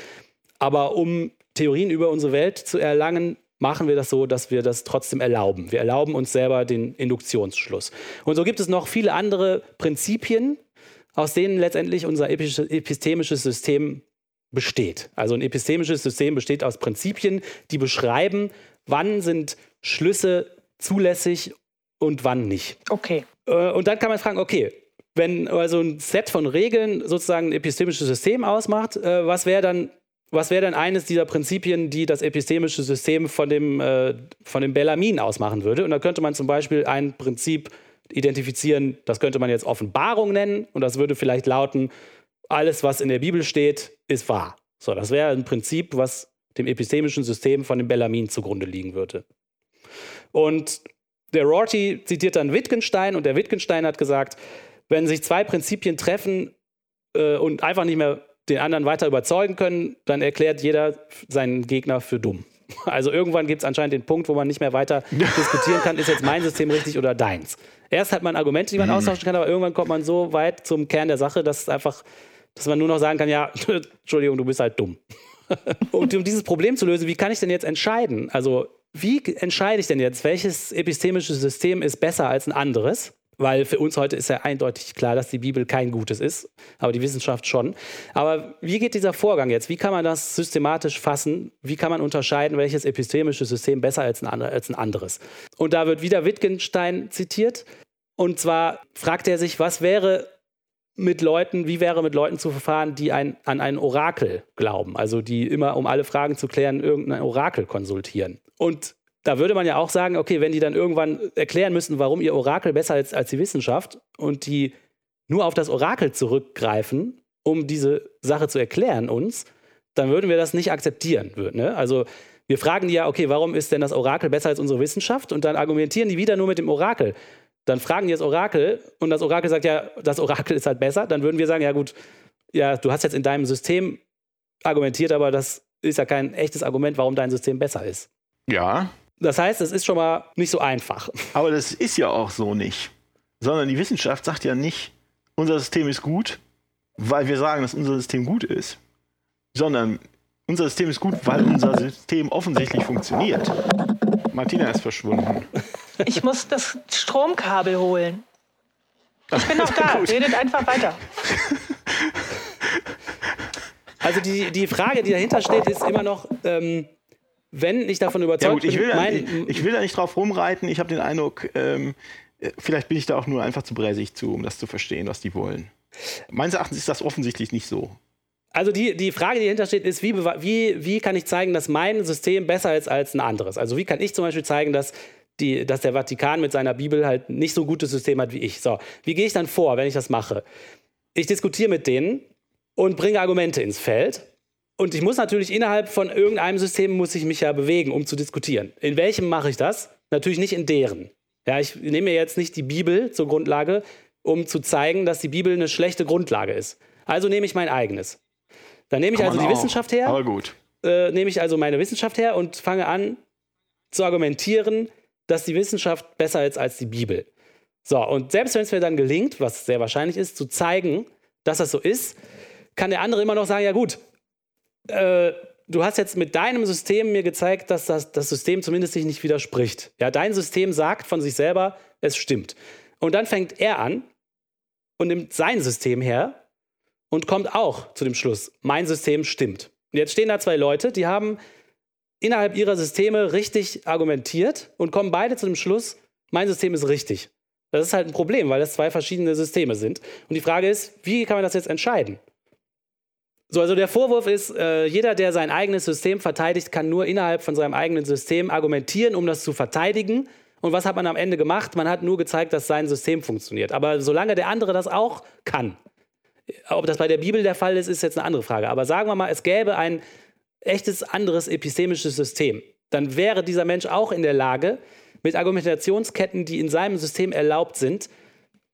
Aber um Theorien über unsere Welt zu erlangen, machen wir das so, dass wir das trotzdem erlauben. Wir erlauben uns selber den Induktionsschluss. Und so gibt es noch viele andere Prinzipien, aus denen letztendlich unser epistemisches System besteht. Also ein epistemisches System besteht aus Prinzipien, die beschreiben, wann sind Schlüsse zulässig und wann nicht. Okay. Äh, und dann kann man fragen, okay, wenn also ein Set von Regeln sozusagen ein epistemisches System ausmacht, äh, was wäre dann was wäre denn eines dieser Prinzipien, die das epistemische System von dem, äh, von dem Bellamin ausmachen würde? Und da könnte man zum Beispiel ein Prinzip identifizieren, das könnte man jetzt Offenbarung nennen und das würde vielleicht lauten, alles, was in der Bibel steht, ist wahr. So, das wäre ein Prinzip, was dem epistemischen System von dem Bellamin zugrunde liegen würde. Und der Rorty zitiert dann Wittgenstein und der Wittgenstein hat gesagt, wenn sich zwei Prinzipien treffen äh, und einfach nicht mehr den anderen weiter überzeugen können, dann erklärt jeder seinen Gegner für dumm. *laughs* Also irgendwann gibt es anscheinend den Punkt, wo man nicht mehr weiter *laughs* diskutieren kann, ist jetzt mein System richtig oder deins. Erst hat man Argumente, die man mhm. austauschen kann, aber irgendwann kommt man so weit zum Kern der Sache, dass es einfach, dass man nur noch sagen kann, ja, *laughs* Entschuldigung, du bist halt dumm. Und um dieses Problem zu lösen, wie kann ich denn jetzt entscheiden? Also wie entscheide ich denn jetzt, welches epistemische System ist besser als ein anderes? Weil für uns heute ist ja eindeutig klar, dass die Bibel kein Gutes ist, aber die Wissenschaft schon. Aber wie geht dieser Vorgang jetzt? Wie kann man das systematisch fassen? Wie kann man unterscheiden, welches epistemische System besser als ein, anderes? Und da wird wieder Wittgenstein zitiert. Und zwar fragt er sich, was wäre mit Leuten, wie wäre mit Leuten zu verfahren, die ein, an ein Orakel glauben, also die immer, um alle Fragen zu klären, irgendein Orakel konsultieren. Und da würde man ja auch sagen, okay, wenn die dann irgendwann erklären müssen, warum ihr Orakel besser ist als die Wissenschaft und die nur auf das Orakel zurückgreifen, um diese Sache zu erklären uns, dann würden wir das nicht akzeptieren. Ne? Also wir fragen die ja, okay, warum ist denn das Orakel besser als unsere Wissenschaft? Und dann argumentieren die wieder nur mit dem Orakel. Dann fragen die das Orakel und das Orakel sagt ja, das Orakel ist halt besser. Dann würden wir sagen, ja gut, ja, du hast jetzt in deinem System argumentiert, aber das ist ja kein echtes Argument, warum dein System besser ist. Ja. Das heißt, es ist schon mal nicht so einfach. *laughs* Aber das ist ja auch so nicht. Sondern die Wissenschaft sagt ja nicht, unser System ist gut, weil wir sagen, dass unser System gut ist. Sondern unser System ist gut, weil unser System offensichtlich funktioniert. Martina ist verschwunden. Ich muss das Stromkabel holen. Ich bin noch da. *laughs* Redet einfach weiter. *laughs* Also die, die Frage, die dahinter steht, ist immer noch, ähm, wenn ich davon überzeugt ja, gut, ich will, bin, mein, ich, ich, will da nicht drauf rumreiten. Ich habe den Eindruck, ähm, vielleicht bin ich da auch nur einfach zu bräsig zu, um das zu verstehen, was die wollen. Meines Erachtens ist das offensichtlich nicht so. Also die, die Frage, die dahinter steht, ist, wie, wie, wie kann ich zeigen, dass mein System besser ist als ein anderes? Also wie kann ich zum Beispiel zeigen, dass, die, dass der Vatikan mit seiner Bibel halt nicht so ein gutes System hat wie ich? So, wie gehe ich dann vor, wenn ich das mache? Ich diskutiere mit denen und bringe Argumente ins Feld. Und ich muss natürlich innerhalb von irgendeinem System muss ich mich ja bewegen, um zu diskutieren. In welchem mache ich das? Natürlich nicht in deren. Ja, ich nehme mir jetzt nicht die Bibel zur Grundlage, um zu zeigen, dass die Bibel eine schlechte Grundlage ist. Also nehme ich mein eigenes. Dann nehme ich also die auch. Wissenschaft her. Aber gut. Äh, nehme ich also meine Wissenschaft her und fange an zu argumentieren, dass die Wissenschaft besser ist als die Bibel. So, und selbst wenn es mir dann gelingt, was sehr wahrscheinlich ist, zu zeigen, dass das so ist, kann der andere immer noch sagen, ja gut, äh, du hast jetzt mit deinem System mir gezeigt, dass das, das System zumindest sich nicht widerspricht. Ja, dein System sagt von sich selber, es stimmt. Und dann fängt er an und nimmt sein System her und kommt auch zu dem Schluss, mein System stimmt. Und jetzt stehen da zwei Leute, die haben innerhalb ihrer Systeme richtig argumentiert und kommen beide zu dem Schluss, mein System ist richtig. Das ist halt ein Problem, weil das zwei verschiedene Systeme sind. Und die Frage ist, wie kann man das jetzt entscheiden? So, also der Vorwurf ist, äh, jeder, der sein eigenes System verteidigt, kann nur innerhalb von seinem eigenen System argumentieren, um das zu verteidigen. Und was hat man am Ende gemacht? Man hat nur gezeigt, dass sein System funktioniert. Aber solange der andere das auch kann, ob das bei der Bibel der Fall ist, ist jetzt eine andere Frage. Aber sagen wir mal, es gäbe ein echtes anderes epistemisches System, dann wäre dieser Mensch auch in der Lage, mit Argumentationsketten, die in seinem System erlaubt sind,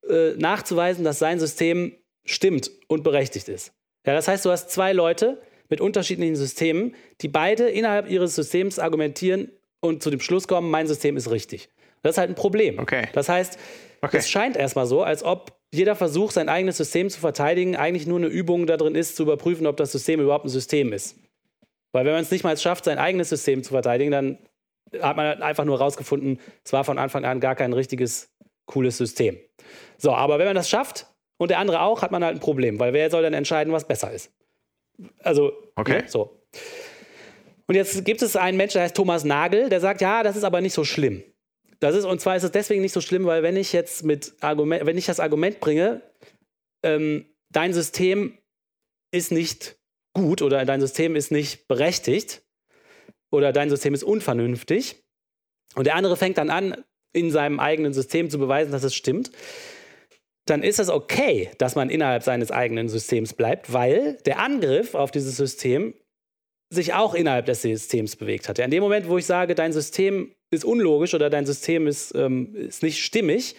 äh, nachzuweisen, dass sein System stimmt und berechtigt ist. Ja, das heißt, du hast zwei Leute mit unterschiedlichen Systemen, die beide innerhalb ihres Systems argumentieren und zu dem Schluss kommen, mein System ist richtig. Das ist halt ein Problem. Okay. Das heißt, okay. es scheint erstmal so, als ob jeder Versuch, sein eigenes System zu verteidigen, eigentlich nur eine Übung darin ist, zu überprüfen, ob das System überhaupt ein System ist. Weil wenn man es nicht mal schafft, sein eigenes System zu verteidigen, dann hat man einfach nur herausgefunden, es war von Anfang an gar kein richtiges, cooles System. So, aber wenn man das schafft, und der andere auch, hat man halt ein Problem, weil wer soll dann entscheiden, was besser ist? Also, okay. Ne, so. Und jetzt gibt es einen Menschen, der heißt Thomas Nagel, der sagt, ja, das ist aber nicht so schlimm. Das ist, und zwar ist es deswegen nicht so schlimm, weil wenn ich jetzt mit Argument, wenn ich das Argument bringe, ähm, dein System ist nicht gut oder dein System ist nicht berechtigt oder dein System ist unvernünftig und der andere fängt dann an, in seinem eigenen System zu beweisen, dass es stimmt, dann ist es okay, dass man innerhalb seines eigenen Systems bleibt, weil der Angriff auf dieses System sich auch innerhalb des Systems bewegt hat. In dem Moment, wo ich sage, dein System ist unlogisch oder dein System ist, ähm, ist nicht stimmig,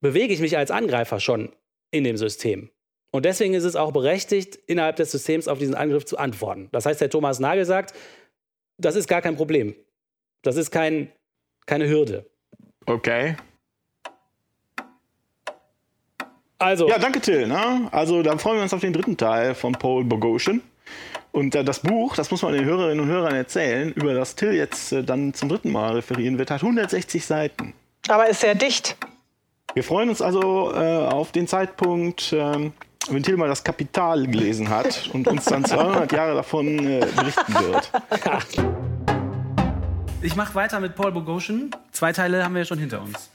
bewege ich mich als Angreifer schon in dem System. Und deswegen ist es auch berechtigt, innerhalb des Systems auf diesen Angriff zu antworten. Das heißt, der Thomas Nagel sagt, das ist gar kein Problem. Das ist kein, keine Hürde. Okay. Also. Ja, danke, Till. Ne? Also, dann freuen wir uns auf den dritten Teil von Paul Bogosian. Und äh, das Buch, das muss man den Hörerinnen und Hörern erzählen, über das Till jetzt äh, dann zum dritten Mal referieren wird, hat 160 Seiten. Aber ist sehr dicht. Wir freuen uns also äh, auf den Zeitpunkt, ähm, wenn Till mal das Kapital gelesen hat und uns dann 200 Jahre davon äh, berichten wird. Ich mache weiter mit Paul Bogosian. Zwei Teile haben wir ja schon hinter uns.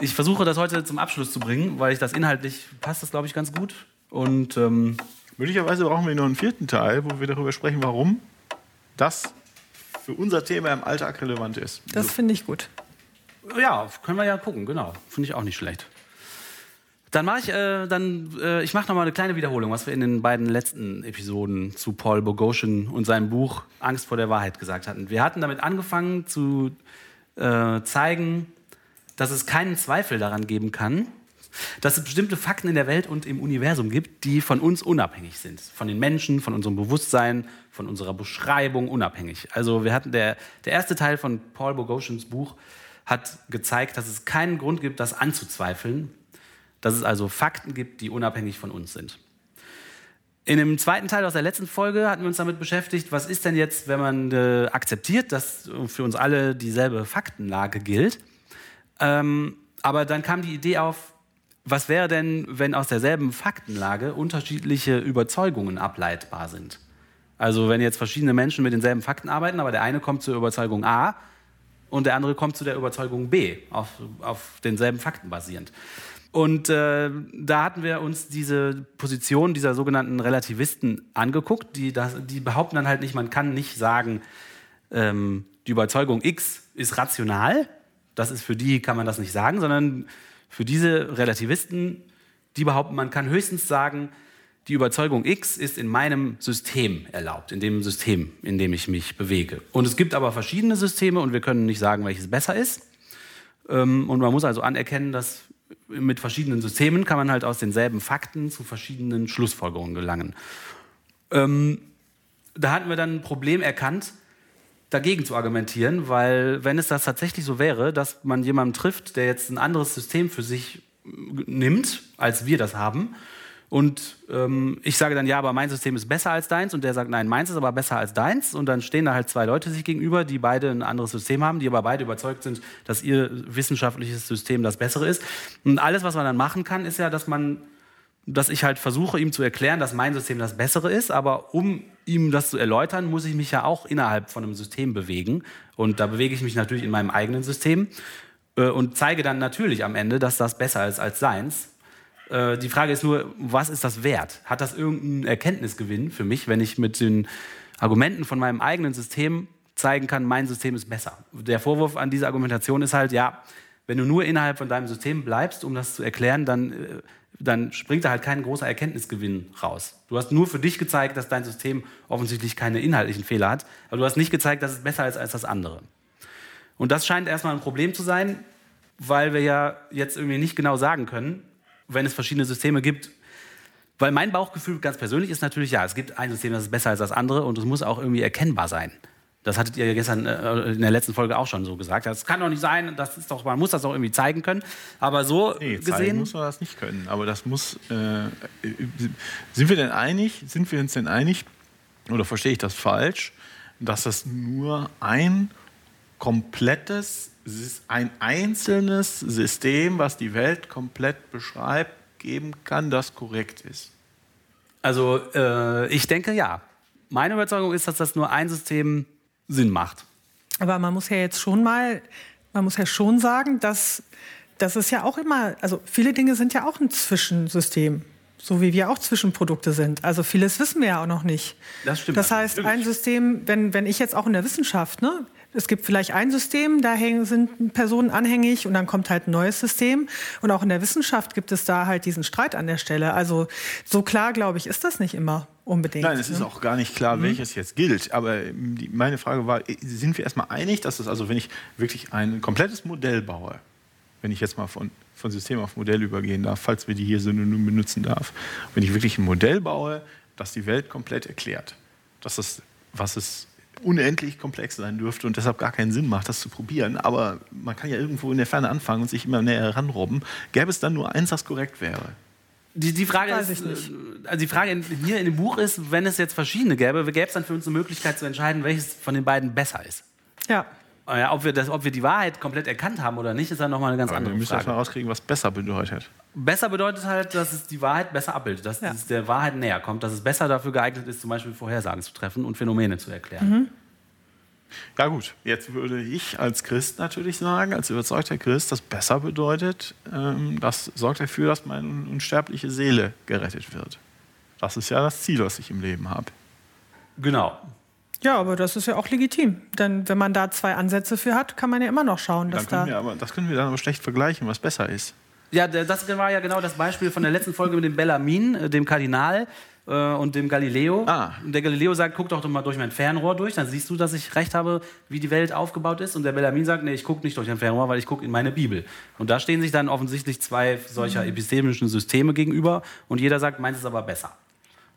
Ich versuche das heute zum Abschluss zu bringen, weil ich das inhaltlich passt das, glaube ich, ganz gut. Und ähm, möglicherweise brauchen wir noch einen vierten Teil, wo wir darüber sprechen, warum das für unser Thema im Alltag relevant ist. Das finde ich gut. Ja, können wir ja gucken, genau. Finde ich auch nicht schlecht. Dann mache ich, äh, dann, äh, ich mache noch mal eine kleine Wiederholung, was wir in den beiden letzten Episoden zu Paul Boghossian und seinem Buch Angst vor der Wahrheit gesagt hatten. Wir hatten damit angefangen zu äh, zeigen, dass es keinen Zweifel daran geben kann, dass es bestimmte Fakten in der Welt und im Universum gibt, die von uns unabhängig sind. Von den Menschen, von unserem Bewusstsein, von unserer Beschreibung unabhängig. Also wir hatten der, der erste Teil von Paul Boghossians Buch hat gezeigt, dass es keinen Grund gibt, das anzuzweifeln, dass es also Fakten gibt, die unabhängig von uns sind. In dem zweiten Teil aus der letzten Folge hatten wir uns damit beschäftigt, was ist denn jetzt, wenn man äh, akzeptiert, dass für uns alle dieselbe Faktenlage gilt. Ähm, aber dann kam die Idee auf, was wäre denn, wenn aus derselben Faktenlage unterschiedliche Überzeugungen ableitbar sind? Also wenn jetzt verschiedene Menschen mit denselben Fakten arbeiten, aber der eine kommt zur Überzeugung A und der andere kommt zu der Überzeugung B, auf, auf denselben Fakten basierend. Und äh, da hatten wir uns diese Position dieser sogenannten Relativisten angeguckt, die, das, die behaupten dann halt nicht, man kann nicht sagen, ähm, die Überzeugung X ist rational, das ist für die, kann man das nicht sagen, sondern für diese Relativisten, die behaupten, man kann höchstens sagen, die Überzeugung X ist in meinem System erlaubt, in dem System, in dem ich mich bewege. Und es gibt aber verschiedene Systeme und wir können nicht sagen, welches besser ist. Ähm, und man muss also anerkennen, dass mit verschiedenen Systemen kann man halt aus denselben Fakten zu verschiedenen Schlussfolgerungen gelangen. Ähm, da hatten wir dann ein Problem erkannt, dagegen zu argumentieren, weil wenn es das tatsächlich so wäre, dass man jemanden trifft, der jetzt ein anderes System für sich nimmt, als wir das haben, und ähm, ich sage dann, ja, aber mein System ist besser als deins. Und der sagt, nein, meins ist aber besser als deins. Und dann stehen da halt zwei Leute sich gegenüber, die beide ein anderes System haben, die aber beide überzeugt sind, dass ihr wissenschaftliches System das bessere ist. Und alles, was man dann machen kann, ist ja, dass man, dass ich halt versuche, ihm zu erklären, dass mein System das bessere ist. Aber um ihm das zu erläutern, muss ich mich ja auch innerhalb von einem System bewegen. Und da bewege ich mich natürlich in meinem eigenen System äh, und zeige dann natürlich am Ende, dass das besser ist als seins äh, die Frage ist nur, was ist das wert? Hat das irgendeinen Erkenntnisgewinn für mich, wenn ich mit den Argumenten von meinem eigenen System zeigen kann, mein System ist besser? Der Vorwurf an diese Argumentation ist halt, ja, wenn du nur innerhalb von deinem System bleibst, um das zu erklären, dann, äh, dann springt da halt kein großer Erkenntnisgewinn raus. Du hast nur für dich gezeigt, dass dein System offensichtlich keine inhaltlichen Fehler hat, aber du hast nicht gezeigt, dass es besser ist als das andere. Und das scheint erstmal ein Problem zu sein, weil wir ja jetzt irgendwie nicht genau sagen können, wenn es verschiedene Systeme gibt. Weil mein Bauchgefühl ganz persönlich ist natürlich, ja, es gibt ein System, das ist besser als das andere und es muss auch irgendwie erkennbar sein. Das hattet ihr gestern äh, in der letzten Folge auch schon so gesagt. Das kann doch nicht sein, das ist doch, man muss das doch irgendwie zeigen können. Aber so nee, gesehen. muss man das nicht können. Aber das muss. Äh, sind wir denn einig? Sind wir uns denn einig? Oder verstehe ich das falsch? Dass das nur ein komplettes ein einzelnes System, was die Welt komplett beschreibt, geben kann, das korrekt ist. Also äh, ich denke ja. Meine Überzeugung ist, dass das nur ein System Sinn macht. Aber man muss ja jetzt schon mal, man muss ja schon sagen, dass das ist ja auch immer, also viele Dinge sind ja auch ein Zwischensystem. So wie wir auch Zwischenprodukte sind. Also vieles wissen wir ja auch noch nicht. Das stimmt. Das heißt, ein System, wenn, wenn ich jetzt auch in der Wissenschaft, ne, es gibt vielleicht ein System, da sind Personen anhängig und dann kommt halt ein neues System. Und auch in der Wissenschaft gibt es da halt diesen Streit an der Stelle. Also so klar, glaube ich, ist das nicht immer unbedingt. Nein, es ne? ist auch gar nicht klar, mhm. welches jetzt gilt. Aber die, meine Frage war, sind wir erstmal einig, dass es also, wenn ich wirklich ein komplettes Modell baue, wenn ich jetzt mal von, von System auf Modell übergehen darf, falls wir die hier synonym benutzen darf, wenn ich wirklich ein Modell baue, das die Welt komplett erklärt, dass das, was es unendlich komplex sein dürfte und deshalb gar keinen Sinn macht, das zu probieren. Aber man kann ja irgendwo in der Ferne anfangen und sich immer näher heranrobben. Gäbe es dann nur eins, das korrekt wäre? Die, die Frage Weiß ist, äh, also die Frage hier in dem Buch ist, wenn es jetzt verschiedene gäbe, gäbe es dann für uns eine Möglichkeit zu entscheiden, welches von den beiden besser ist. Ja. Ja, ob, wir das, ob wir die Wahrheit komplett erkannt haben oder nicht, ist dann nochmal eine ganz Aber andere wir müssen Frage. Wir müssen rauskriegen, was besser bedeutet. Besser bedeutet halt, dass es die Wahrheit besser abbildet, dass ja. es der Wahrheit näher kommt, dass es besser dafür geeignet ist, zum Beispiel Vorhersagen zu treffen und Phänomene zu erklären. Mhm. Ja gut, jetzt würde ich als Christ natürlich sagen, als überzeugter Christ, das besser bedeutet, ähm, das sorgt dafür, dass meine unsterbliche Seele gerettet wird. Das ist ja das Ziel, was ich im Leben habe. Genau. Ja, aber das ist ja auch legitim. Denn wenn man da zwei Ansätze für hat, kann man ja immer noch schauen, dass da. wir aber, das können wir dann aber schlecht vergleichen, was besser ist. Ja, das war ja genau das Beispiel von der letzten Folge mit dem Bellamin, äh, dem Kardinal äh, und dem Galileo. Ah. Und der Galileo sagt, guck doch mal durch mein Fernrohr durch, dann siehst du, dass ich recht habe, wie die Welt aufgebaut ist. Und der Bellamin sagt, nee, ich gucke nicht durch ein Fernrohr, weil ich gucke in meine Bibel. Und da stehen sich dann offensichtlich zwei solcher epistemischen Systeme gegenüber und jeder sagt, meins ist aber besser.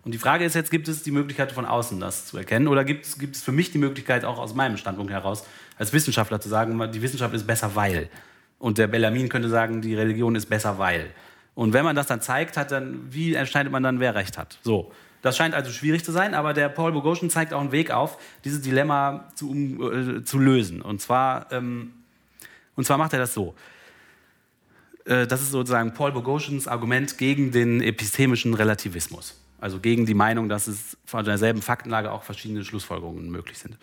Und die Frage ist jetzt, gibt es die Möglichkeit von außen das zu erkennen oder gibt es, gibt es für mich die Möglichkeit auch aus meinem Standpunkt heraus als Wissenschaftler zu sagen, die Wissenschaft ist besser, weil. Und der Bellamin könnte sagen, die Religion ist besser, weil. Und wenn man das dann zeigt, hat dann, wie entscheidet man dann, wer recht hat? So. Das scheint also schwierig zu sein, aber der Paul Boghossian zeigt auch einen Weg auf, dieses Dilemma zu, äh, zu lösen. Und zwar, ähm, und zwar macht er das so. Äh, das ist sozusagen Paul Boghossians Argument gegen den epistemischen Relativismus. Also gegen die Meinung, dass es von derselben Faktenlage auch verschiedene Schlussfolgerungen möglich sind.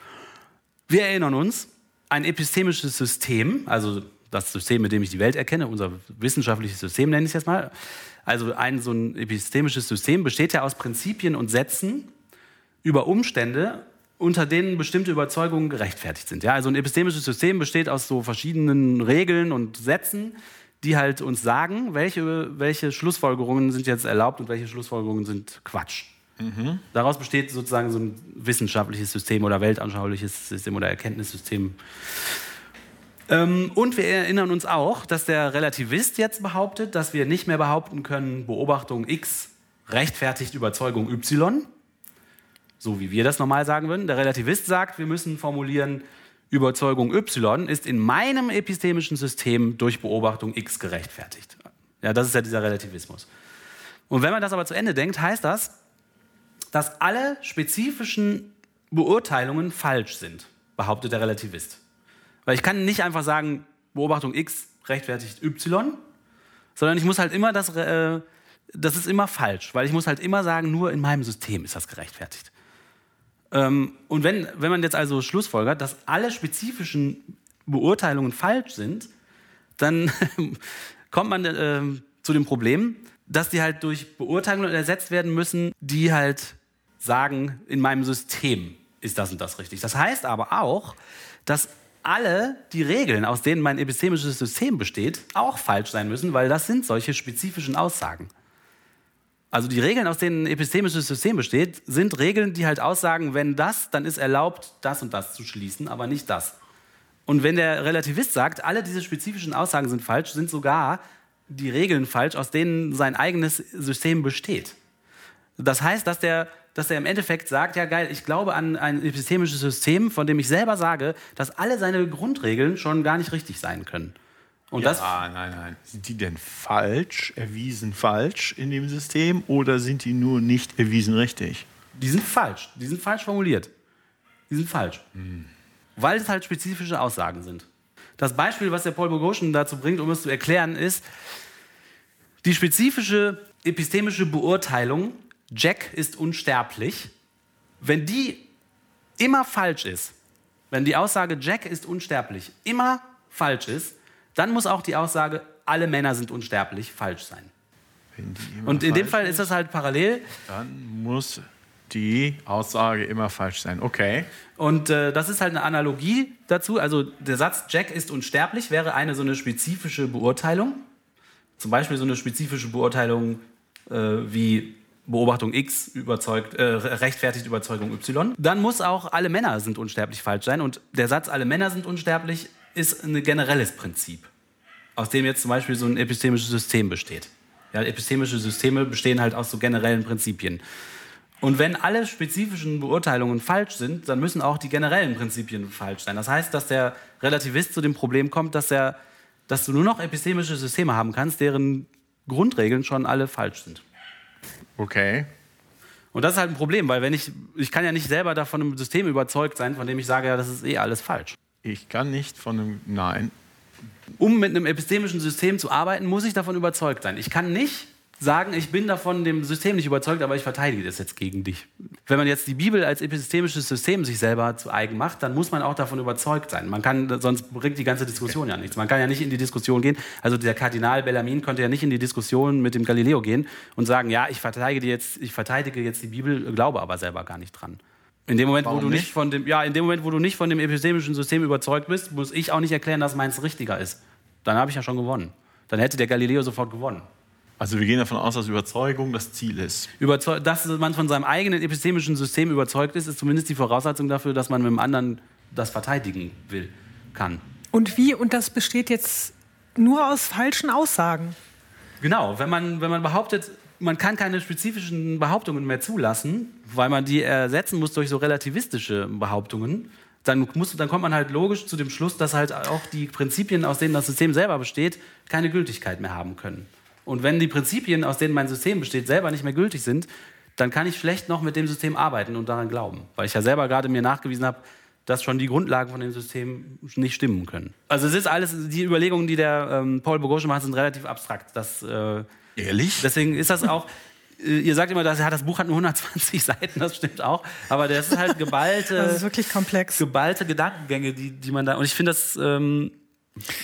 Wir erinnern uns, ein epistemisches System, also das System, mit dem ich die Welt erkenne, unser wissenschaftliches System nenne ich es jetzt mal, also ein so ein epistemisches System besteht ja aus Prinzipien und Sätzen über Umstände, unter denen bestimmte Überzeugungen gerechtfertigt sind. Ja, also ein epistemisches System besteht aus so verschiedenen Regeln und Sätzen, die halt uns sagen, welche, welche Schlussfolgerungen sind jetzt erlaubt und welche Schlussfolgerungen sind Quatsch. Daraus besteht sozusagen so ein wissenschaftliches System oder weltanschauliches System oder Erkenntnissystem. Ähm, und wir erinnern uns auch, dass der Relativist jetzt behauptet, dass wir nicht mehr behaupten können, Beobachtung X rechtfertigt Überzeugung Y, so wie wir das normal sagen würden. Der Relativist sagt, wir müssen formulieren, Überzeugung Y ist in meinem epistemischen System durch Beobachtung X gerechtfertigt. Ja, das ist ja dieser Relativismus. Und wenn man das aber zu Ende denkt, heißt das, dass alle spezifischen Beurteilungen falsch sind, behauptet der Relativist. Weil ich kann nicht einfach sagen, Beobachtung X rechtfertigt Y, sondern ich muss halt immer das, äh, das ist immer falsch, weil ich muss halt immer sagen, nur in meinem System ist das gerechtfertigt. Ähm, und wenn, wenn man jetzt also schlussfolgert, dass alle spezifischen Beurteilungen falsch sind, dann *laughs* kommt man äh, zu dem Problem, dass die halt durch Beurteilungen ersetzt werden müssen, die halt sagen, in meinem System ist das und das richtig. Das heißt aber auch, dass alle die Regeln, aus denen mein epistemisches System besteht, auch falsch sein müssen, weil das sind solche spezifischen Aussagen. Also die Regeln, aus denen ein epistemisches System besteht, sind Regeln, die halt aussagen, wenn das, dann ist erlaubt, das und das zu schließen, aber nicht das. Und wenn der Relativist sagt, alle diese spezifischen Aussagen sind falsch, sind sogar die Regeln falsch, aus denen sein eigenes System besteht. Das heißt, dass der, dass er im Endeffekt sagt, ja geil, ich glaube an ein epistemisches System, von dem ich selber sage, dass alle seine Grundregeln schon gar nicht richtig sein können. Und das, ah, nein, nein. Sind die denn falsch, erwiesen falsch in dem System oder sind die nur nicht erwiesen richtig? die sind falsch. Die sind falsch formuliert. Die sind falsch. Weil es halt spezifische Aussagen sind. Das Beispiel, was der Paul Boghossian dazu bringt, um es zu erklären, ist die spezifische epistemische Beurteilung, Jack ist unsterblich, wenn die immer falsch ist, wenn die Aussage Jack ist unsterblich immer falsch ist, dann muss auch die Aussage alle Männer sind unsterblich falsch sein. Und in dem Fall ist das halt parallel. Dann muss die Aussage immer falsch sein. Okay. Und äh, das ist halt eine Analogie dazu. Also der Satz Jack ist unsterblich wäre eine so eine spezifische Beurteilung. Zum Beispiel so eine spezifische Beurteilung äh, wie Beobachtung X überzeugt, äh, rechtfertigt Überzeugung Y. Dann muss auch alle Männer sind unsterblich falsch sein. Und der Satz alle Männer sind unsterblich ist ein generelles Prinzip, aus dem jetzt zum Beispiel so ein epistemisches System besteht. Ja, epistemische Systeme bestehen halt aus so generellen Prinzipien. Und wenn alle spezifischen Beurteilungen falsch sind, dann müssen auch die generellen Prinzipien falsch sein. Das heißt, dass der Relativist zu dem Problem kommt, dass, er, dass du nur noch epistemische Systeme haben kannst, deren Grundregeln schon alle falsch sind. Okay. Und das ist halt ein Problem, weil wenn ich, ich kann ja nicht selber davon einem System überzeugt sein, von dem ich sage, ja, das ist eh alles falsch. Ich kann nicht von einem. Nein. Um mit einem epistemischen System zu arbeiten, muss ich davon überzeugt sein. Ich kann nicht sagen, ich bin davon dem System nicht überzeugt, aber ich verteidige das jetzt gegen dich. Wenn man jetzt die Bibel als epistemisches System sich selber zu eigen macht, dann muss man auch davon überzeugt sein. Man kann, sonst bringt die ganze Diskussion ja nichts. Man kann ja nicht in die Diskussion gehen. Also der Kardinal Bellarmin konnte ja nicht in die Diskussion mit dem Galileo gehen und sagen, ja, ich verteidige jetzt, ich verteidige jetzt die Bibel, glaube aber selber gar nicht dran. In dem Moment, Warum wo du nicht nicht? von dem, ja, in dem Moment, wo du nicht von dem epistemischen System überzeugt bist, muss ich auch nicht erklären, dass meins richtiger ist. Dann habe ich ja schon gewonnen. Dann hätte der Galileo sofort gewonnen. Also wir gehen davon aus, dass Überzeugung das Ziel ist. Überzeu dass man von seinem eigenen epistemischen System überzeugt ist, ist zumindest die Voraussetzung dafür, dass man mit dem anderen das verteidigen will, kann. Und wie? Und das besteht jetzt nur aus falschen Aussagen. Genau, wenn man, wenn man behauptet, man kann keine spezifischen Behauptungen mehr zulassen, weil man die ersetzen muss durch so relativistische Behauptungen, dann, muss, dann kommt man halt logisch zu dem Schluss, dass halt auch die Prinzipien, aus denen das System selber besteht, keine Gültigkeit mehr haben können. Und wenn die Prinzipien, aus denen mein System besteht, selber nicht mehr gültig sind, dann kann ich schlecht noch mit dem System arbeiten und daran glauben. Weil ich ja selber gerade mir nachgewiesen habe, dass schon die Grundlagen von dem System nicht stimmen können. Also es ist alles, die Überlegungen, die der ähm, Paul Bogosche macht, sind relativ abstrakt. Das, äh, Ehrlich? Deswegen ist das auch. äh, Ihr sagt immer, dass ja, das Buch hat nur 120 *laughs* Seiten, das stimmt auch. Aber das ist halt geballte, Das ist wirklich komplex. geballte Gedankengänge, die, die man da. Und ich finde das. Ähm,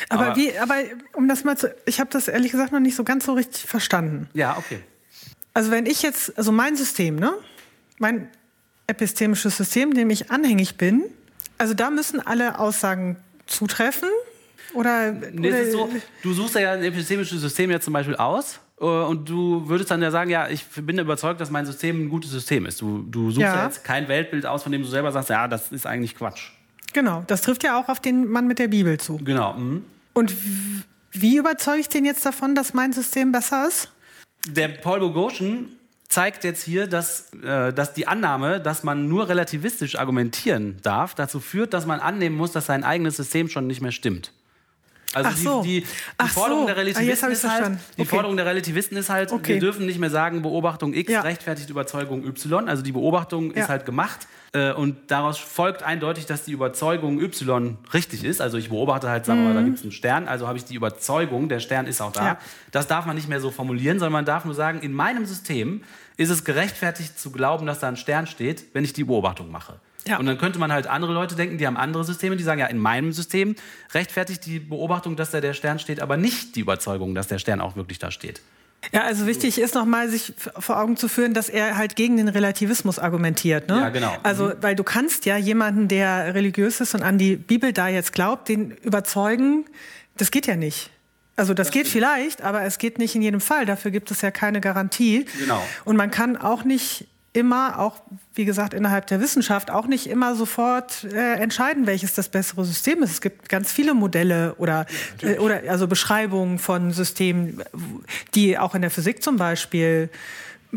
Aber, aber- wie, aber um das mal zu, ich habe das ehrlich gesagt noch nicht so ganz so richtig verstanden. ja, okay. Also wenn ich jetzt, also mein System, ne? Mein epistemisches System, dem ich anhängig bin, also da müssen alle Aussagen zutreffen oder, Nee, oder so, du suchst ja ein epistemisches System jetzt zum Beispiel aus. äh, Und du würdest dann ja sagen, ja, ich bin überzeugt, dass mein System ein gutes System ist. Du, du suchst ja. Ja. jetzt kein Weltbild aus, von dem du selber sagst, ja, das ist eigentlich Quatsch. Genau, das trifft ja auch auf den Mann mit der Bibel zu. Genau. Mhm. Und wie überzeuge ich den jetzt davon, dass mein System besser ist? Der Paul Boghossian zeigt jetzt hier, dass, äh, dass die Annahme, dass man nur relativistisch argumentieren darf, dazu führt, dass man annehmen muss, dass sein eigenes System schon nicht mehr stimmt. Also Ach so. die, die, die Forderung so. der Ah, Relativisten ist halt, die Okay. Forderung der Relativisten ist halt, Okay. wir dürfen nicht mehr sagen, Beobachtung X Ja. rechtfertigt Überzeugung Y. Also die Beobachtung Ja. ist halt gemacht und daraus folgt eindeutig, dass die Überzeugung Y richtig ist. Also ich beobachte halt, sagen wir mal, da gibt es einen Stern, also habe ich die Überzeugung, der Stern ist auch da. Mhm. Ja. Das darf man nicht mehr so formulieren, sondern man darf nur sagen, in meinem System ist es gerechtfertigt zu glauben, dass da ein Stern steht, wenn ich die Beobachtung mache. Ja. Und dann könnte man halt andere Leute denken, die haben andere Systeme, die sagen, ja, in meinem System rechtfertigt die Beobachtung, dass da der Stern steht, aber nicht die Überzeugung, dass der Stern auch wirklich da steht. Ja, also wichtig ist nochmal, sich vor Augen zu führen, dass er halt gegen den Relativismus argumentiert. Ne? Ja, genau. Also, weil du kannst ja jemanden, der religiös ist und an die Bibel da jetzt glaubt, den überzeugen, das geht ja nicht. Also das, geht vielleicht, aber es geht nicht in jedem Fall. Dafür gibt es ja keine Garantie. Genau. Und man kann auch nicht immer, auch wie gesagt innerhalb der Wissenschaft, auch nicht immer sofort äh, entscheiden, welches das bessere System ist. Es gibt ganz viele Modelle oder, äh, oder also Beschreibungen von Systemen, die auch in der Physik zum Beispiel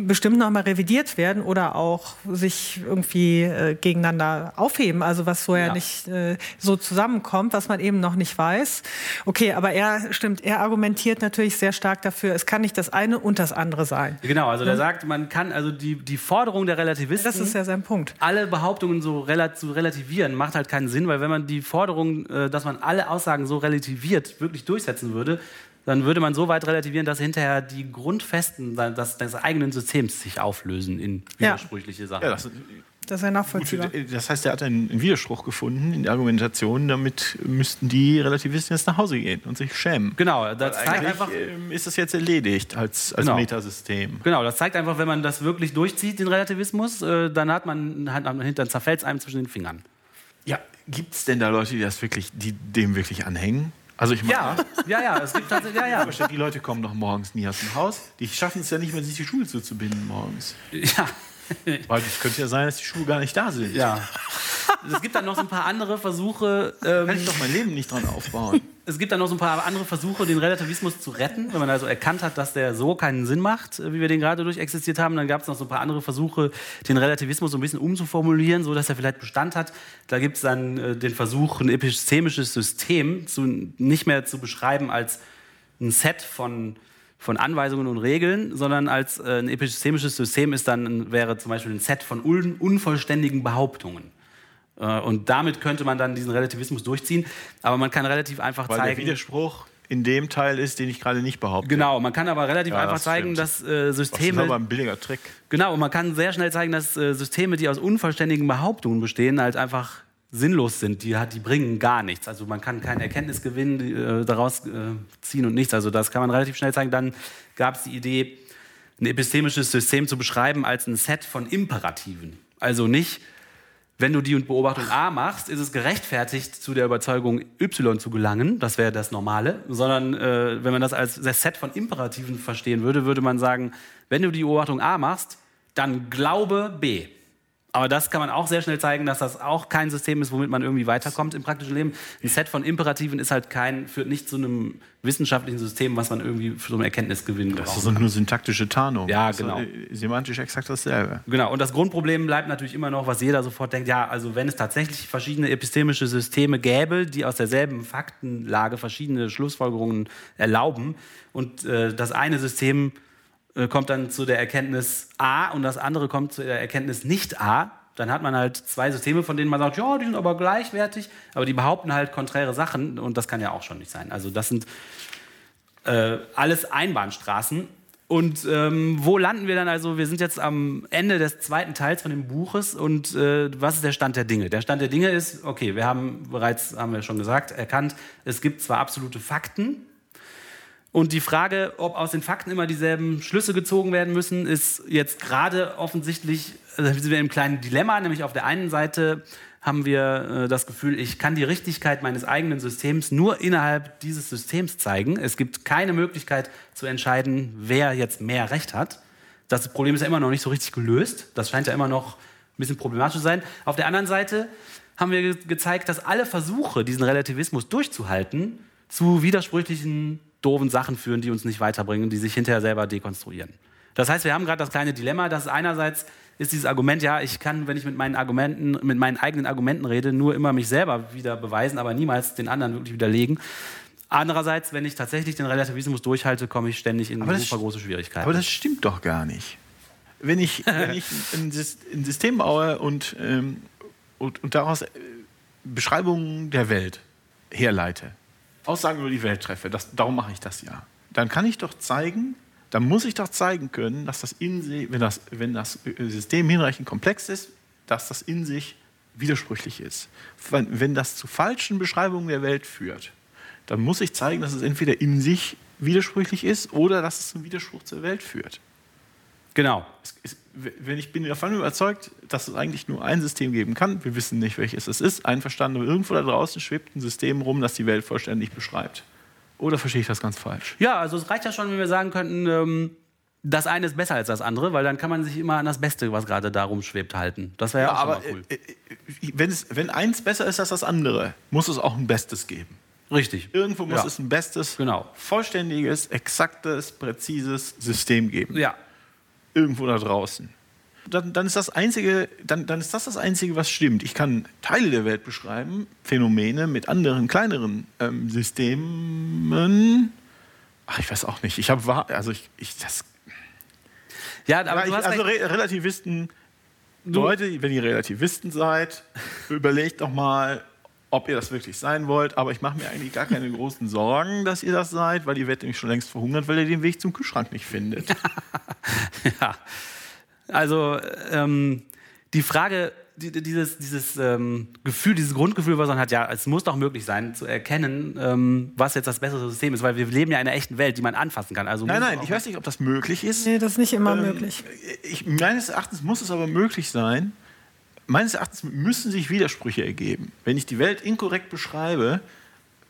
bestimmt nochmal revidiert werden oder auch sich irgendwie äh, gegeneinander aufheben. Also was vorher Ja. nicht äh, so zusammenkommt, was man eben noch nicht weiß. Okay, aber er stimmt, er argumentiert natürlich sehr stark dafür, es kann nicht das eine und das andere sein. Genau, also der sagt, man kann also die, die Forderung der Relativisten, Das ist ja sein Punkt. alle Behauptungen so zu relativieren, macht halt keinen Sinn, weil wenn man die Forderung, äh, dass man alle Aussagen so relativiert, wirklich durchsetzen würde, dann würde man so weit relativieren, dass hinterher die Grundfesten des, des eigenen Systems sich auflösen in Ja. widersprüchliche Sachen. Ja, das, Das ist ja nachvollziehbar. gut, das heißt, er hat einen Widerspruch gefunden in der Argumentation. Damit müssten die Relativisten jetzt nach Hause gehen und sich schämen. Genau, das zeigt Eigentlich einfach, ähm, ist das jetzt erledigt als, als Genau. Metasystem. Genau, das zeigt einfach, wenn man das wirklich durchzieht, den Relativismus, äh, dann hat man, hat man zerfällt einem zwischen den Fingern. Ja, gibt es denn da Leute, die das wirklich, die dem wirklich anhängen? Also ich meine, Ja, *laughs* ja, ja, es gibt tatsächlich, ja, ja. die Leute kommen doch morgens nie aus dem Haus. Die schaffen es ja nicht mehr, sich die Schuhe zuzubinden morgens. ja. *laughs* Weil es könnte ja sein, dass die Schuhe gar nicht da sind. Ja. *laughs* Es gibt dann noch so ein paar andere Versuche. Ähm, Kann ich doch mein Leben nicht dran aufbauen. *laughs* es gibt dann noch so ein paar andere Versuche, den Relativismus zu retten, wenn man also erkannt hat, dass der so keinen Sinn macht, äh, wie wir den gerade durchexistiert haben. Dann gab es noch so ein paar andere Versuche, den Relativismus so ein bisschen umzuformulieren, so dass er vielleicht Bestand hat. Da gibt es dann äh, den Versuch, ein epistemisches System zu, nicht mehr zu beschreiben als ein Set von von Anweisungen und Regeln, sondern als äh, ein epistemisches System ist dann wäre zum Beispiel ein Set von un unvollständigen Behauptungen. Äh, und damit könnte man dann diesen Relativismus durchziehen. Aber man kann relativ einfach Weil der zeigen. Widerspruch in dem Teil ist, den ich gerade nicht behaupte. Genau, man kann aber relativ Ja, einfach das zeigen, dass äh, Das ist Systeme. aber ein billiger Trick. Genau, und man kann sehr schnell zeigen, dass äh, Systeme, die aus unvollständigen Behauptungen bestehen, halt einfach sinnlos sind. Die, die bringen gar nichts. Also man kann keinen Erkenntnisgewinn die, äh, daraus äh, ziehen und nichts. Also das kann man relativ schnell zeigen. Dann gab es die Idee, ein epistemisches System zu beschreiben als ein Set von Imperativen. Also nicht wenn du die Beobachtung A machst, ist es gerechtfertigt, zu der Überzeugung Y zu gelangen. Das wäre das Normale. Sondern äh, wenn man das als das Set von Imperativen verstehen würde, würde man sagen, wenn du die Beobachtung A machst, dann glaube B. Aber das kann man auch sehr schnell zeigen, dass das auch kein System ist, womit man irgendwie weiterkommt im praktischen Leben. Ein Set von Imperativen ist halt kein, führt nicht zu einem wissenschaftlichen System, was man irgendwie für so einen Erkenntnisgewinn braucht. Das ist nur syntaktische Tarnung. Ja, Das ist, genau. äh, Semantisch exakt dasselbe. Genau, und das Grundproblem bleibt natürlich immer noch, was jeder sofort denkt, ja, also wenn es tatsächlich verschiedene epistemische Systeme gäbe, die aus derselben Faktenlage verschiedene Schlussfolgerungen erlauben und äh, das eine System kommt dann zu der Erkenntnis A und das andere kommt zu der Erkenntnis nicht A, dann hat man halt zwei Systeme, von denen man sagt, ja, die sind aber gleichwertig, aber die behaupten halt konträre Sachen und das kann ja auch schon nicht sein. Also das sind äh, alles Einbahnstraßen. Und ähm, wo landen wir dann also? Wir sind jetzt am Ende des zweiten Teils von dem Buches und äh, was ist der Stand der Dinge? Der Stand der Dinge ist, okay, wir haben bereits, haben wir schon gesagt, erkannt, es gibt zwar absolute Fakten, und die Frage, ob aus den Fakten immer dieselben Schlüsse gezogen werden müssen, ist jetzt gerade offensichtlich, also sind wir im kleinen Dilemma, nämlich auf der einen Seite haben wir äh, das Gefühl, ich kann die Richtigkeit meines eigenen Systems nur innerhalb dieses Systems zeigen. Es gibt keine Möglichkeit zu entscheiden, wer jetzt mehr Recht hat. Das Problem ist ja immer noch nicht so richtig gelöst. Das scheint ja immer noch ein bisschen problematisch zu sein. Auf der anderen Seite haben wir ge gezeigt, dass alle Versuche, diesen Relativismus durchzuhalten, zu widersprüchlichen, doofen Sachen führen, die uns nicht weiterbringen, die sich hinterher selber dekonstruieren. Das heißt, wir haben gerade das kleine Dilemma, dass einerseits ist dieses Argument, ja, ich kann, wenn ich mit meinen Argumenten, mit meinen eigenen Argumenten rede, nur immer mich selber wieder beweisen, aber niemals den anderen wirklich widerlegen. Andererseits, wenn ich tatsächlich den Relativismus durchhalte, komme ich ständig in super große Schwierigkeiten. Aber das stimmt doch gar nicht. Wenn ich, wenn ich *laughs* ein System baue und, ähm, und, und daraus äh, Beschreibungen der Welt herleite, Aussagen über die Welt treffe, das, darum mache ich das ja, dann kann ich doch zeigen, dann muss ich doch zeigen können, dass das in sich, wenn das, wenn das System hinreichend komplex ist, dass das in sich widersprüchlich ist. Wenn, wenn das zu falschen Beschreibungen der Welt führt, dann muss ich zeigen, dass es entweder in sich widersprüchlich ist oder dass es zum Widerspruch zur Welt führt. Genau. Es, es, wenn ich bin davon überzeugt, dass es eigentlich nur ein System geben kann, wir wissen nicht, welches es ist, einverstanden, aber irgendwo da draußen schwebt ein System rum, das die Welt vollständig beschreibt. Oder verstehe ich das ganz falsch? Ja, also es reicht ja schon, wenn wir sagen könnten, ähm, das eine ist besser als das andere, weil dann kann man sich immer an das Beste, was gerade da rumschwebt, halten. Das wäre ja, auch aber schon mal cool. äh, äh, wenn, es, wenn eins besser ist als das andere, muss es auch ein Bestes geben. Richtig. Irgendwo muss Ja. es ein bestes, Genau. vollständiges, exaktes, präzises System geben. Ja, irgendwo da draußen. Dann, dann, ist das einzige, dann, dann ist das das Einzige, was stimmt. Ich kann Teile der Welt beschreiben, Phänomene mit anderen, kleineren ähm, Systemen. Ach, ich weiß auch nicht. Ich habe, also ich, ich das, ja aber ich, also. Re Relativisten, Leute, wenn ihr Relativisten seid, *laughs* überlegt doch mal, ob ihr das wirklich sein wollt. Aber ich mache mir eigentlich gar keine großen Sorgen, dass ihr das seid, weil ihr werdet nämlich schon längst verhungert, weil ihr den Weg zum Kühlschrank nicht findet. *laughs* Ja. Also ähm, die Frage, die, dieses, dieses ähm, Gefühl, dieses Grundgefühl, was man hat, ja, es muss doch möglich sein, zu erkennen, ähm, was jetzt das bessere System ist, weil wir leben ja in einer echten Welt, die man anfassen kann. Also Nein, nein, ich weiß nicht, ob das möglich ist. Nee, das ist nicht immer Ähm, möglich. Ich, meines Erachtens muss es aber möglich sein. Meines Erachtens müssen sich Widersprüche ergeben. Wenn ich die Welt inkorrekt beschreibe,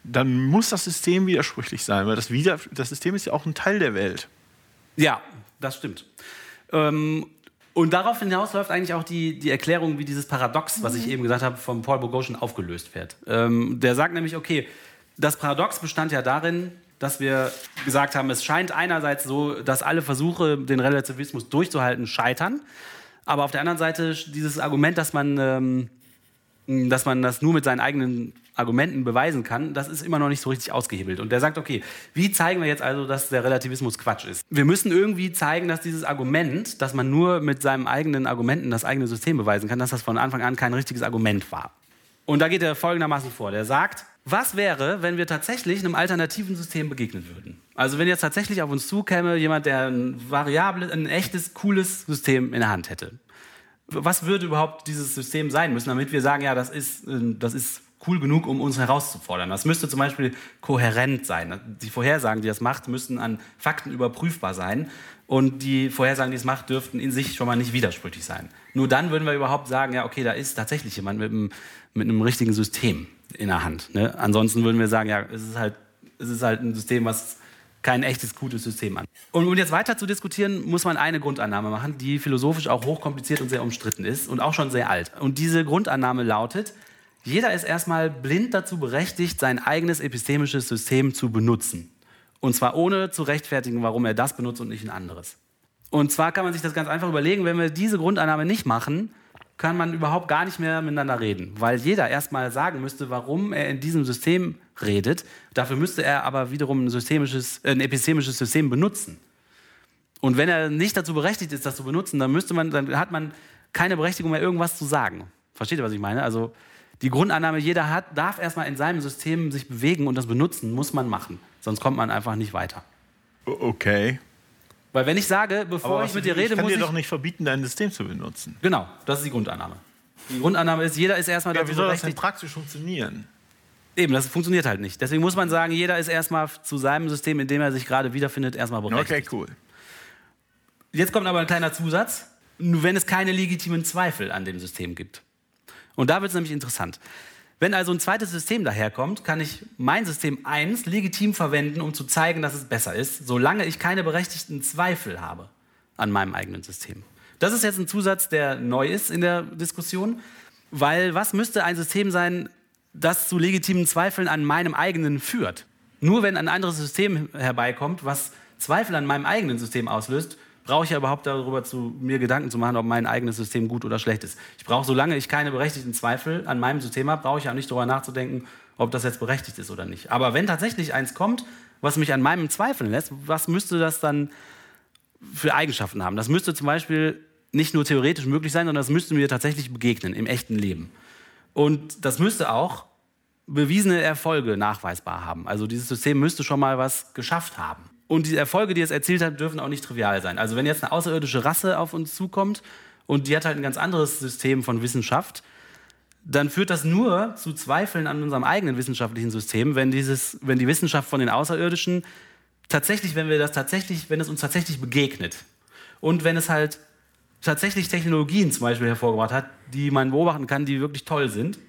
dann muss das System widersprüchlich sein, weil das, Wider das System ist ja auch ein Teil der Welt. Ja, das stimmt. Ähm, und darauf hinaus läuft eigentlich auch die, die Erklärung, wie dieses Paradox, was ich eben gesagt habe, von Paul Boghossian aufgelöst wird. Ähm, der sagt nämlich, okay, das Paradox bestand ja darin, dass wir gesagt haben, es scheint einerseits so, dass alle Versuche, den Relativismus durchzuhalten, scheitern. Aber auf der anderen Seite dieses Argument, dass man, ähm, dass man das nur mit seinen eigenen Argumenten beweisen kann, das ist immer noch nicht so richtig ausgehebelt. Und der sagt, okay, wie zeigen wir jetzt also, dass der Relativismus Quatsch ist? Wir müssen irgendwie zeigen, dass dieses Argument, dass man nur mit seinen eigenen Argumenten das eigene System beweisen kann, dass das von Anfang an kein richtiges Argument war. Und da geht er folgendermaßen vor. Der sagt, was wäre, wenn wir tatsächlich einem alternativen System begegnen würden? Also wenn jetzt tatsächlich auf uns zukäme jemand, der ein variables, ein echtes, cooles System in der Hand hätte. Was würde überhaupt dieses System sein müssen, damit wir sagen, ja, das ist, äh, das ist cool genug, um uns herauszufordern. Das müsste zum Beispiel kohärent sein. Die Vorhersagen, die das macht, müssten an Fakten überprüfbar sein. Und die Vorhersagen, die es macht, dürften in sich schon mal nicht widersprüchlich sein. Nur dann würden wir überhaupt sagen, ja, okay, da ist tatsächlich jemand mit einem, mit einem richtigen System in der Hand. Ne? Ansonsten würden wir sagen, ja, es ist halt, es ist halt ein System, was kein echtes, gutes System an. Und um jetzt weiter zu diskutieren, muss man eine Grundannahme machen, die philosophisch auch hochkompliziert und sehr umstritten ist und auch schon sehr alt. Und diese Grundannahme lautet, jeder ist erstmal blind dazu berechtigt, sein eigenes epistemisches System zu benutzen. Und zwar ohne zu rechtfertigen, warum er das benutzt und nicht ein anderes. Und zwar kann man sich das ganz einfach überlegen, wenn wir diese Grundannahme nicht machen, kann man überhaupt gar nicht mehr miteinander reden, weil jeder erstmal sagen müsste, warum er in diesem System redet. Dafür müsste er aber wiederum ein, systemisches, äh, ein epistemisches System benutzen. Und wenn er nicht dazu berechtigt ist, das zu benutzen, dann, müsste man, dann hat man keine Berechtigung mehr, irgendwas zu sagen. Versteht ihr, was ich meine? Also die Grundannahme, jeder hat, darf erstmal in seinem System sich bewegen und das benutzen, muss man machen. Sonst kommt man einfach nicht weiter. Okay. Weil wenn ich sage, bevor ich mit dir rede, ich kann muss dir ich... doch nicht verbieten, dein System zu benutzen. Genau, das ist die Grundannahme. Die Grundannahme ist, jeder ist erstmal Ja, dazu wie soll das denn praktisch funktionieren? Eben, das funktioniert halt nicht. Deswegen muss man sagen, jeder ist erstmal zu seinem System, in dem er sich gerade wiederfindet, erstmal berechtigt. Okay, cool. Jetzt kommt aber ein kleiner Zusatz. Nur wenn es keine legitimen Zweifel an dem System gibt. Und da wird es nämlich interessant. Wenn also ein zweites System daherkommt, kann ich mein System 1 legitim verwenden, um zu zeigen, dass es besser ist, solange ich keine berechtigten Zweifel habe an meinem eigenen System. Das ist jetzt ein Zusatz, der neu ist in der Diskussion, weil was müsste ein System sein, das zu legitimen Zweifeln an meinem eigenen führt? Nur wenn ein anderes System herbeikommt, was Zweifel an meinem eigenen System auslöst, brauche ich ja überhaupt darüber zu, mir Gedanken zu machen, ob mein eigenes System gut oder schlecht ist. Ich brauche, solange ich keine berechtigten Zweifel an meinem System habe, brauche ich auch nicht darüber nachzudenken, ob das jetzt berechtigt ist oder nicht. Aber wenn tatsächlich eins kommt, was mich an meinem zweifeln lässt, was müsste das dann für Eigenschaften haben? Das müsste zum Beispiel nicht nur theoretisch möglich sein, sondern das müsste mir tatsächlich begegnen im echten Leben. Und das müsste auch bewiesene Erfolge nachweisbar haben. Also dieses System müsste schon mal was geschafft haben. Und die Erfolge, die es erzielt hat, dürfen auch nicht trivial sein. Also wenn jetzt eine außerirdische Rasse auf uns zukommt und die hat halt ein ganz anderes System von Wissenschaft, dann führt das nur zu Zweifeln an unserem eigenen wissenschaftlichen System, wenn, dieses, wenn die Wissenschaft von den Außerirdischen tatsächlich, wenn wir das tatsächlich, wenn es uns tatsächlich begegnet. Und wenn es halt tatsächlich Technologien zum Beispiel hervorgebracht hat, die man beobachten kann, die wirklich toll sind.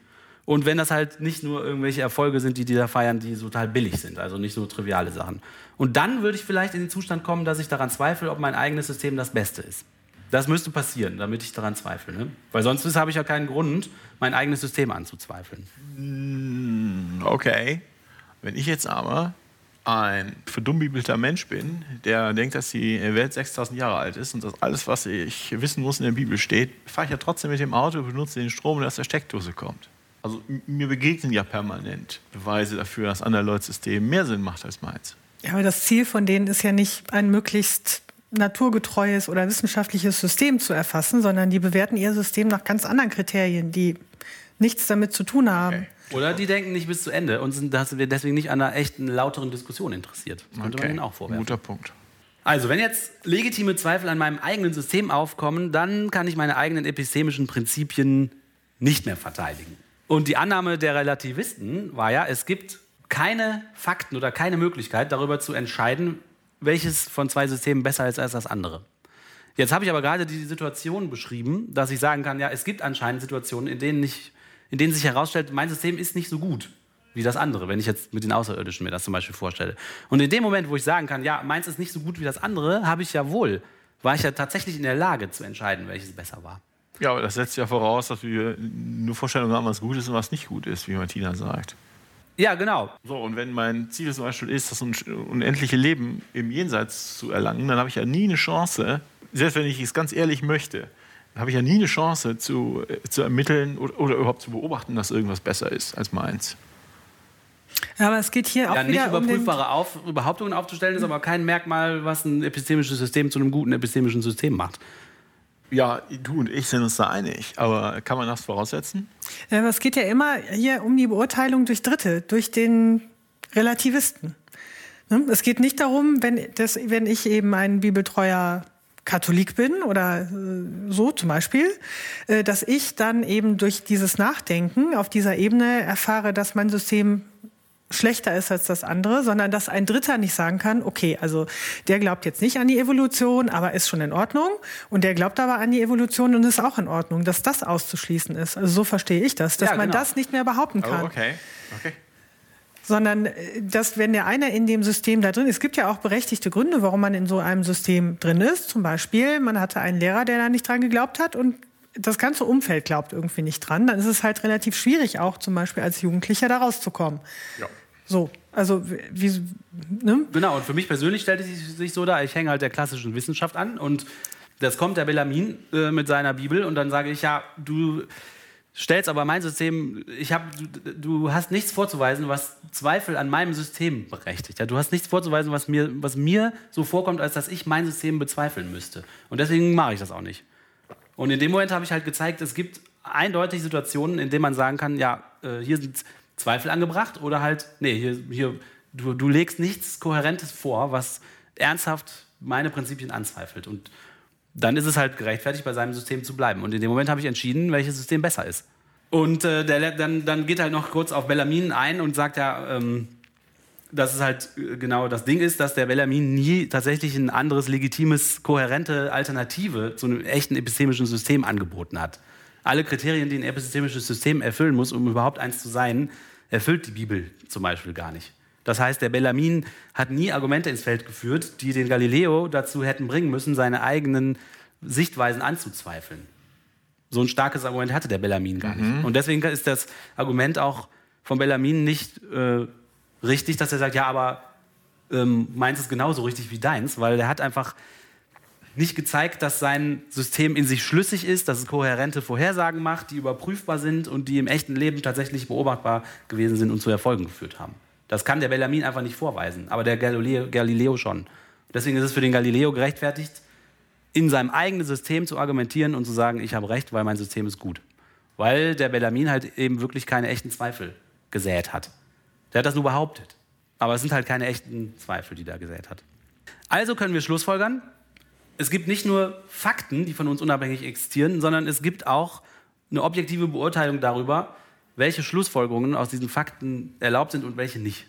Und wenn das halt nicht nur irgendwelche Erfolge sind, die die da feiern, die total billig sind, also nicht so triviale Sachen. Und dann würde ich vielleicht in den Zustand kommen, dass ich daran zweifle, ob mein eigenes System das Beste ist. Das müsste passieren, damit ich daran zweifle. Ne? Weil sonst habe ich ja keinen Grund, mein eigenes System anzuzweifeln. Okay. Wenn ich jetzt aber ein verdummbibelter Mensch bin, der denkt, dass die Welt 6000 Jahre alt ist und dass alles, was ich wissen muss, in der Bibel steht, fahre ich ja trotzdem mit dem Auto, benutze den Strom, der aus der Steckdose kommt. Also mir begegnen ja permanent Beweise dafür, dass anderer Leute System mehr Sinn macht als meins. Ja, aber das Ziel von denen ist ja nicht, ein möglichst naturgetreues oder wissenschaftliches System zu erfassen, sondern die bewerten ihr System nach ganz anderen Kriterien, die nichts damit zu tun haben. Okay. Oder die denken nicht bis zu Ende und sind deswegen nicht an einer echten, lauteren Diskussion interessiert. Das könnte man ihnen auch vorwerfen. Guter Punkt. Also, wenn jetzt legitime Zweifel an meinem eigenen System aufkommen, dann kann ich meine eigenen epistemischen Prinzipien nicht mehr verteidigen. Und die Annahme der Relativisten war ja, es gibt keine Fakten oder keine Möglichkeit darüber zu entscheiden, welches von zwei Systemen besser ist als das andere. Jetzt habe ich aber gerade die Situation beschrieben, dass ich sagen kann, ja, es gibt anscheinend Situationen, in denen, ich, in denen sich herausstellt, mein System ist nicht so gut wie das andere, wenn ich jetzt mit den Außerirdischen mir das zum Beispiel vorstelle. Und in dem Moment, wo ich sagen kann, ja, meins ist nicht so gut wie das andere, habe ich ja wohl, war ich ja tatsächlich in der Lage zu entscheiden, welches besser war. Ja, aber das setzt ja voraus, dass wir eine Vorstellung haben, was gut ist und was nicht gut ist, wie Martina sagt. Ja, genau. So, und wenn mein Ziel zum Beispiel ist, das un- unendliche Leben im Jenseits zu erlangen, dann habe ich ja nie eine Chance, selbst wenn ich es ganz ehrlich möchte, dann habe ich ja nie eine Chance zu, äh, zu ermitteln oder, oder überhaupt zu beobachten, dass irgendwas besser ist als meins. Ja, aber es geht hier auch Ja, nicht wieder um den, überprüfbare Auf Behauptungen aufzustellen, ist aber kein Merkmal, was ein epistemisches System zu einem guten epistemischen System macht. Ja, du und ich sind uns da einig, aber kann man das voraussetzen? Aber es geht ja immer hier um die Beurteilung durch Dritte, durch den Relativisten. Ne? Es geht nicht darum, wenn, das, wenn ich eben ein bibeltreuer Katholik bin oder äh, so zum Beispiel, äh, dass ich dann eben durch dieses Nachdenken auf dieser Ebene erfahre, dass mein System schlechter ist als das andere, sondern dass ein Dritter nicht sagen kann, okay, also der glaubt jetzt nicht an die Evolution, aber ist schon in Ordnung und der glaubt aber an die Evolution und ist auch in Ordnung, dass das auszuschließen ist. Also so verstehe ich das, dass Ja, man genau. das nicht mehr behaupten kann. Oh, okay. okay. Sondern, äh, dass wenn der eine in dem System da drin ist, es gibt ja auch berechtigte Gründe, warum man in so einem System drin ist. Zum Beispiel, man hatte einen Lehrer, der da nicht dran geglaubt hat und das ganze Umfeld glaubt irgendwie nicht dran. Dann ist es halt relativ schwierig, auch zum Beispiel als Jugendlicher da rauszukommen. Ja. So, also wie, ne? Genau, und für mich persönlich stellt es sich so dar, ich hänge halt der klassischen Wissenschaft an und das kommt der Bellarmin äh, mit seiner Bibel und dann sage ich, ja, du stellst aber mein System, ich hab, du, du hast nichts vorzuweisen, was Zweifel an meinem System berechtigt. Ja? Du hast nichts vorzuweisen, was mir, was mir so vorkommt, als dass ich mein System bezweifeln müsste. Und deswegen mache ich das auch nicht. Und in dem Moment habe ich halt gezeigt, es gibt eindeutig Situationen, in denen man sagen kann, ja, äh, hier sind Zweifel angebracht oder halt, nee, hier, hier du, du legst nichts Kohärentes vor, was ernsthaft meine Prinzipien anzweifelt. Und dann ist es halt gerechtfertigt, bei seinem System zu bleiben. Und in dem Moment habe ich entschieden, welches System besser ist. Und äh, der, dann, dann geht er noch kurz auf Bellarmin ein und sagt ja, ähm, dass es halt äh, genau das Ding ist, dass der Bellarmin nie tatsächlich ein anderes, legitimes, kohärente Alternative zu einem echten epistemischen System angeboten hat. Alle Kriterien, die ein epistemisches System erfüllen muss, um überhaupt eins zu sein, erfüllt die Bibel zum Beispiel gar nicht. Das heißt, der Bellarmin hat nie Argumente ins Feld geführt, die den Galileo dazu hätten bringen müssen, seine eigenen Sichtweisen anzuzweifeln. So ein starkes Argument hatte der Bellarmin gar nicht. Und deswegen ist das Argument auch von Bellarmin nicht äh, richtig, dass er sagt, ja, aber ähm, meins ist genauso richtig wie deins, weil er hat einfach nicht gezeigt, dass sein System in sich schlüssig ist, dass es kohärente Vorhersagen macht, die überprüfbar sind und die im echten Leben tatsächlich beobachtbar gewesen sind und zu Erfolgen geführt haben. Das kann der Bellarmin einfach nicht vorweisen, aber der Galileo, schon. Deswegen ist es für den Galileo gerechtfertigt, in seinem eigenen System zu argumentieren und zu sagen, ich habe recht, weil mein System ist gut. Weil der Bellarmin halt eben wirklich keine echten Zweifel gesät hat. Der hat das nur behauptet. Aber es sind halt keine echten Zweifel, die er gesät hat. Also können wir schlussfolgern, es gibt nicht nur Fakten, die von uns unabhängig existieren, sondern es gibt auch eine objektive Beurteilung darüber, welche Schlussfolgerungen aus diesen Fakten erlaubt sind und welche nicht.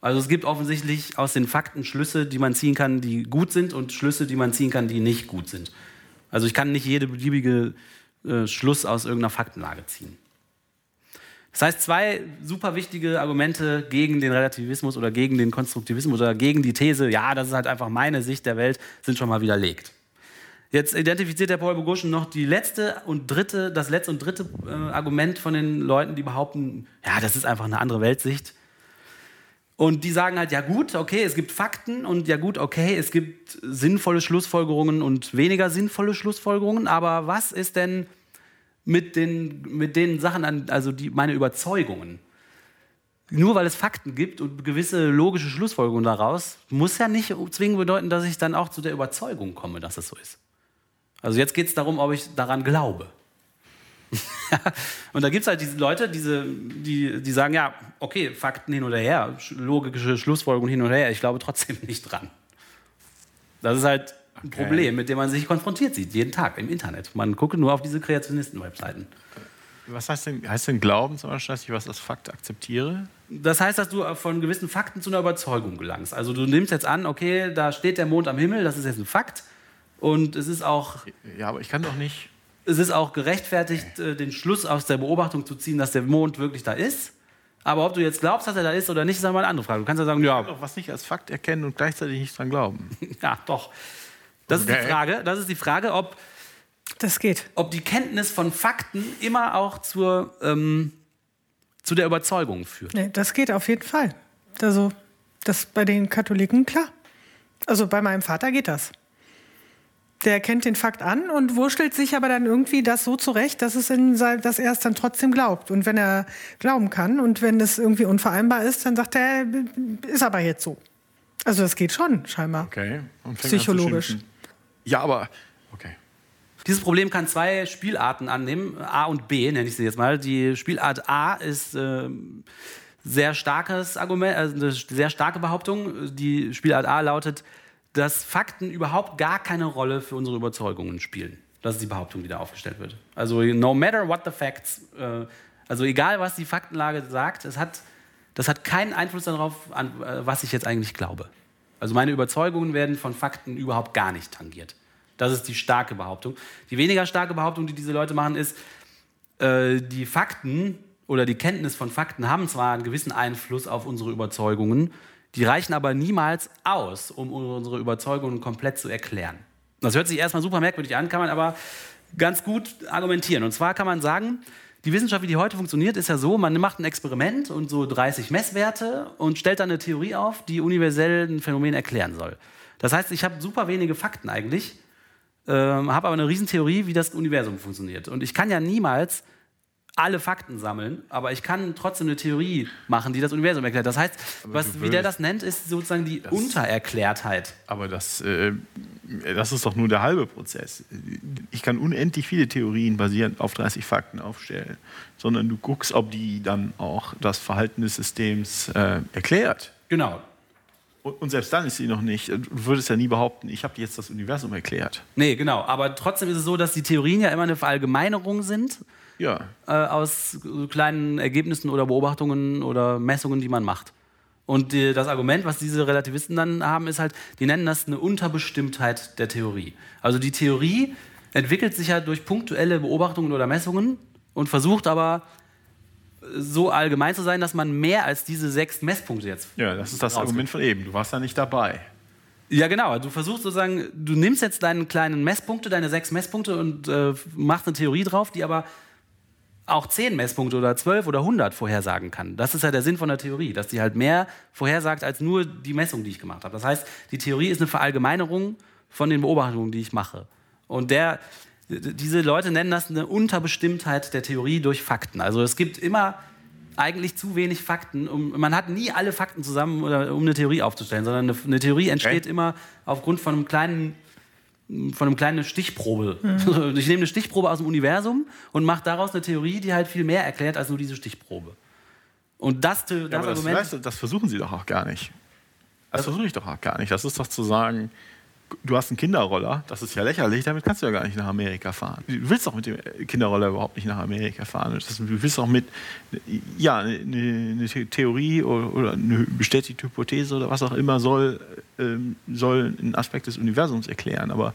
Also es gibt offensichtlich aus den Fakten Schlüsse, die man ziehen kann, die gut sind und Schlüsse, die man ziehen kann, die nicht gut sind. Also ich kann nicht jede beliebige äh, Schluss aus irgendeiner Faktenlage ziehen. Das heißt, zwei super wichtige Argumente gegen den Relativismus oder gegen den Konstruktivismus oder gegen die These, ja, das ist halt einfach meine Sicht der Welt, sind schon mal widerlegt. Jetzt identifiziert der Paul Bogoschen noch die letzte und dritte, das letzte und dritte äh, Argument von den Leuten, die behaupten, ja, das ist einfach eine andere Weltsicht. Und die sagen halt, ja gut, okay, es gibt Fakten und ja gut, okay, es gibt sinnvolle Schlussfolgerungen und weniger sinnvolle Schlussfolgerungen, aber was ist denn mit den, mit den Sachen, an, also die, meine Überzeugungen? Nur weil es Fakten gibt und gewisse logische Schlussfolgerungen daraus, muss ja nicht zwingend bedeuten, dass ich dann auch zu der Überzeugung komme, dass es so ist. Also jetzt geht es darum, ob ich daran glaube. *laughs* und da gibt es halt diese Leute, diese, die, die sagen, ja, okay, Fakten hin oder her, sch- logische Schlussfolgerungen hin oder her, ich glaube trotzdem *laughs* nicht dran. Das ist halt ein. Problem, mit dem man sich konfrontiert sieht, jeden Tag im Internet. Man gucke nur auf diese Kreationisten-Webseiten. Was heißt denn, heißt denn Glauben zum Beispiel, dass ich was als Fakt akzeptiere? Das heißt, dass du von gewissen Fakten zu einer Überzeugung gelangst. Also du nimmst jetzt an, okay, da steht der Mond am Himmel, das ist jetzt ein Fakt. Und es ist auch Ja, aber ich kann doch nicht. es ist auch gerechtfertigt, äh, den Schluss aus der Beobachtung zu ziehen, dass der Mond wirklich da ist. Aber ob du jetzt glaubst, dass er da ist oder nicht, ist einmal eine andere Frage. Du kannst ja sagen, ja, Doch was nicht als Fakt erkennen und gleichzeitig nicht dran glauben. *laughs* ja, doch. Das ist die Okay. Frage. Das ist die Frage, ob, Das geht. ob die Kenntnis von Fakten immer auch zur, ähm, zu der Überzeugung führt. Nee, das geht auf jeden Fall. Also, das bei den Katholiken, klar. Also bei meinem Vater geht das. Der kennt den Fakt an und wurschtelt sich aber dann irgendwie das so zurecht, dass, es in, dass er es dann trotzdem glaubt. Und wenn er glauben kann und wenn es irgendwie unvereinbar ist, dann sagt er, ist aber jetzt so. Also das geht schon, scheinbar. Okay. Und fängt an zu Psychologisch. schimpfen. Ja, aber. Okay. Dieses Problem kann zwei Spielarten annehmen, A und B nenne ich sie jetzt mal. Die Spielart A ist ähm, sehr starkes Argument, also eine sehr starke Behauptung. Die Spielart A lautet, dass Fakten überhaupt gar keine Rolle für unsere Überzeugungen spielen. Das ist die Behauptung, die da aufgestellt wird. Also no matter what the facts, äh, also egal was die Faktenlage sagt, es hat, das hat keinen Einfluss darauf, an, äh, was ich jetzt eigentlich glaube. Also meine Überzeugungen werden von Fakten überhaupt gar nicht tangiert. Das ist die starke Behauptung. Die weniger starke Behauptung, die diese Leute machen, ist, äh, die Fakten oder die Kenntnis von Fakten haben zwar einen gewissen Einfluss auf unsere Überzeugungen, die reichen aber niemals aus, um unsere Überzeugungen komplett zu erklären. Das hört sich erstmal super merkwürdig an, kann man aber ganz gut argumentieren. Und zwar kann man sagen, die Wissenschaft, wie die heute funktioniert, ist ja so, man macht ein Experiment und so 30 Messwerte und stellt dann eine Theorie auf, die universell ein Phänomen erklären soll. Das heißt, ich habe super wenige Fakten eigentlich, äh, habe aber eine Riesentheorie, wie das Universum funktioniert. Und ich kann ja niemals alle Fakten sammeln, aber ich kann trotzdem eine Theorie machen, die das Universum erklärt. Das heißt, was, wie der das nennt, ist sozusagen die Untererklärtheit. Aber das, äh, das ist doch nur der halbe Prozess. Ich kann unendlich viele Theorien basierend auf 30 Fakten aufstellen, sondern du guckst, ob die dann auch das Verhalten des Systems äh, erklärt. Genau. Und, selbst dann ist sie noch nicht. Du würdest ja nie behaupten, ich habe jetzt das Universum erklärt. Nee, genau. Aber trotzdem ist es so, dass die Theorien ja immer eine Verallgemeinerung sind Ja. äh, aus kleinen Ergebnissen oder Beobachtungen oder Messungen, die man macht. Und die, das Argument, was diese Relativisten dann haben, ist halt, die nennen das eine Unterbestimmtheit der Theorie. Also die Theorie entwickelt sich ja durch punktuelle Beobachtungen oder Messungen und versucht aber so allgemein zu sein, dass man mehr als diese sechs Messpunkte jetzt. Ja, das ist das. Argument von eben. Du warst ja nicht dabei. Ja, genau. Du versuchst sozusagen, du nimmst jetzt deine kleinen Messpunkte, deine sechs Messpunkte und äh, machst eine Theorie drauf, die aber auch zehn Messpunkte oder zwölf oder hundert vorhersagen kann. Das ist ja der Sinn von der Theorie, dass die halt mehr vorhersagt als nur die Messung, die ich gemacht habe. Das heißt, die Theorie ist eine Verallgemeinerung von den Beobachtungen, die ich mache. Und der, diese Leute nennen das eine Unterbestimmtheit der Theorie durch Fakten. Also es gibt immer eigentlich zu wenig Fakten. Um, man hat nie alle Fakten zusammen, um eine Theorie aufzustellen, sondern eine, eine Theorie entsteht Okay. immer aufgrund von einem kleinen von einem kleinen Stichprobe. *laughs* Ich nehme eine Stichprobe aus dem Universum und mache daraus eine Theorie, die halt viel mehr erklärt als nur diese Stichprobe. Und das, das, Ja, aber das, Argument. das versuchen sie doch auch gar nicht. Das versuche ich doch auch gar nicht. Das ist doch zu sagen, du hast einen Kinderroller, das ist ja lächerlich, damit kannst du ja gar nicht nach Amerika fahren. Du willst doch mit dem Kinderroller überhaupt nicht nach Amerika fahren. Du willst doch mit, ja, eine, eine The- Theorie oder, oder eine bestätigte Hypothese oder was auch immer soll, ähm, soll einen Aspekt des Universums erklären, aber,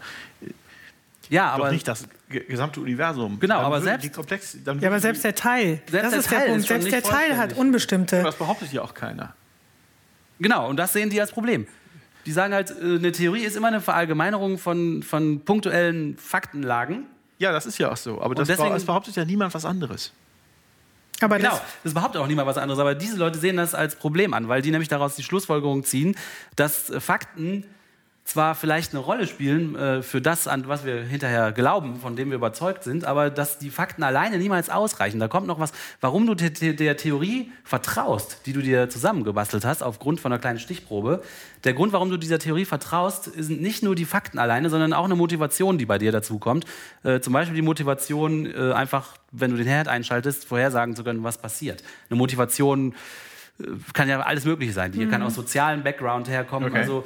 ja, doch aber nicht das ge- gesamte Universum. Genau, Dann aber selbst- die Komplex, dann Ja, aber selbst der Teil, Selbst das der ist der Teil Punkt. ist Selbst der Teil hat unbestimmte. das behauptet ja auch keiner. Genau, und das sehen die als Problem. Die sagen halt, äh, eine Theorie ist immer eine Verallgemeinerung von, von punktuellen Faktenlagen. Ja, das ist ja auch so. Aber das, deswegen- das behauptet ja niemand was anderes. Aber Genau, das, das behauptet auch niemand was anderes. Aber diese Leute sehen das als Problem an, weil die nämlich daraus die Schlussfolgerung ziehen, dass äh, Fakten zwar vielleicht eine Rolle spielen äh, für das, an was wir hinterher glauben, von dem wir überzeugt sind, aber dass die Fakten alleine niemals ausreichen. Da kommt noch was, warum du der, Theorie vertraust, die du dir zusammengebastelt hast, aufgrund von einer kleinen Stichprobe. Der Grund, warum du dieser Theorie vertraust, sind nicht nur die Fakten alleine, sondern auch eine Motivation, die bei dir dazu kommt. Äh, zum Beispiel die Motivation, äh, einfach, wenn du den Herd einschaltest, vorhersagen zu können, was passiert. Eine Motivation, kann ja alles Mögliche sein. Die kann aus sozialem Background herkommen. Okay. Also, äh,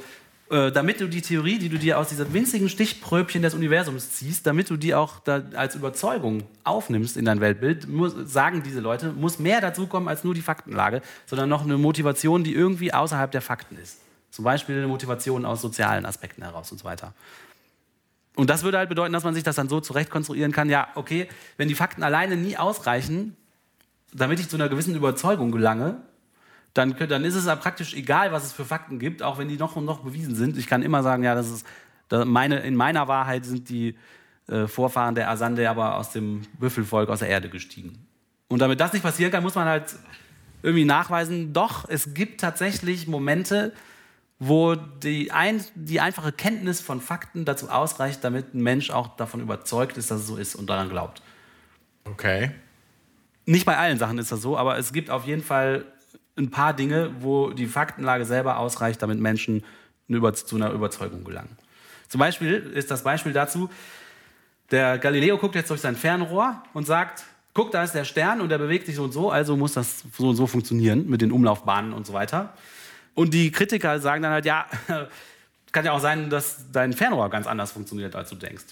damit du die Theorie, die du dir aus dieser winzigen Stichpröbchen des Universums ziehst, damit du die auch als Überzeugung aufnimmst in dein Weltbild, muss, sagen diese Leute, muss mehr dazu kommen als nur die Faktenlage, sondern noch eine Motivation, die irgendwie außerhalb der Fakten ist. Zum Beispiel eine Motivation aus sozialen Aspekten heraus und so weiter. Und das würde halt bedeuten, dass man sich das dann so zurecht konstruieren kann, ja, okay, wenn die Fakten alleine nie ausreichen, damit ich zu einer gewissen Überzeugung gelange, dann, dann ist es ja praktisch egal, was es für Fakten gibt, auch wenn die noch und noch bewiesen sind. Ich kann immer sagen, ja, das ist meine, in meiner Wahrheit sind die äh, Vorfahren der Asande aber aus dem Büffelvolk aus der Erde gestiegen. Und damit das nicht passieren kann, muss man halt irgendwie nachweisen, doch, es gibt tatsächlich Momente, wo die, ein, die einfache Kenntnis von Fakten dazu ausreicht, damit ein Mensch auch davon überzeugt ist, dass es so ist und daran glaubt. Okay. Nicht bei allen Sachen ist das so, aber es gibt auf jeden Fall ein paar Dinge, wo die Faktenlage selber ausreicht, damit Menschen zu einer Überzeugung gelangen. Zum Beispiel ist das Beispiel dazu, der Galileo guckt jetzt durch sein Fernrohr und sagt, guck, da ist der Stern und der bewegt sich so und so, also muss das so und so funktionieren mit den Umlaufbahnen und so weiter. Und die Kritiker sagen dann halt, ja, *laughs* kann ja auch sein, dass dein Fernrohr ganz anders funktioniert, als du denkst.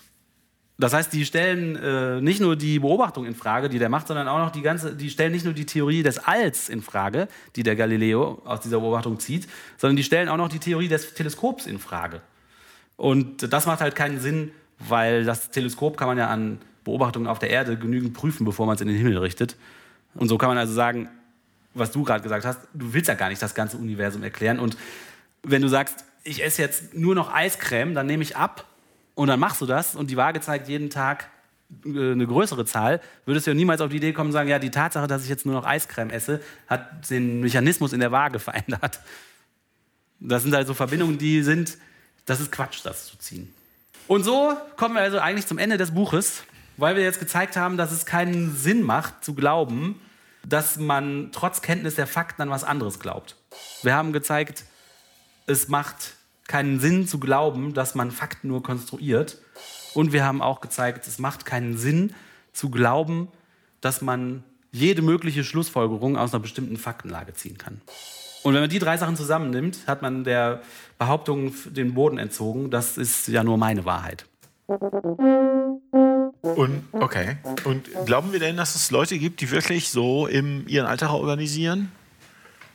Das heißt, die stellen äh, nicht nur die Beobachtung in Frage, die der macht, sondern auch noch die ganze, die stellen nicht nur die Theorie des Alls in Frage, die der Galileo aus dieser Beobachtung zieht, sondern die stellen auch noch die Theorie des Teleskops in Frage. Und das macht halt keinen Sinn, weil das Teleskop kann man ja an Beobachtungen auf der Erde genügend prüfen, bevor man es in den Himmel richtet. Und so kann man also sagen, was du gerade gesagt hast, du willst ja gar nicht das ganze Universum erklären. Und wenn du sagst, ich esse jetzt nur noch Eiscreme, dann nehme ich ab und dann machst du das und die Waage zeigt jeden Tag äh, eine größere Zahl, würdest du ja niemals auf die Idee kommen sagen, ja, die Tatsache, dass ich jetzt nur noch Eiscreme esse, hat den Mechanismus in der Waage *laughs* verändert. Das sind also Verbindungen, die sind, das ist Quatsch, das zu ziehen. Und so kommen wir also eigentlich zum Ende des Buches, weil wir jetzt gezeigt haben, dass es keinen Sinn macht zu glauben, dass man trotz Kenntnis der Fakten an was anderes glaubt. Wir haben gezeigt, es macht keinen Sinn zu glauben, dass man Fakten nur konstruiert. Und wir haben auch gezeigt, es macht keinen Sinn zu glauben, dass man jede mögliche Schlussfolgerung aus einer bestimmten Faktenlage ziehen kann. Und wenn man die drei Sachen zusammennimmt, hat man der Behauptung den Boden entzogen, das ist ja nur meine Wahrheit. Und okay. Und glauben wir denn, dass es Leute gibt, die wirklich so im ihren Alltag organisieren?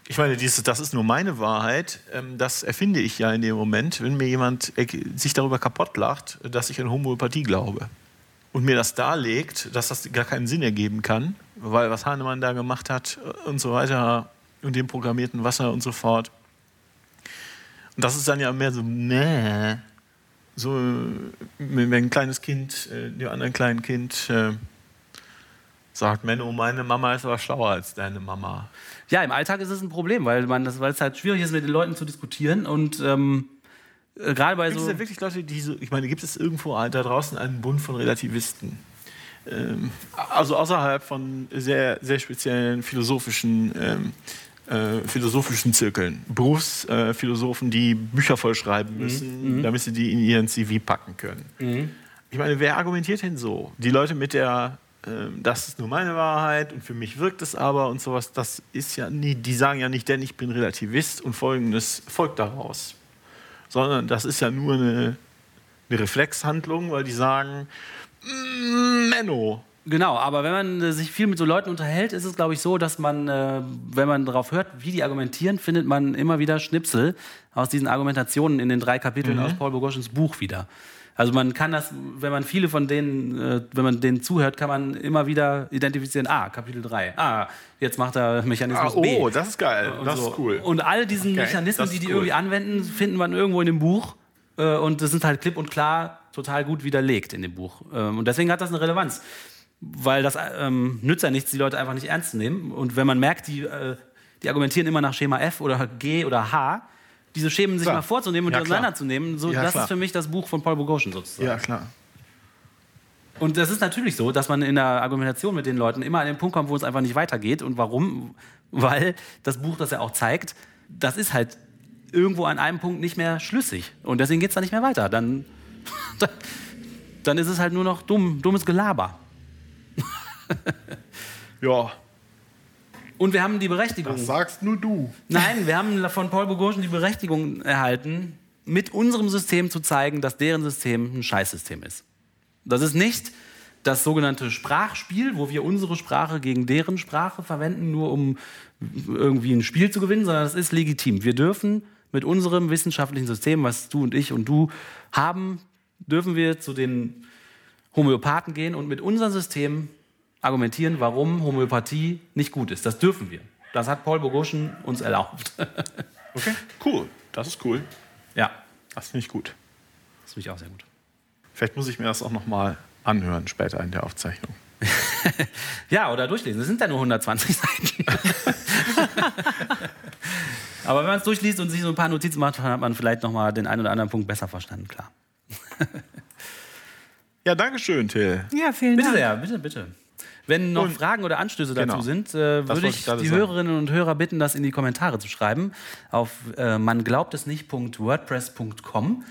Ich meine, dieses, das ist nur meine Wahrheit, ähm, das erfinde ich ja in dem Moment, wenn mir jemand sich darüber kaputt lacht, dass ich an Homöopathie glaube. Und mir das darlegt, dass das gar keinen Sinn ergeben kann, weil was Hahnemann da gemacht hat und so weiter und dem programmierten Wasser und so fort. Und das ist dann ja mehr so, nee. So, wenn ein kleines Kind äh, dem anderen kleinen Kind äh, sagt, Menno, meine Mama ist aber schlauer als deine Mama. Ja, im Alltag ist es ein Problem, weil, man das, weil es halt schwierig ist, mit den Leuten zu diskutieren und ähm, äh, gerade bei so. Gibt es wirklich Leute, die so, ich meine, gibt es irgendwo da draußen einen Bund von Relativisten? Ähm, also außerhalb von sehr, sehr speziellen philosophischen, ähm, äh, philosophischen Zirkeln. Berufsphilosophen, äh, die Bücher vollschreiben mhm. müssen, mhm. damit sie die in ihren CV packen können. Mhm. Ich meine, wer argumentiert denn so? Die Leute mit der ähm, das ist nur meine Wahrheit und für mich wirkt es aber und sowas, das ist ja nie, die sagen ja nicht, denn ich bin Relativist und folgendes folgt daraus. Sondern das ist ja nur eine, eine Reflexhandlung, weil die sagen, mm, Menno. Genau, aber wenn man äh, sich viel mit so Leuten unterhält, ist es, glaube ich, so, dass man, äh, wenn man darauf hört, wie die argumentieren, findet man immer wieder Schnipsel aus diesen Argumentationen in den drei Kapiteln mhm. aus Paul Bogoschens Buch wieder. Also man kann das, wenn man viele von denen, äh, wenn man denen zuhört, kann man immer wieder identifizieren, ah, Kapitel 3, ah, jetzt macht er Mechanismus ah, oh, B. Oh, das ist geil, das so. ist cool. Und all diesen okay, Mechanismen, die die cool. irgendwie anwenden, findet man irgendwo in dem Buch. Äh, und das sind halt klipp und klar total gut widerlegt in dem Buch. Ähm, und deswegen hat das eine Relevanz. Weil das ähm, nützt ja nichts, die Leute einfach nicht ernst zu nehmen. Und wenn man merkt, die, äh, die argumentieren immer nach Schema F oder G oder H, diese Schemen sich klar. mal vorzunehmen und ja, auseinanderzunehmen. So, ja, das klar. ist für mich das Buch von Paul Bogosian sozusagen. Ja, klar. Und das ist natürlich so, dass man in der Argumentation mit den Leuten immer an den Punkt kommt, wo es einfach nicht weitergeht. Und warum? *laughs* Weil das Buch das ja auch zeigt, das ist halt irgendwo an einem Punkt nicht mehr schlüssig. Und deswegen geht es da nicht mehr weiter. *laughs* Dann, dann ist es halt nur noch dumm, dummes Gelaber. *laughs* ja, und wir haben die Berechtigung. Das sagst nur du. Nein, wir haben von Paul Bogosian die Berechtigung erhalten, mit unserem System zu zeigen, dass deren System ein Scheißsystem ist. Das ist nicht das sogenannte Sprachspiel, wo wir unsere Sprache gegen deren Sprache verwenden, nur um irgendwie ein Spiel zu gewinnen, sondern das ist legitim. Wir dürfen mit unserem wissenschaftlichen System, was du und ich und du haben, dürfen wir zu den Homöopathen gehen und mit unserem System argumentieren, warum Homöopathie nicht gut ist. Das dürfen wir. Das hat Paul Bogoschen uns erlaubt. *laughs* okay, cool. Das ist cool. Ja. Das finde ich gut. Das finde ich auch sehr gut. Vielleicht muss ich mir das auch noch mal anhören später in der Aufzeichnung. *laughs* ja, oder durchlesen. Das sind ja nur 120 *laughs* Seiten. Aber wenn man es durchliest und sich so ein paar Notizen macht, dann hat man vielleicht noch mal den einen oder anderen Punkt besser verstanden, klar. ja, danke schön, Till. Ja, vielen bitte Dank. Bitte sehr, bitte, bitte. Wenn noch und, Fragen oder Anstöße dazu genau, sind, äh, würde ich, ich die sagen. Hörerinnen und Hörer bitten, das in die Kommentare zu schreiben auf äh, man glaubt es nicht.wordpress.com.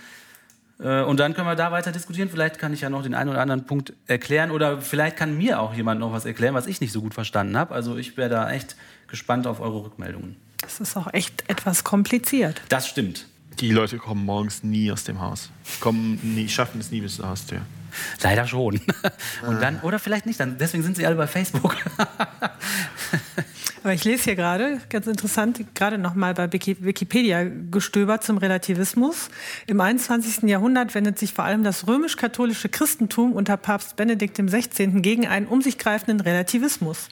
Äh, und dann können wir da weiter diskutieren. Vielleicht kann ich ja noch den einen oder anderen Punkt erklären oder vielleicht kann mir auch jemand noch was erklären, was ich nicht so gut verstanden habe. Also ich wäre da echt gespannt auf eure Rückmeldungen. Das ist auch echt etwas kompliziert. Das stimmt. Die Leute kommen morgens nie aus dem Haus. Kommen nie, schaffen es nie bis zur Haustür. Leider schon. *laughs* Und dann, oder vielleicht nicht, dann, deswegen sind sie alle bei Facebook. *laughs* Aber ich lese hier gerade, ganz interessant, gerade nochmal bei Wikipedia gestöbert zum Relativismus. Im 21. Jahrhundert wendet sich vor allem das römisch-katholische Christentum unter Papst Benedikt XVI. gegen einen um sich greifenden Relativismus.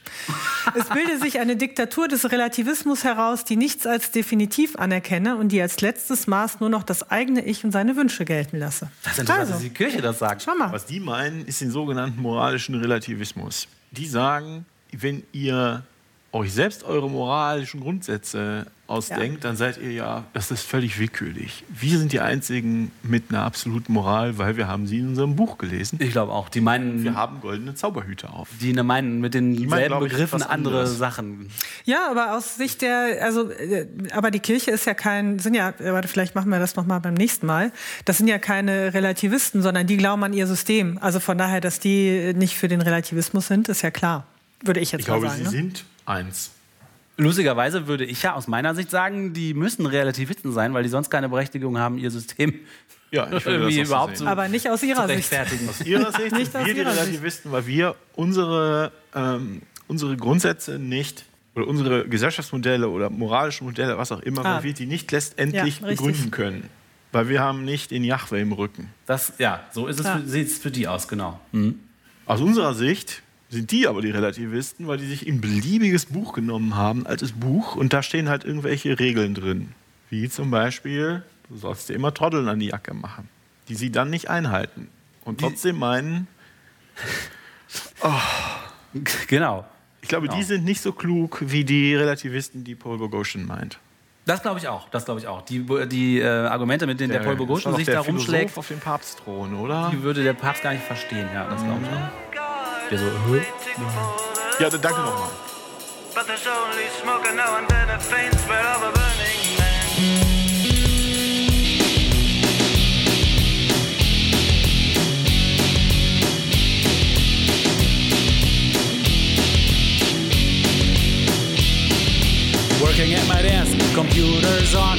es bilde sich eine Diktatur des Relativismus heraus, die nichts als definitiv anerkenne und die als letztes Maß nur noch das eigene Ich und seine Wünsche gelten lasse. Das ist interessant, also, dass die Kirche das sagt. Schau mal. Was die meinen, ist den sogenannten moralischen Relativismus. Die sagen, wenn ihr euch selbst eure moralischen Grundsätze ausdenkt, ja. dann seid ihr ja, das ist völlig willkürlich. Wir sind die Einzigen mit einer absoluten Moral, weil wir haben sie in unserem Buch gelesen. Ich glaube auch. Die meinen, wir haben goldene Zauberhüte auf. Die meinen mit denselben Begriffen andere anderes. Sachen. Ja, aber aus Sicht der, also, äh, aber die Kirche ist ja kein, sind ja, warte, vielleicht machen wir das noch mal beim nächsten Mal. Das sind ja keine Relativisten, sondern die glauben an ihr System. Also von daher, dass die nicht für den Relativismus sind, ist ja klar. Würde ich jetzt ich mal glaube, sagen. Sie ne? sind eins. Lustigerweise würde ich ja aus meiner Sicht sagen, die müssen Relativisten sein, weil die sonst keine Berechtigung haben, ihr System ja, ich irgendwie das überhaupt zu, Aber nicht aus ihrer Sicht. Aus ihrer Sicht *laughs* nicht sind wir die Relativisten, Sicht. weil wir unsere, ähm, unsere Grundsätze nicht oder unsere Gesellschaftsmodelle oder moralische Modelle, was auch immer, ah. weil wir die nicht letztendlich ja, begründen können. Weil wir haben nicht den Jahwe im Rücken. Das, ja, so ist es sieht es für die aus, genau. Mhm. Aus unserer Sicht sind die aber die Relativisten, weil die sich ein beliebiges Buch genommen haben, altes Buch, und da stehen halt irgendwelche Regeln drin. Wie zum Beispiel, du sollst dir immer Troddeln an die Jacke machen, die sie dann nicht einhalten. Und trotzdem meinen. *laughs* Oh, genau. Ich glaube, genau. die sind nicht so klug wie die Relativisten, die Paul Boghossian meint. Das glaube ich auch. Das glaube ich auch. Die, die äh, Argumente, mit denen der, der Paul Boghossian sich da rumschlägt, auf dem Papstthron, oder? Die würde der Papst gar nicht verstehen. Ja, das glaube ich auch. Der so, Hö? Ja, danke nochmal. But there's only smoke and now and then a faint smell of a burning man. Working at my desk, computers on,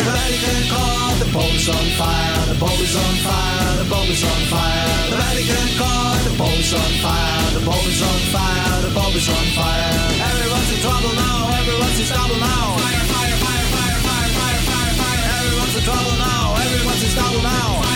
Everybody Vatican call, the boat's on fire, the boat is on fire, the boat is on fire. The Vatican call, the boat's on fire, the boat is on fire, the boat is on fire. Everyone's in trouble now, everyone's in trouble now. Fire, fire, fire, fire, fire, fire, fire, fire. Everyone's in trouble now, everyone's in trouble now.